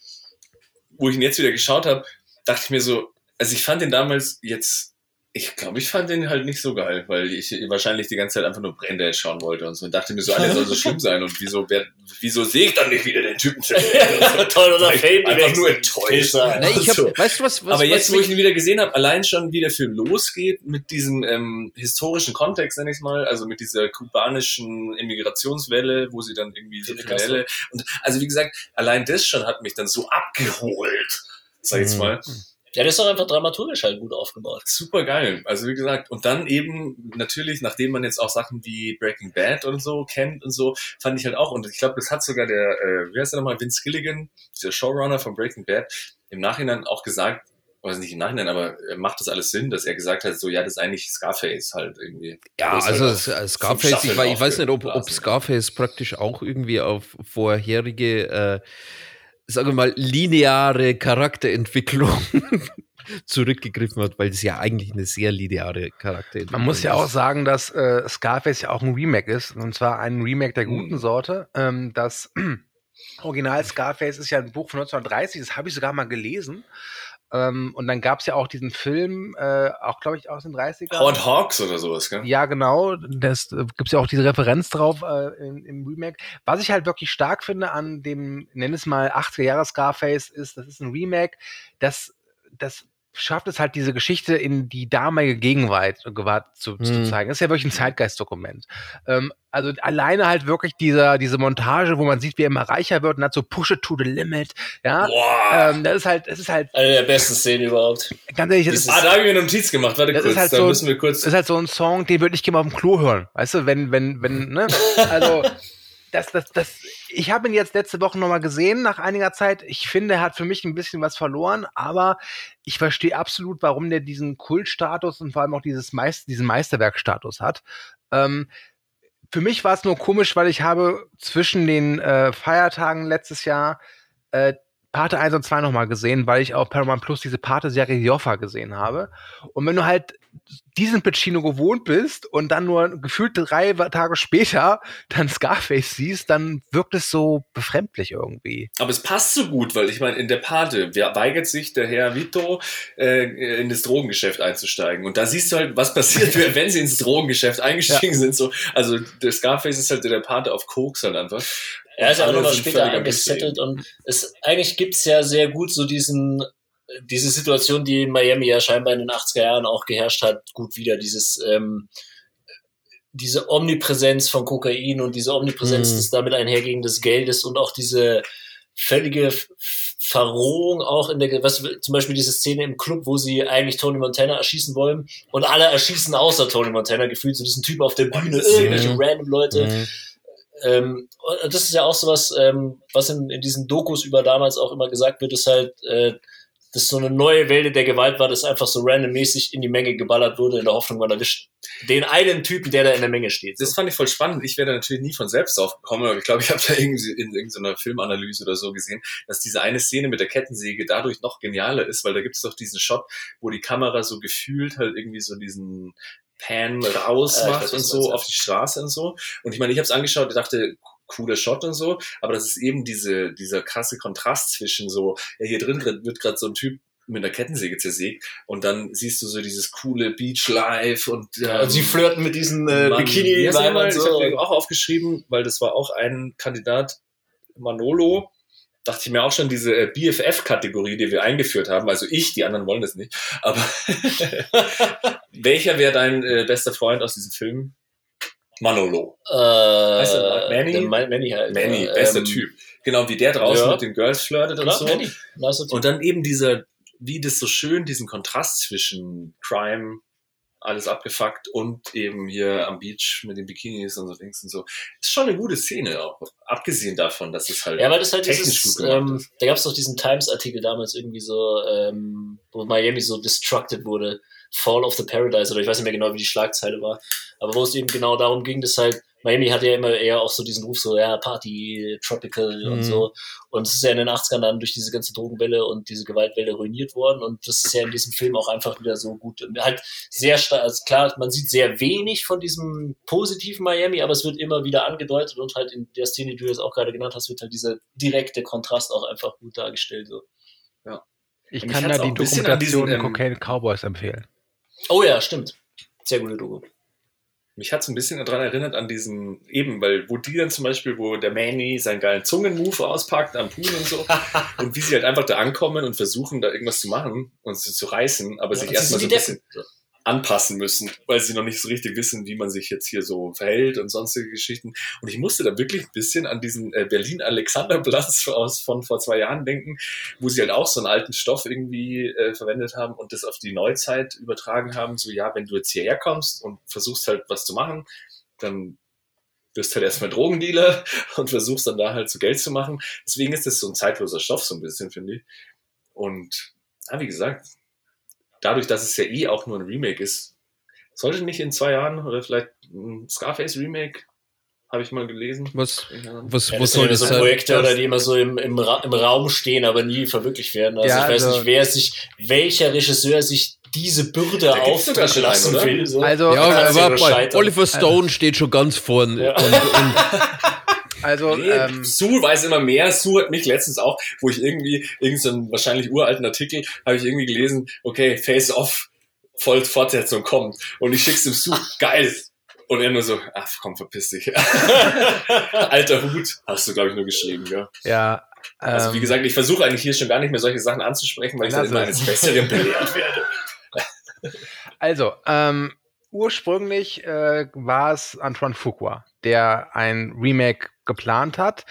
S5: wo ich ihn jetzt wieder geschaut habe, dachte ich mir so, also ich fand den damals jetzt, ich glaube, ich fand den halt nicht so geil, weil ich wahrscheinlich die ganze Zeit einfach nur Brände schauen wollte und so. Und dachte mir so, ah, der soll so schlimm sein und wieso, wer, wieso sehe ich dann nicht wieder den Typen? [laughs]
S1: Toll, oder
S5: Ich
S1: Fame
S5: einfach nur enttäuscht.
S4: Nee, ich hab,
S5: Also,
S4: weißt du was, was
S5: aber jetzt,
S4: was
S5: wo ich ihn wieder gesehen habe, allein schon wie der Film losgeht mit diesem ähm, historischen Kontext, nenne ich mal, also mit dieser kubanischen Immigrationswelle, wo sie dann irgendwie so Kriminelle und also wie gesagt, allein das schon hat mich dann so abgeholt, sag ich jetzt
S4: Mhm.
S1: Ja, das ist doch einfach dramaturgisch halt gut aufgebaut.
S5: Super geil. Also wie gesagt, und dann eben natürlich, nachdem man jetzt auch Sachen wie Breaking Bad und so kennt und so, fand ich halt auch, und ich glaube, das hat sogar der, äh, wie heißt der nochmal, Vince Gilligan, der Showrunner von Breaking Bad, im Nachhinein auch gesagt, also nicht im Nachhinein, aber äh, macht das alles Sinn, dass er gesagt hat, so ja, das ist eigentlich Scarface halt irgendwie.
S4: Ja, also
S5: halt
S4: äh, Scarface, ich, ich weiß nicht, ob, ob. Scarface praktisch auch irgendwie auf vorherige, äh, sagen wir mal, lineare Charakterentwicklung [laughs] zurückgegriffen hat, weil es ja eigentlich eine sehr lineare Charakterentwicklung
S2: Man muss ja auch
S4: ist.
S2: sagen, dass äh, Scarface ja auch ein Remake ist. Und zwar ein Remake der guten
S5: Mhm.
S2: Sorte. Ähm, das [clears throat] Original Scarface ist ja ein Buch von 1930, das habe ich sogar mal gelesen. Ähm, und dann gab es ja auch diesen Film, äh, auch glaube ich aus den 30ern.
S5: Howard Hawks oder sowas, gell?
S2: Ja, genau. Das äh, gibt's ja auch diese Referenz drauf äh, im, im Remake. Was ich halt wirklich stark finde an dem, nenn es mal 80er Jahre Scarface, ist, das ist ein Remake, das, das schafft es halt, diese Geschichte in die damalige Gegenwart zu, zu
S4: Hm.
S2: zeigen. Das ist ja wirklich ein Zeitgeistdokument. Ähm, also alleine halt wirklich dieser, diese Montage, wo man sieht, wie er immer reicher wird und hat so Push it to the limit. Ja. Ähm, das ist halt, das ist halt,
S1: Eine der besten Szenen überhaupt.
S2: ganz ehrlich, das ist,
S5: ah, da habe ich mir eine Notiz gemacht. Warte kurz,
S2: halt
S5: da
S2: so-
S5: müssen wir kurz.
S2: Das ist halt so ein Song, den würde ich gerne mal auf dem Klo hören. Weißt du, wenn, wenn, wenn, ne? [laughs] Also, das, das, das, ich habe ihn jetzt letzte Woche nochmal gesehen nach einiger Zeit. Ich finde, er hat für mich ein bisschen was verloren, aber ich verstehe absolut, warum der diesen Kultstatus und vor allem auch dieses Meist, diesen Meisterwerkstatus hat. Ähm, für mich war es nur komisch, weil ich habe zwischen den äh, Feiertagen letztes Jahr äh, Pate 1 und 2 nochmal gesehen, weil ich auf Paramount Plus diese Pate-Serie Joffa gesehen habe. Und wenn du halt diesen Pacino gewohnt bist und dann nur gefühlt drei Tage später dann Scarface siehst, dann wirkt es so befremdlich irgendwie.
S5: Aber es passt so gut, weil ich meine, in der Pate weigert sich der Herr Vito äh, in das Drogengeschäft einzusteigen. Und da siehst du halt, was passiert, [laughs] wenn sie ins Drogengeschäft eingestiegen ja. sind. So, also der Scarface ist halt der Pate auf Koks halt einfach.
S1: Er ist auch noch später eingesettelt und es, eigentlich gibt's ja sehr gut so diesen diese Situation, die in Miami ja scheinbar in den 80er Jahren auch geherrscht hat, gut wieder. Dieses, ähm, diese Omnipräsenz von Kokain und diese Omnipräsenz mhm. des damit einhergehenden des Geldes und auch diese völlige Verrohung auch in der, was zum Beispiel diese Szene im Club, wo sie eigentlich Tony Montana erschießen wollen und alle erschießen außer Tony Montana gefühlt, so diesen Typ auf der Bühne, irgendwelche mhm. random Leute. Mhm. Ähm, das ist ja auch sowas, ähm, was in, in diesen Dokus über damals auch immer gesagt wird, ist halt, äh, dass so eine neue Welle der Gewalt war, dass einfach so randommäßig in die Menge geballert wurde, in der Hoffnung, man erwischt den einen Typen, der da in der Menge steht.
S5: Das fand ich voll spannend. Ich wäre natürlich nie von selbst aufgekommen, aber ich glaube, ich habe da irgendwie in irgendeiner Filmanalyse oder so gesehen, dass diese eine Szene mit der Kettensäge dadurch noch genialer ist, weil da gibt es doch diesen Shot, wo die Kamera so gefühlt halt irgendwie so diesen Pan rausmacht ja, und so auf die Straße und so. Und ich meine, ich habe es angeschaut und dachte, cooler Shot und so, aber das ist eben diese, dieser krasse Kontrast zwischen so, ja, hier drin wird gerade so ein Typ mit einer Kettensäge zersägt und dann siehst du so dieses coole Beach Life und,
S1: ähm, und sie flirten mit diesen äh, Bikini
S5: ja, mal, so. Ich habe auch aufgeschrieben, weil das war auch ein Kandidat Manolo, dachte ich mir auch schon diese äh, BFF-Kategorie, die wir eingeführt haben. Also ich, die anderen wollen das nicht. Aber [laughs] welcher wäre dein äh, bester Freund aus diesem Film? Manolo.
S1: Äh, weißt du, Manny? Manny halt.
S5: Manny, bester ähm, Typ. Genau, wie der draußen ja. mit den Girls flirtet und so.
S1: Manny.
S5: Und dann eben dieser, wie das so schön, diesen Kontrast zwischen Crime, alles abgefuckt und eben hier am Beach mit den Bikinis und so Dings und so. Ist schon eine gute Szene, auch abgesehen davon, dass es halt.
S1: Ja, weil das halt dieses, ähm, da gab es doch diesen Times-Artikel damals irgendwie so, ähm, wo Miami so destructed wurde. Fall of the Paradise oder ich weiß nicht mehr genau, wie die Schlagzeile war, aber wo es eben genau darum ging, dass halt Miami hatte ja immer eher auch so diesen Ruf, so, ja, Party, Tropical mhm. und so. Und es ist ja in den 80ern dann durch diese ganze Drogenwelle und diese Gewaltwelle ruiniert worden. Und das ist ja in diesem Film auch einfach wieder so gut. Halt sehr stark, also klar, man sieht sehr wenig von diesem positiven Miami, aber es wird immer wieder angedeutet und halt in der Szene, die du jetzt auch gerade genannt hast, wird halt dieser direkte Kontrast auch einfach gut dargestellt. So.
S2: Ja. Ich kann da die Dokumentation diesen, ähm, Cocaine Cowboys empfehlen.
S1: Oh ja, stimmt. Sehr gute Doku.
S5: Mich hat es ein bisschen daran erinnert an diesen, eben, weil wo die dann zum Beispiel, wo der Manny seinen geilen Zungenmove auspackt am Pool und so [laughs] und wie sie halt einfach da ankommen und versuchen da irgendwas zu machen und sie zu reißen, aber ja, sich erstmal so ein bisschen anpassen müssen, weil sie noch nicht so richtig wissen, wie man sich jetzt hier so verhält und sonstige Geschichten. Und ich musste da wirklich ein bisschen an diesen äh, Berlin-Alexanderplatz [laughs] aus von vor zwei Jahren denken, wo sie halt auch so einen alten Stoff irgendwie äh, verwendet haben und das auf die Neuzeit übertragen haben. So, ja, wenn du jetzt hierher kommst und versuchst halt was zu machen, dann wirst halt erstmal Drogendealer [laughs] und versuchst dann da halt so Geld zu machen. Deswegen ist das so ein zeitloser Stoff so ein bisschen, finde ich. Und ja, wie gesagt, dadurch, dass es ja eh auch nur ein Remake ist, sollte nicht in zwei Jahren oder vielleicht ein Scarface Remake habe ich mal gelesen.
S4: Was, was,
S1: ja, was soll das so sein? Projekte oder die immer so im, im, Ra im Raum stehen, aber nie verwirklicht werden. Also ja, ich weiß also, nicht, wer sich, welcher Regisseur sich diese Bürde aufdrücken lassen will. So.
S4: Also, ja, aber Oliver Stone steht schon ganz vorn. Ja. Und, und [laughs]
S2: Also,
S5: nee, ähm, Sue weiß immer mehr. Sue hat mich letztens auch, wo ich irgendwie, irgendeinen wahrscheinlich uralten Artikel, habe ich irgendwie gelesen, okay, Face Off, voll Fortsetzung kommt. Und ich schick's dem Sue, geil. Und er nur so, ach komm, verpiss dich. [laughs] Alter Hut, hast du, glaube ich, nur geschrieben, ja.
S2: Ja.
S5: Also wie ähm, gesagt, ich versuche eigentlich hier schon gar nicht mehr solche Sachen anzusprechen, weil ich dann immer eines Besseren belehrt werde. [laughs]
S2: Also, ähm, ursprünglich äh, war es Antoine Fuqua, der ein Remake geplant hat.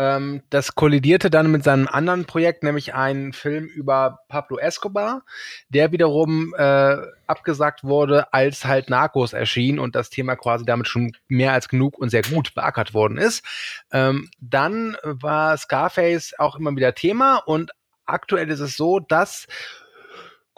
S2: Ähm, das kollidierte dann mit seinem anderen Projekt, nämlich einen Film über Pablo Escobar, der wiederum äh, abgesagt wurde, als halt Narcos erschien und das Thema quasi damit schon mehr als genug und sehr gut beackert worden ist. Ähm, dann war Scarface auch immer wieder Thema und aktuell ist es so, dass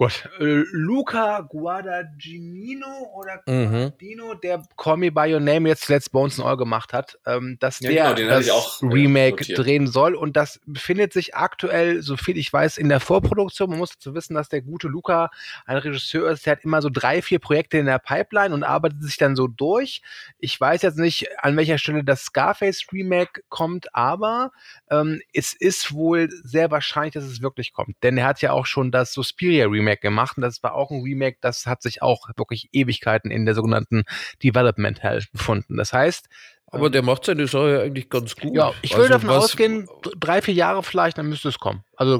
S2: Gott, äh, Luca Guadagnino oder
S4: Mhm.
S2: Guadagnino, der Call Me By Your Name jetzt Let's Bones and All gemacht hat, ähm, dass
S5: Ja,
S2: der
S5: genau, den hatte
S2: das
S5: ich auch, äh,
S2: Remake
S5: notiert.
S2: drehen soll und das befindet sich aktuell, so viel ich weiß, in der Vorproduktion. Man muss dazu wissen, dass der gute Luca ein Regisseur ist, der hat immer so drei, vier Projekte in der Pipeline und arbeitet sich dann so durch. Ich weiß jetzt nicht, an welcher Stelle das Scarface Remake kommt, aber ähm, es ist wohl sehr wahrscheinlich, dass es wirklich kommt. Denn er hat ja auch schon das Suspiria Remake gemacht und das war auch ein Remake, das hat sich auch wirklich Ewigkeiten in der sogenannten Development Hell befunden. Das heißt,
S4: Aber der macht seine Sache eigentlich ganz gut.
S2: ja, ich würde
S4: Also
S2: davon
S4: was-
S2: ausgehen, drei, vier Jahre vielleicht, dann müsste es kommen. Also.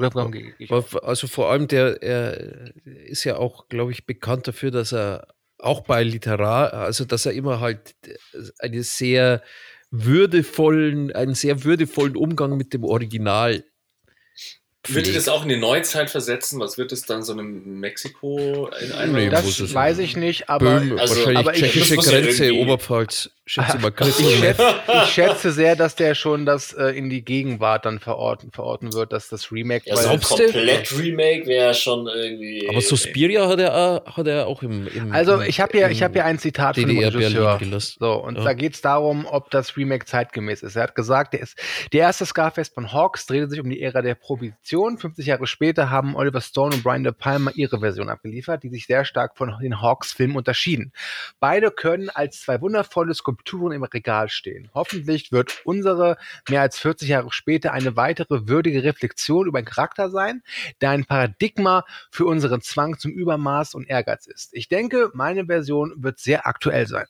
S4: Also vor allem der, er ist ja auch, glaube ich, bekannt dafür, dass er auch bei Literar, also dass er immer halt eine sehr würdevollen, einen sehr würdevollen Umgang mit dem Original.
S5: Wird ihr
S4: pflegt.
S5: das auch in die Neuzeit versetzen? Was wird es dann so einem Mexiko in einem
S4: Nee,
S2: Das weiß ich nicht, aber
S4: Böhm,
S5: also-
S4: wahrscheinlich
S2: aber ich-
S4: tschechische Grenze,
S5: irgendwie-
S4: Oberpfalz, schätze mal [laughs]
S2: ich schätze, ich schätze sehr, dass der schon das äh, in die Gegenwart dann verorten, verorten wird, dass das Remake.
S1: Ja,
S2: weil-
S1: so ein komplett Remake wäre schon irgendwie.
S4: Aber Suspiria hat er, auch- hat er auch im, im
S2: also ich habe hier,
S4: im
S2: ich habe hier ein Zitat von dem
S4: DDR
S2: Regisseur. So, und
S4: Ja.
S2: da geht es darum, ob das Remake zeitgemäß ist. Er hat gesagt, der, ist, der erste Scarface von Hawks drehte sich um die Ära der Prohibition. 50 Jahre später haben Oliver Stone und Brian De Palma ihre Version abgeliefert, die sich sehr stark von den Hawks-Filmen unterschieden. Beide können als zwei wundervolle Skulpturen im Regal stehen. Hoffentlich wird unsere mehr als 40 Jahre später eine weitere würdige Reflexion über den Charakter sein, der ein Paradigma für unseren Zwang zum Übermaß und Ehrgeiz ist. Ich denke, meine Version wird sehr aktuell sein.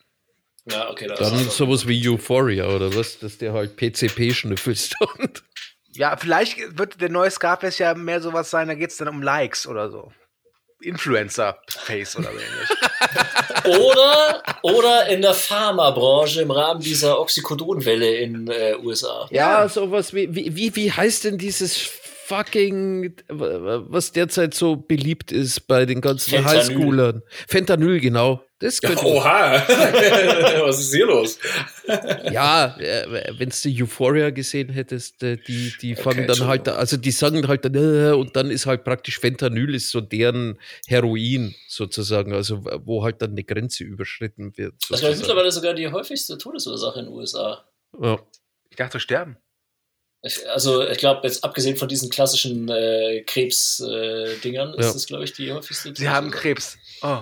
S1: Ja, okay, das
S4: Dann
S1: ist
S4: sowas wie Euphoria oder was, dass der halt PCP schnüffelst und
S2: Ja, vielleicht wird der neue Scarface ja mehr sowas sein, da geht es dann um Likes oder so. Influencer-Face oder so ähnlich. [laughs]
S1: Oder, oder in der Pharmabranche im Rahmen dieser Oxycodon-Welle in äh, USA.
S4: Ja, sowas wie, wie, wie, wie heißt denn dieses fucking, was derzeit so beliebt ist bei den ganzen
S1: Fentanyl.
S4: Highschoolern? Fentanyl, genau. Das könnte,
S5: Oha! [laughs] Was ist hier los? [laughs]
S4: ja, äh, wenn du Euphoria gesehen hättest, äh, die, die fangen dann halt, also die sagen halt dann, äh, und dann ist halt praktisch Fentanyl ist so deren Heroin sozusagen, also wo halt dann eine Grenze überschritten wird.
S1: Das war
S4: sozusagen.
S1: mittlerweile sogar die häufigste Todesursache in den USA.
S4: Ja.
S2: Ich dachte, sterben.
S1: Ich, also, ich glaube, jetzt abgesehen von diesen klassischen äh, Krebs-Dingern,
S4: Ja.
S1: ist das, glaube ich, die häufigste
S2: Sie haben
S1: Todesursache.
S2: Krebs. Oh.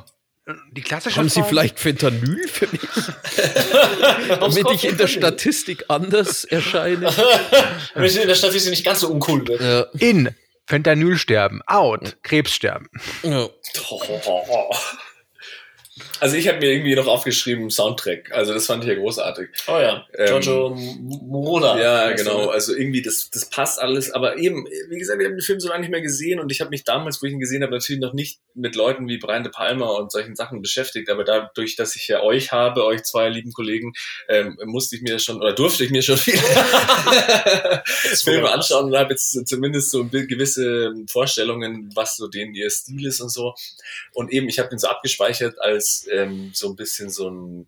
S2: Die klassische
S4: Haben Sie
S2: Form?
S4: vielleicht Fentanyl für mich? [laughs] Damit ich in der? Statistik anders erscheine. [laughs]
S1: Damit ich in der Statistik nicht ganz so uncool bin.
S4: Ja.
S2: In Fentanyl sterben. Out. Krebs sterben.
S4: Ja. [laughs]
S5: Also ich habe mir irgendwie noch aufgeschrieben Soundtrack. Also das fand ich ja großartig.
S1: Oh ja,
S5: Ähm,
S1: Giorgio M- Moroder.
S5: Ja, genau. Also irgendwie, das, das passt alles. Aber eben, wie gesagt, wir haben den Film so lange nicht mehr gesehen und ich habe mich damals, wo ich ihn gesehen habe, natürlich noch nicht mit Leuten wie Brian De Palma und solchen Sachen beschäftigt. Aber dadurch, dass ich ja euch habe, euch zwei lieben Kollegen, ähm, musste ich mir schon oder durfte ich mir schon [laughs] viele Filme anschauen und habe jetzt zumindest so gewisse Vorstellungen, was so denen ihr Stil ist und so. Und eben, ich habe den so abgespeichert als ähm, so ein bisschen so ein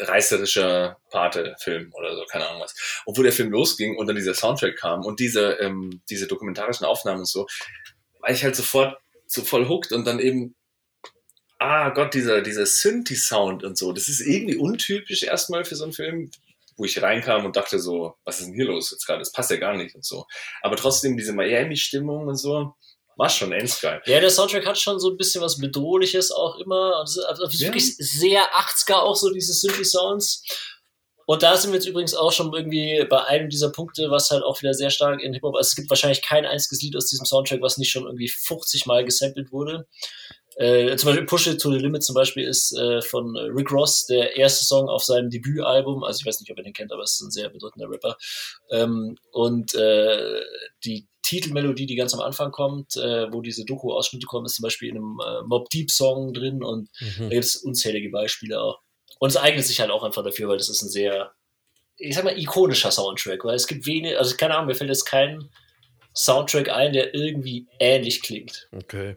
S5: reißerischer Pate-Film oder so, keine Ahnung was. Wo der Film losging und dann dieser Soundtrack kam und diese, ähm, diese dokumentarischen Aufnahmen und so, war ich halt sofort so voll hooked und dann eben, ah Gott, dieser, dieser Synthi-Sound und so, das ist irgendwie untypisch erstmal für so einen Film, wo ich reinkam und dachte so, was ist denn hier los jetzt gerade? Das passt ja gar nicht und so. Aber trotzdem diese Miami-Stimmung und so, war schon endgeil.
S1: Ja, der Soundtrack hat schon so ein bisschen was Bedrohliches auch immer. Also, also
S5: Ja.
S1: wirklich sehr 80er auch so diese Synthi-Sounds. Und da sind wir jetzt übrigens auch schon irgendwie bei einem dieser Punkte, was halt auch wieder sehr stark in Hip-Hop, also es gibt wahrscheinlich kein einziges Lied aus diesem Soundtrack, was nicht schon irgendwie 50 Mal gesampelt wurde. Äh, zum Beispiel Push It to the Limit zum Beispiel ist äh, von Rick Ross der erste Song auf seinem Debütalbum. Also ich weiß nicht, ob ihr den kennt, aber es ist ein sehr bedeutender Rapper. Ähm, und äh, die Titelmelodie, die ganz am Anfang kommt, äh, wo diese Doku-Ausschnitte kommen, ist zum Beispiel in einem äh, Mob Deep Song drin und da
S4: Mhm.
S1: gibt es unzählige Beispiele auch. Und es eignet sich halt auch einfach dafür, weil das ist ein sehr, ich sag mal, ikonischer Soundtrack, weil es gibt wenig, also keine Ahnung, mir fällt jetzt kein Soundtrack ein, der irgendwie ähnlich klingt.
S4: Okay.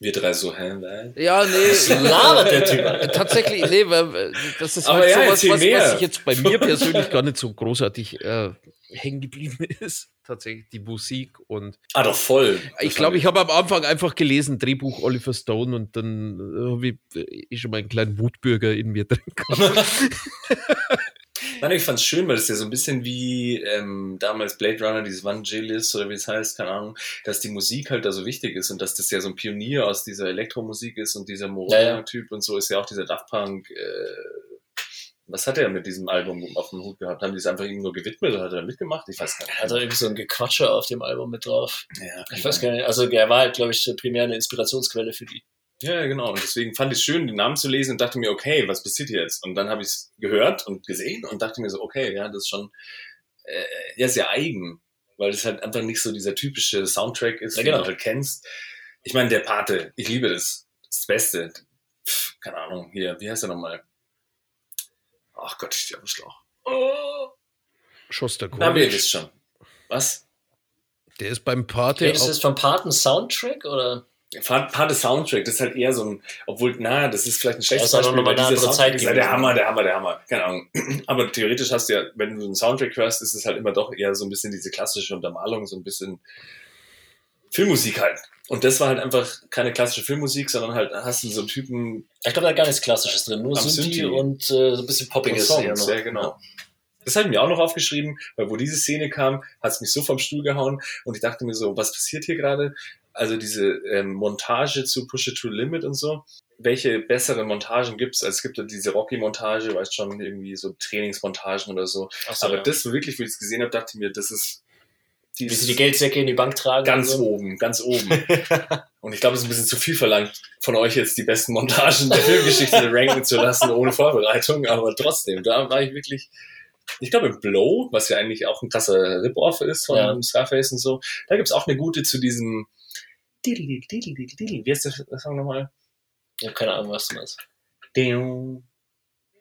S5: Wir drei so, hä? nein?
S4: Ja, nee.
S1: Was labert der Typ?
S4: Tatsächlich, nee, weil, äh, das ist
S5: Aber
S4: halt
S5: ja,
S4: sowas, was, was sich jetzt bei mir [laughs] persönlich gar nicht so großartig äh, hängen geblieben ist. Tatsächlich die Musik und
S5: Ah, doch voll.
S4: ich glaube, ich habe am Anfang einfach gelesen, Drehbuch Oliver Stone und dann äh, habe ich äh, schon mal einen kleinen Wutbürger in mir drin gehabt. [laughs]
S5: Nein, ich fand's schön, weil es ja so ein bisschen wie ähm, damals Blade Runner, dieses Vangelis oder wie es heißt, keine Ahnung, dass die Musik halt da so wichtig ist und dass das ja so ein Pionier aus dieser Elektromusik ist und dieser
S1: Ja, ja.
S5: Morona-Typ und so ist ja auch dieser Daft Punk. Äh, was hat er mit diesem Album auf dem Hut gehabt? Haben die es einfach ihm nur gewidmet oder hat er mitgemacht? Ich weiß gar nicht.
S1: Hat er irgendwie so ein Gequatsche auf dem Album mit drauf?
S5: ja,
S1: Ich weiß gar nicht. Also er war halt, glaube ich, primär eine Inspirationsquelle für die.
S5: Ja, ja, genau. Und deswegen fand ich es schön, den Namen zu lesen und dachte mir, okay, was passiert hier jetzt? Und dann habe ich es gehört und gesehen und dachte mir so, okay, ja, das ist schon äh, ja, sehr eigen, weil es halt einfach nicht so dieser typische Soundtrack ist,
S1: Ja,
S5: den
S1: genau.
S5: du halt kennst. Ich meine, der Pate, ich liebe das. Das ist das Beste. Pff, keine Ahnung, hier, wie heißt er nochmal? Ach Gott, ich stehe auf dem Schlauch. Oh. Na, aber ihr
S4: Shostakovich,
S5: wisst schon. Was?
S4: der ist beim Pate
S1: Redest du jetzt vom Paten Soundtrack oder?
S5: Pate Soundtrack, das ist halt eher so ein, obwohl, na, das ist vielleicht ein schlechtes
S1: Das auch noch
S5: weil
S1: andere
S5: Soundtrack
S1: Zeit
S5: ist ja der. Hammer, der Hammer, der Hammer. Keine Ahnung. [clears throat] Aber theoretisch hast du ja, wenn du einen Soundtrack hörst, ist es halt immer doch eher so ein bisschen diese klassische Untermalung, so ein bisschen Filmmusik halt. Und das war halt einfach keine klassische Filmmusik, sondern halt hast du so einen Typen
S1: Ich glaube, da hat gar nichts Klassisches drin. Nur Synthi und äh, so ein bisschen
S5: und
S1: Poppiges.
S5: Songs,
S1: eher noch.
S5: ja genau. Das habe ich mir auch noch aufgeschrieben, weil wo diese Szene kam, hat es mich so vom Stuhl gehauen und ich dachte mir so, was passiert hier gerade? Also diese ähm, Montage zu Push It to Limit und so. Welche bessere Montagen gibt's? Also es gibt ja diese Rocky-Montage, weißt schon, irgendwie so Trainingsmontagen oder so.
S1: So,
S5: Aber
S1: ja.
S5: das wirklich, wo ich es gesehen habe, dachte ich mir, das ist
S1: Wie sie die Geldsäcke in die Bank tragen.
S5: ganz
S1: so.
S5: oben, ganz oben. [laughs] und ich glaube, es ist ein bisschen zu viel verlangt, von euch jetzt die besten Montagen der Filmgeschichte ranken zu lassen, ohne Vorbereitung. Aber trotzdem, da war ich wirklich, ich glaube, im Blow, was ja eigentlich auch ein krasser Rip-Off ist von
S1: Ja.
S5: Scarface und so, da gibt's auch eine gute zu diesem Diddly, diddly, diddly, diddly. Wie heißt der Song nochmal?
S1: Ich habe keine Ahnung, was du meinst.
S5: Ding.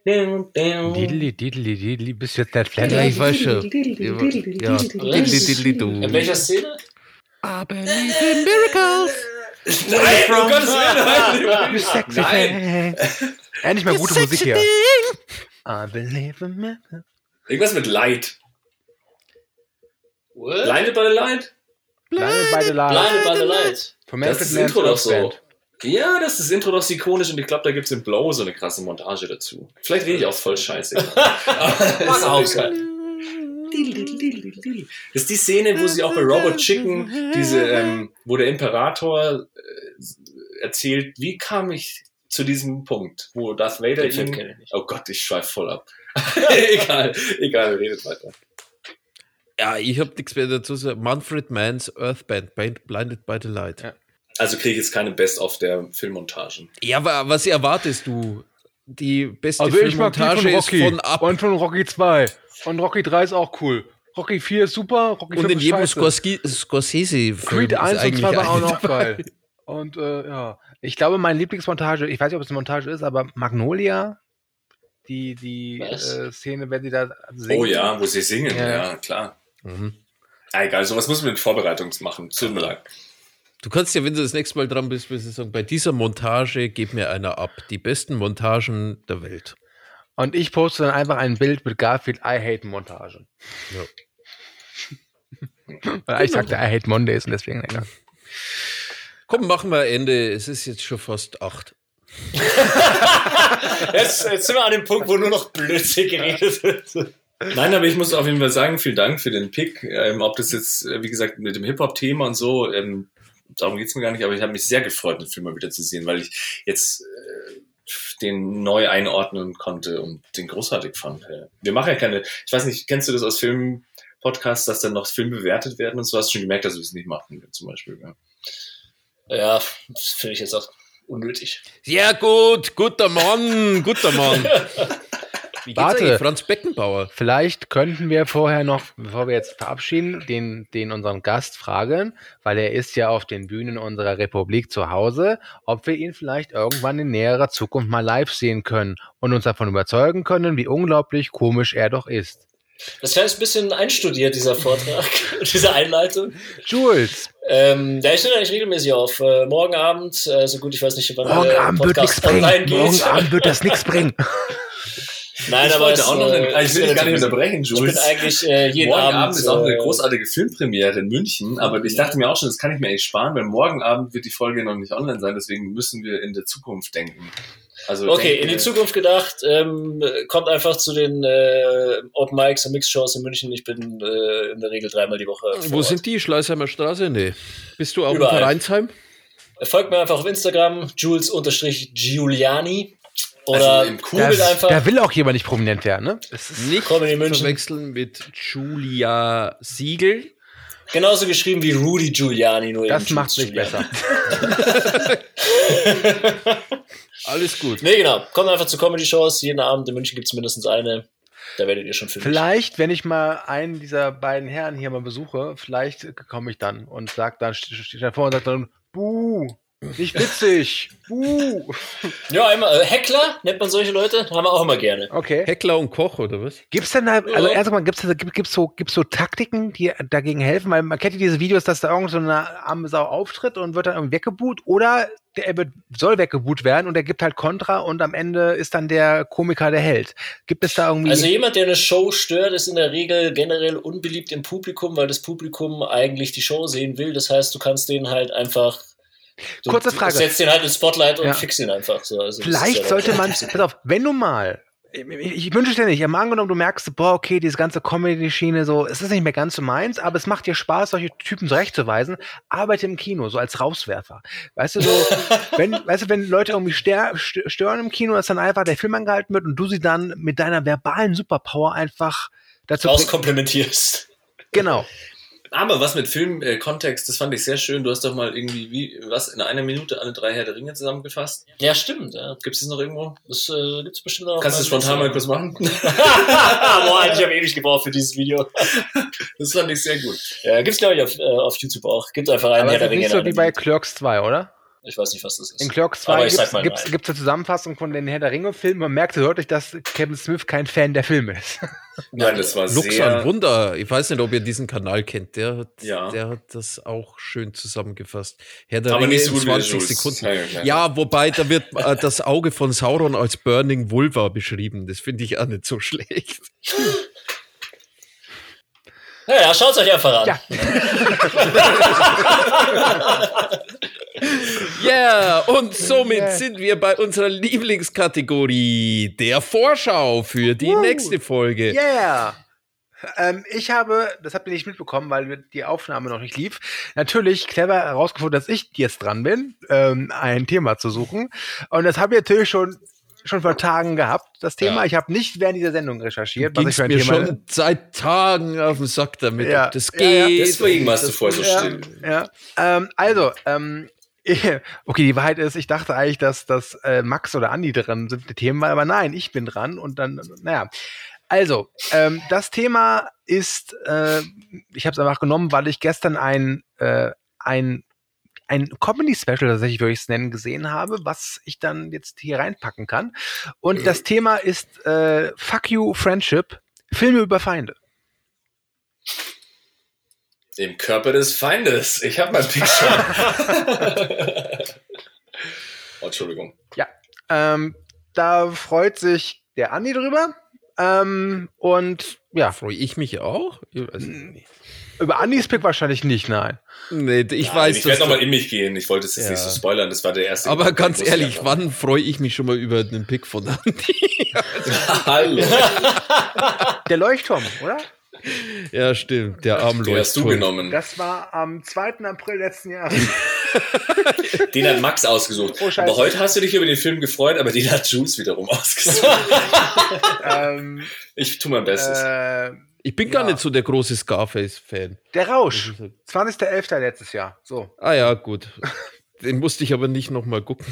S2: Didli, didli, didli, bist du jetzt der Flatter?
S4: ich weiß schon. Ja, du.
S1: In welcher Szene?
S4: I believe in miracles.
S5: Nein, um Gottes Willen,
S2: Du sexy
S5: Nein.
S2: thing. Endlich mal gute Musik hier. I believe in miracles.
S5: Irgendwas mit Light.
S1: What?
S5: Blinded by the Light?
S2: Blinded by the light.
S1: Blinded by the Light.
S2: From
S5: Das ist das Intro doch so.
S2: Band.
S5: Ja, das ist das Intro doch ist ikonisch und ich glaube, da gibt's im Blow so eine krasse Montage dazu. Vielleicht rede ich auch voll scheiße. [laughs] [laughs]
S1: Mag auch sein.
S5: Das ist die Szene, wo sie auch bei Robot Chicken diese, ähm, wo der Imperator äh, erzählt, wie kam ich zu diesem Punkt, wo Darth Vader ihn...
S1: kenne ich nicht.
S5: Oh Gott, ich schweife voll ab. [laughs] egal, egal, redet weiter.
S4: Ja, ich habe nichts mehr dazu zu sagen. Manfred Mann's Earthband, Band Blinded by the Light.
S2: Ja.
S5: Also kriege ich jetzt keine Best-of der Filmmontagen.
S4: Ja, aber was erwartest du? Die beste
S2: Also
S4: Filmmontage
S2: von
S4: ist
S2: Rocky
S4: von ab
S2: und von Rocky 2. Und Rocky 3 ist auch cool. Rocky 4 ist super, Rocky
S4: und
S2: 5
S4: in
S2: ist
S4: jedem Scorsese-Film
S2: Creed
S4: ist
S2: 1 und
S4: eigentlich
S2: 2 war auch noch
S4: dabei.
S2: geil. Und äh, ja, ich glaube, meine Lieblingsmontage, ich weiß nicht, ob es eine Montage ist, aber Magnolia, die, die äh, Szene, wenn sie da singen.
S5: Oh ja, wo sie singen,
S2: Ja.
S5: ja, klar.
S4: Mhm.
S5: Ah, egal, sowas muss man mit Vorbereitung machen. Tut mir leid.
S4: Du kannst ja, wenn du das nächste Mal dran bist, wirst du sagen, bei dieser Montage gib mir einer ab. Die besten Montagen der Welt.
S2: Und ich poste dann einfach ein Bild mit Garfield I hate Montagen. [laughs] Weil ich sagte I hate Mondays und deswegen. Ja.
S4: Komm, machen wir Ende. Es ist jetzt schon fast acht. [laughs]
S1: Jetzt, jetzt sind wir an dem Punkt, wo nur noch Blödsinn geredet wird.
S5: Nein, aber ich muss auf jeden Fall sagen, vielen Dank für den Pick. Ähm, ob das jetzt, äh, wie gesagt, mit dem Hip-Hop-Thema und so, ähm, darum geht's mir gar nicht, aber ich habe mich sehr gefreut, den Film mal wieder zu sehen, weil ich jetzt äh, den neu einordnen konnte und den großartig fand. Ja. Wir machen ja keine, ich weiß nicht, kennst du das aus Filmpodcasts, dass dann noch Filme bewertet werden und so? Hast du schon gemerkt, dass wir es nicht machen, zum Beispiel. Ja.
S1: Ja, das finde ich jetzt auch unnötig.
S4: Ja, gut, guter Mann, guter Mann. [laughs] Wie geht's
S2: Warte.
S4: eigentlich, Franz Beckenbauer?
S2: Vielleicht könnten wir vorher noch, bevor wir jetzt verabschieden, den, den unseren Gast fragen, weil er ist ja auf den Bühnen unserer Republik zu Hause, ob wir ihn vielleicht irgendwann in näherer Zukunft mal live sehen können und uns davon überzeugen können, wie unglaublich komisch er doch ist.
S1: Das heißt, ein bisschen einstudiert, dieser Vortrag, [laughs] diese Einleitung.
S2: Jules,
S1: Ähm, ja, ich nehme eigentlich regelmäßig auf. Äh, morgen Abend, äh, so gut, ich weiß nicht, wann
S2: morgen
S1: der
S2: Abend wird nichts
S1: Podcast online
S2: bringen. Morgen
S1: geht.
S2: Abend wird das nichts bringen. [laughs]
S1: Nein,
S5: ich
S1: aber
S5: wollte
S1: es,
S5: auch noch,
S1: äh,
S5: in, ich will dich gar nicht unterbrechen,
S1: Ich bin
S5: Jules.
S1: eigentlich äh, jeden
S5: morgen
S1: Abend.
S5: Abend ist auch eine
S1: äh,
S5: großartige Filmpremiere in München, aber ich dachte mir auch schon, das kann ich mir echt sparen, weil morgen Abend wird die Folge noch nicht online sein, deswegen müssen wir in der Zukunft denken. Also
S1: Okay,
S5: denke-
S1: in die Zukunft gedacht, ähm, kommt einfach zu den äh, Open Mics und Mix-Shows in München. Ich bin äh, in der Regel dreimal die Woche. vor
S4: Wo
S1: Ort.
S4: sind die? Schleißheimer Straße? Nee. Bist du auch
S1: Überall.
S4: in Vereinsheim?
S1: Folgt mir einfach auf Instagram, Jules-Giuliani. Oder
S5: Also
S2: Das,
S1: einfach
S2: da will auch jemand nicht prominent werden, ne? Das ist,
S4: Nicht
S1: Comedy München.
S4: verwechseln mit Julia Siegel.
S1: genauso geschrieben wie Rudy Giuliani. Nur
S2: das macht nicht besser. [laughs]
S4: Alles gut.
S1: Nee, genau. Kommt einfach zu Comedy-Shows. Jeden Abend in München gibt es mindestens eine. Da werdet ihr schon finden.
S2: Vielleicht, wenn ich mal einen dieser beiden Herren hier mal besuche, vielleicht komme ich dann und sag dann, stehe steh davor und sag dann, Buh, nicht witzig, Buh.
S1: Ja, einmal, äh, Heckler nennt man solche Leute, haben wir auch immer gerne.
S2: Okay.
S4: Heckler und Koch, oder was?
S2: Gibt's denn da, also
S1: Ja.
S2: erst mal, gibt's, da- gibt, gibt's so, gibt's so Taktiken, die dagegen helfen? Weil man kennt ja diese Videos, dass da irgend so eine arme Sau auftritt und wird dann irgendwie weggebuht oder der, er wird, soll weggebuht werden und er gibt halt Kontra und am Ende ist dann der Komiker der Held. Gibt es da irgendwie.
S1: Also jemand, der eine Show stört, ist in der Regel generell unbeliebt im Publikum, weil das Publikum eigentlich die Show sehen will. Das heißt, du kannst den halt einfach. Du,
S2: Kurze Frage.
S1: Du setzt den halt ins Spotlight und
S2: Ja.
S1: fix ihn einfach. So, also
S2: Vielleicht
S1: ja
S2: sollte man, pass auf, wenn du mal, ich, ich wünsche dir nicht, aber angenommen, du merkst, boah, okay, diese ganze Comedy-Schiene, so, es ist nicht mehr ganz so meins, aber es macht dir Spaß, solche Typen zurechtzuweisen, arbeite im Kino, so als Rauswerfer. Weißt du, so, [laughs] wenn, weißt du, wenn Leute irgendwie ster- st- stören im Kino, dass dann einfach der Film angehalten wird und du sie dann mit deiner verbalen Superpower einfach dazu
S1: rauskomplementierst.
S2: Genau.
S5: Aber was mit Filmkontext, das fand ich sehr schön. Du hast doch mal irgendwie, wie, was, in einer Minute alle drei Herr der Ringe zusammengefasst.
S1: Ja, stimmt. Ja. Gibt es das noch irgendwo? Das äh, gibt es bestimmt noch.
S5: Kannst du es spontan mal kurz machen? [laughs] [laughs]
S1: Boah, ich habe ewig gebraucht für dieses Video. [laughs]
S5: Das fand ich sehr gut.
S1: Ja, gibt's glaube ich auf, äh, auf YouTube auch. Gibt einfach einen
S2: Aber
S1: Herr
S2: es
S1: der
S2: ist
S1: Ringe.
S2: nicht so
S1: in
S2: wie bei. Clerks 2, oder?
S1: Ich weiß nicht, was das ist.
S2: In Clerks
S1: Aber
S2: 2
S1: ich sag
S2: gibt's
S1: mal
S2: gibt's,
S1: nein.
S2: gibt's eine Zusammenfassung von den Herr der Ringe-Filmen. Man merkt deutlich, dass Kevin Smith kein Fan der Filme ist. [laughs]
S5: Nein, das war
S4: Lux
S5: sehr.
S4: Wunder. Ich weiß nicht, ob ihr diesen Kanal kennt. Der hat,
S5: Ja.
S4: der hat das auch schön zusammengefasst. Herr der
S5: Aber
S4: Ringe
S5: nicht so gut wie der
S4: 20
S5: Jules.
S4: Sekunden.
S5: Ja, ja, klar.
S4: Ja, wobei da wird äh, das Auge von Sauron als Burning Vulva beschrieben. Das finde ich auch nicht so schlecht. [laughs]
S1: Ja, ja, schaut's euch einfach an.
S2: Ja. [laughs]
S4: Ja, und somit
S2: Yeah.
S4: sind wir bei unserer Lieblingskategorie, der Vorschau für die
S2: Woo.
S4: nächste Folge.
S2: Yeah! Ähm, ich habe, das habt ihr nicht mitbekommen, weil die Aufnahme noch nicht lief, natürlich clever herausgefunden, dass ich jetzt dran bin, ähm, ein Thema zu suchen. Und das habe ich natürlich schon schon vor Tagen gehabt, das Thema.
S4: Ja.
S2: Ich habe nicht während dieser Sendung recherchiert, was ich
S4: Gingst mir
S2: Thema
S4: schon seit Tagen auf den Sack damit,
S2: Ja.
S4: ob das
S2: Ja, ja.
S4: geht.
S5: Deswegen warst du vorher so
S2: ja,
S5: still.
S2: ja. Ähm, also, ähm, [laughs] okay, die Wahrheit ist, ich dachte eigentlich, dass, dass äh, Max oder Andi dran sind, die Themen, aber nein, ich bin dran und dann, naja. Also, ähm, das Thema ist, äh, ich habe es einfach genommen, weil ich gestern ein, äh, ein, ein Comedy-Special, tatsächlich würde ich es nennen, gesehen habe, was ich dann jetzt hier reinpacken kann. Und das Thema ist äh, Fuck You Friendship, Filme über Feinde.
S5: Im Körper des Feindes. Ich habe mein Pick schon. [laughs] oh, Entschuldigung.
S2: Ähm, da freut sich der Andi drüber. Ähm, und ja,
S4: Freue ich mich auch? Ich weiß nicht.
S2: Über Andis Pick wahrscheinlich nicht, nein.
S4: Nee, ich
S5: Nein,
S4: weiß
S5: ich werde nochmal in mich gehen. Ich wollte es jetzt
S4: Ja.
S5: nicht so spoilern. Das war der erste.
S4: Aber
S5: Gedanke,
S4: ganz ehrlich, wann freue ich mich schon mal über den Pick von Andi? [laughs] [laughs]
S5: Hallo.
S2: Der Leuchtturm, oder?
S4: ja, stimmt, der arme
S5: Den hast du genommen.
S2: Das war am 2. April letzten Jahres. [laughs]
S5: Den hat Max ausgesucht.
S2: Oh,
S5: aber heute hast du dich über den Film gefreut, aber den hat Jules wiederum ausgesucht.
S2: ähm,
S5: Ich tue mein Bestes.
S2: äh,
S4: Ich bin gar
S2: Ja.
S4: nicht so der große Scarface-Fan.
S2: der Rausch. 20.11. letztes Jahr. So.
S4: Ah ja, gut. [laughs] Den musste ich aber nicht nochmal gucken.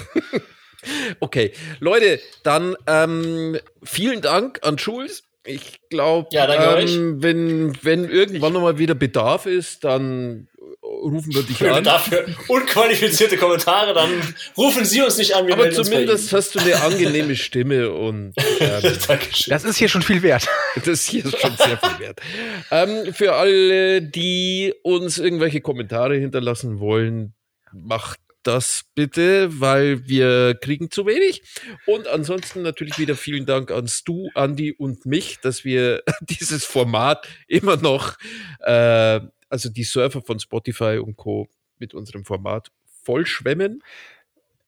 S4: [laughs] okay, Leute, dann ähm, vielen Dank an Jules. Ich glaube,
S1: Ja,
S4: ähm, wenn, wenn irgendwann nochmal wieder Bedarf ist, dann rufen wir dich
S1: Wenn
S4: an.
S1: dafür unqualifizierte Kommentare, dann rufen Sie uns nicht an. Wir
S4: Aber zumindest hast du eine angenehme Stimme und [laughs] ähm.
S2: Das ist hier schon viel wert. [laughs]
S4: das hier ist schon sehr viel wert. Ähm, für alle, die uns irgendwelche Kommentare hinterlassen wollen, macht das bitte, weil wir kriegen zu wenig. Und ansonsten natürlich wieder vielen Dank an Stu, Andi und mich, dass wir [laughs] dieses Format immer noch, äh, also die Surfer von Spotify und Co. mit unserem Format vollschwemmen.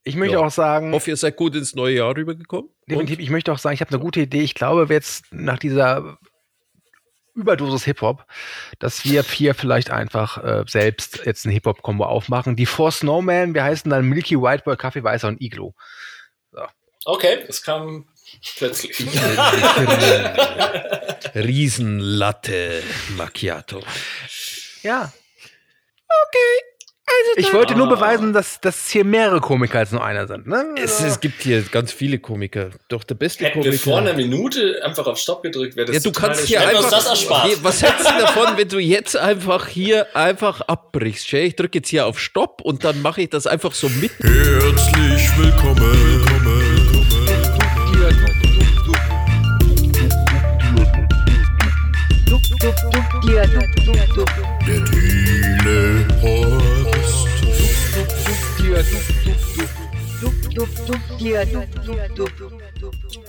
S2: Ich möchte
S4: Ja.
S2: auch sagen,
S4: Ich hoffe, ihr seid gut ins neue Jahr rübergekommen.
S2: definitiv, ich möchte auch sagen, ich habe eine gute Idee. Ich glaube, jetzt nach dieser Überdosis Hip-Hop, dass wir vier vielleicht einfach äh, selbst jetzt ein Hip-Hop-Kombo aufmachen. Die Four Snowman, wir heißen dann Milky White Boy, Kaffee Weißer und Iglo.
S1: Okay, das kam plötzlich.
S4: Riesenlatte Macchiato. [laughs]
S2: Ja. Okay. Ich wollte nur beweisen, dass, dass hier mehrere Komiker als nur einer sind. Ne?
S4: Es, es gibt hier ganz viele Komiker. Doch der beste
S5: Hätten
S4: Komiker.
S5: wir vor einer Minute einfach auf Stopp gedrückt, wäre das
S4: ja, du
S5: total
S4: kannst hier einfach.
S1: das erspart.
S4: Nee, was hältst du davon, wenn du jetzt einfach hier einfach abbrichst? Ich drücke jetzt hier auf Stopp und dann mache ich das einfach so mit.
S3: Herzlich willkommen. Der Thiele dup
S6: dup dup dup dup dup dup dup dup dup dup dup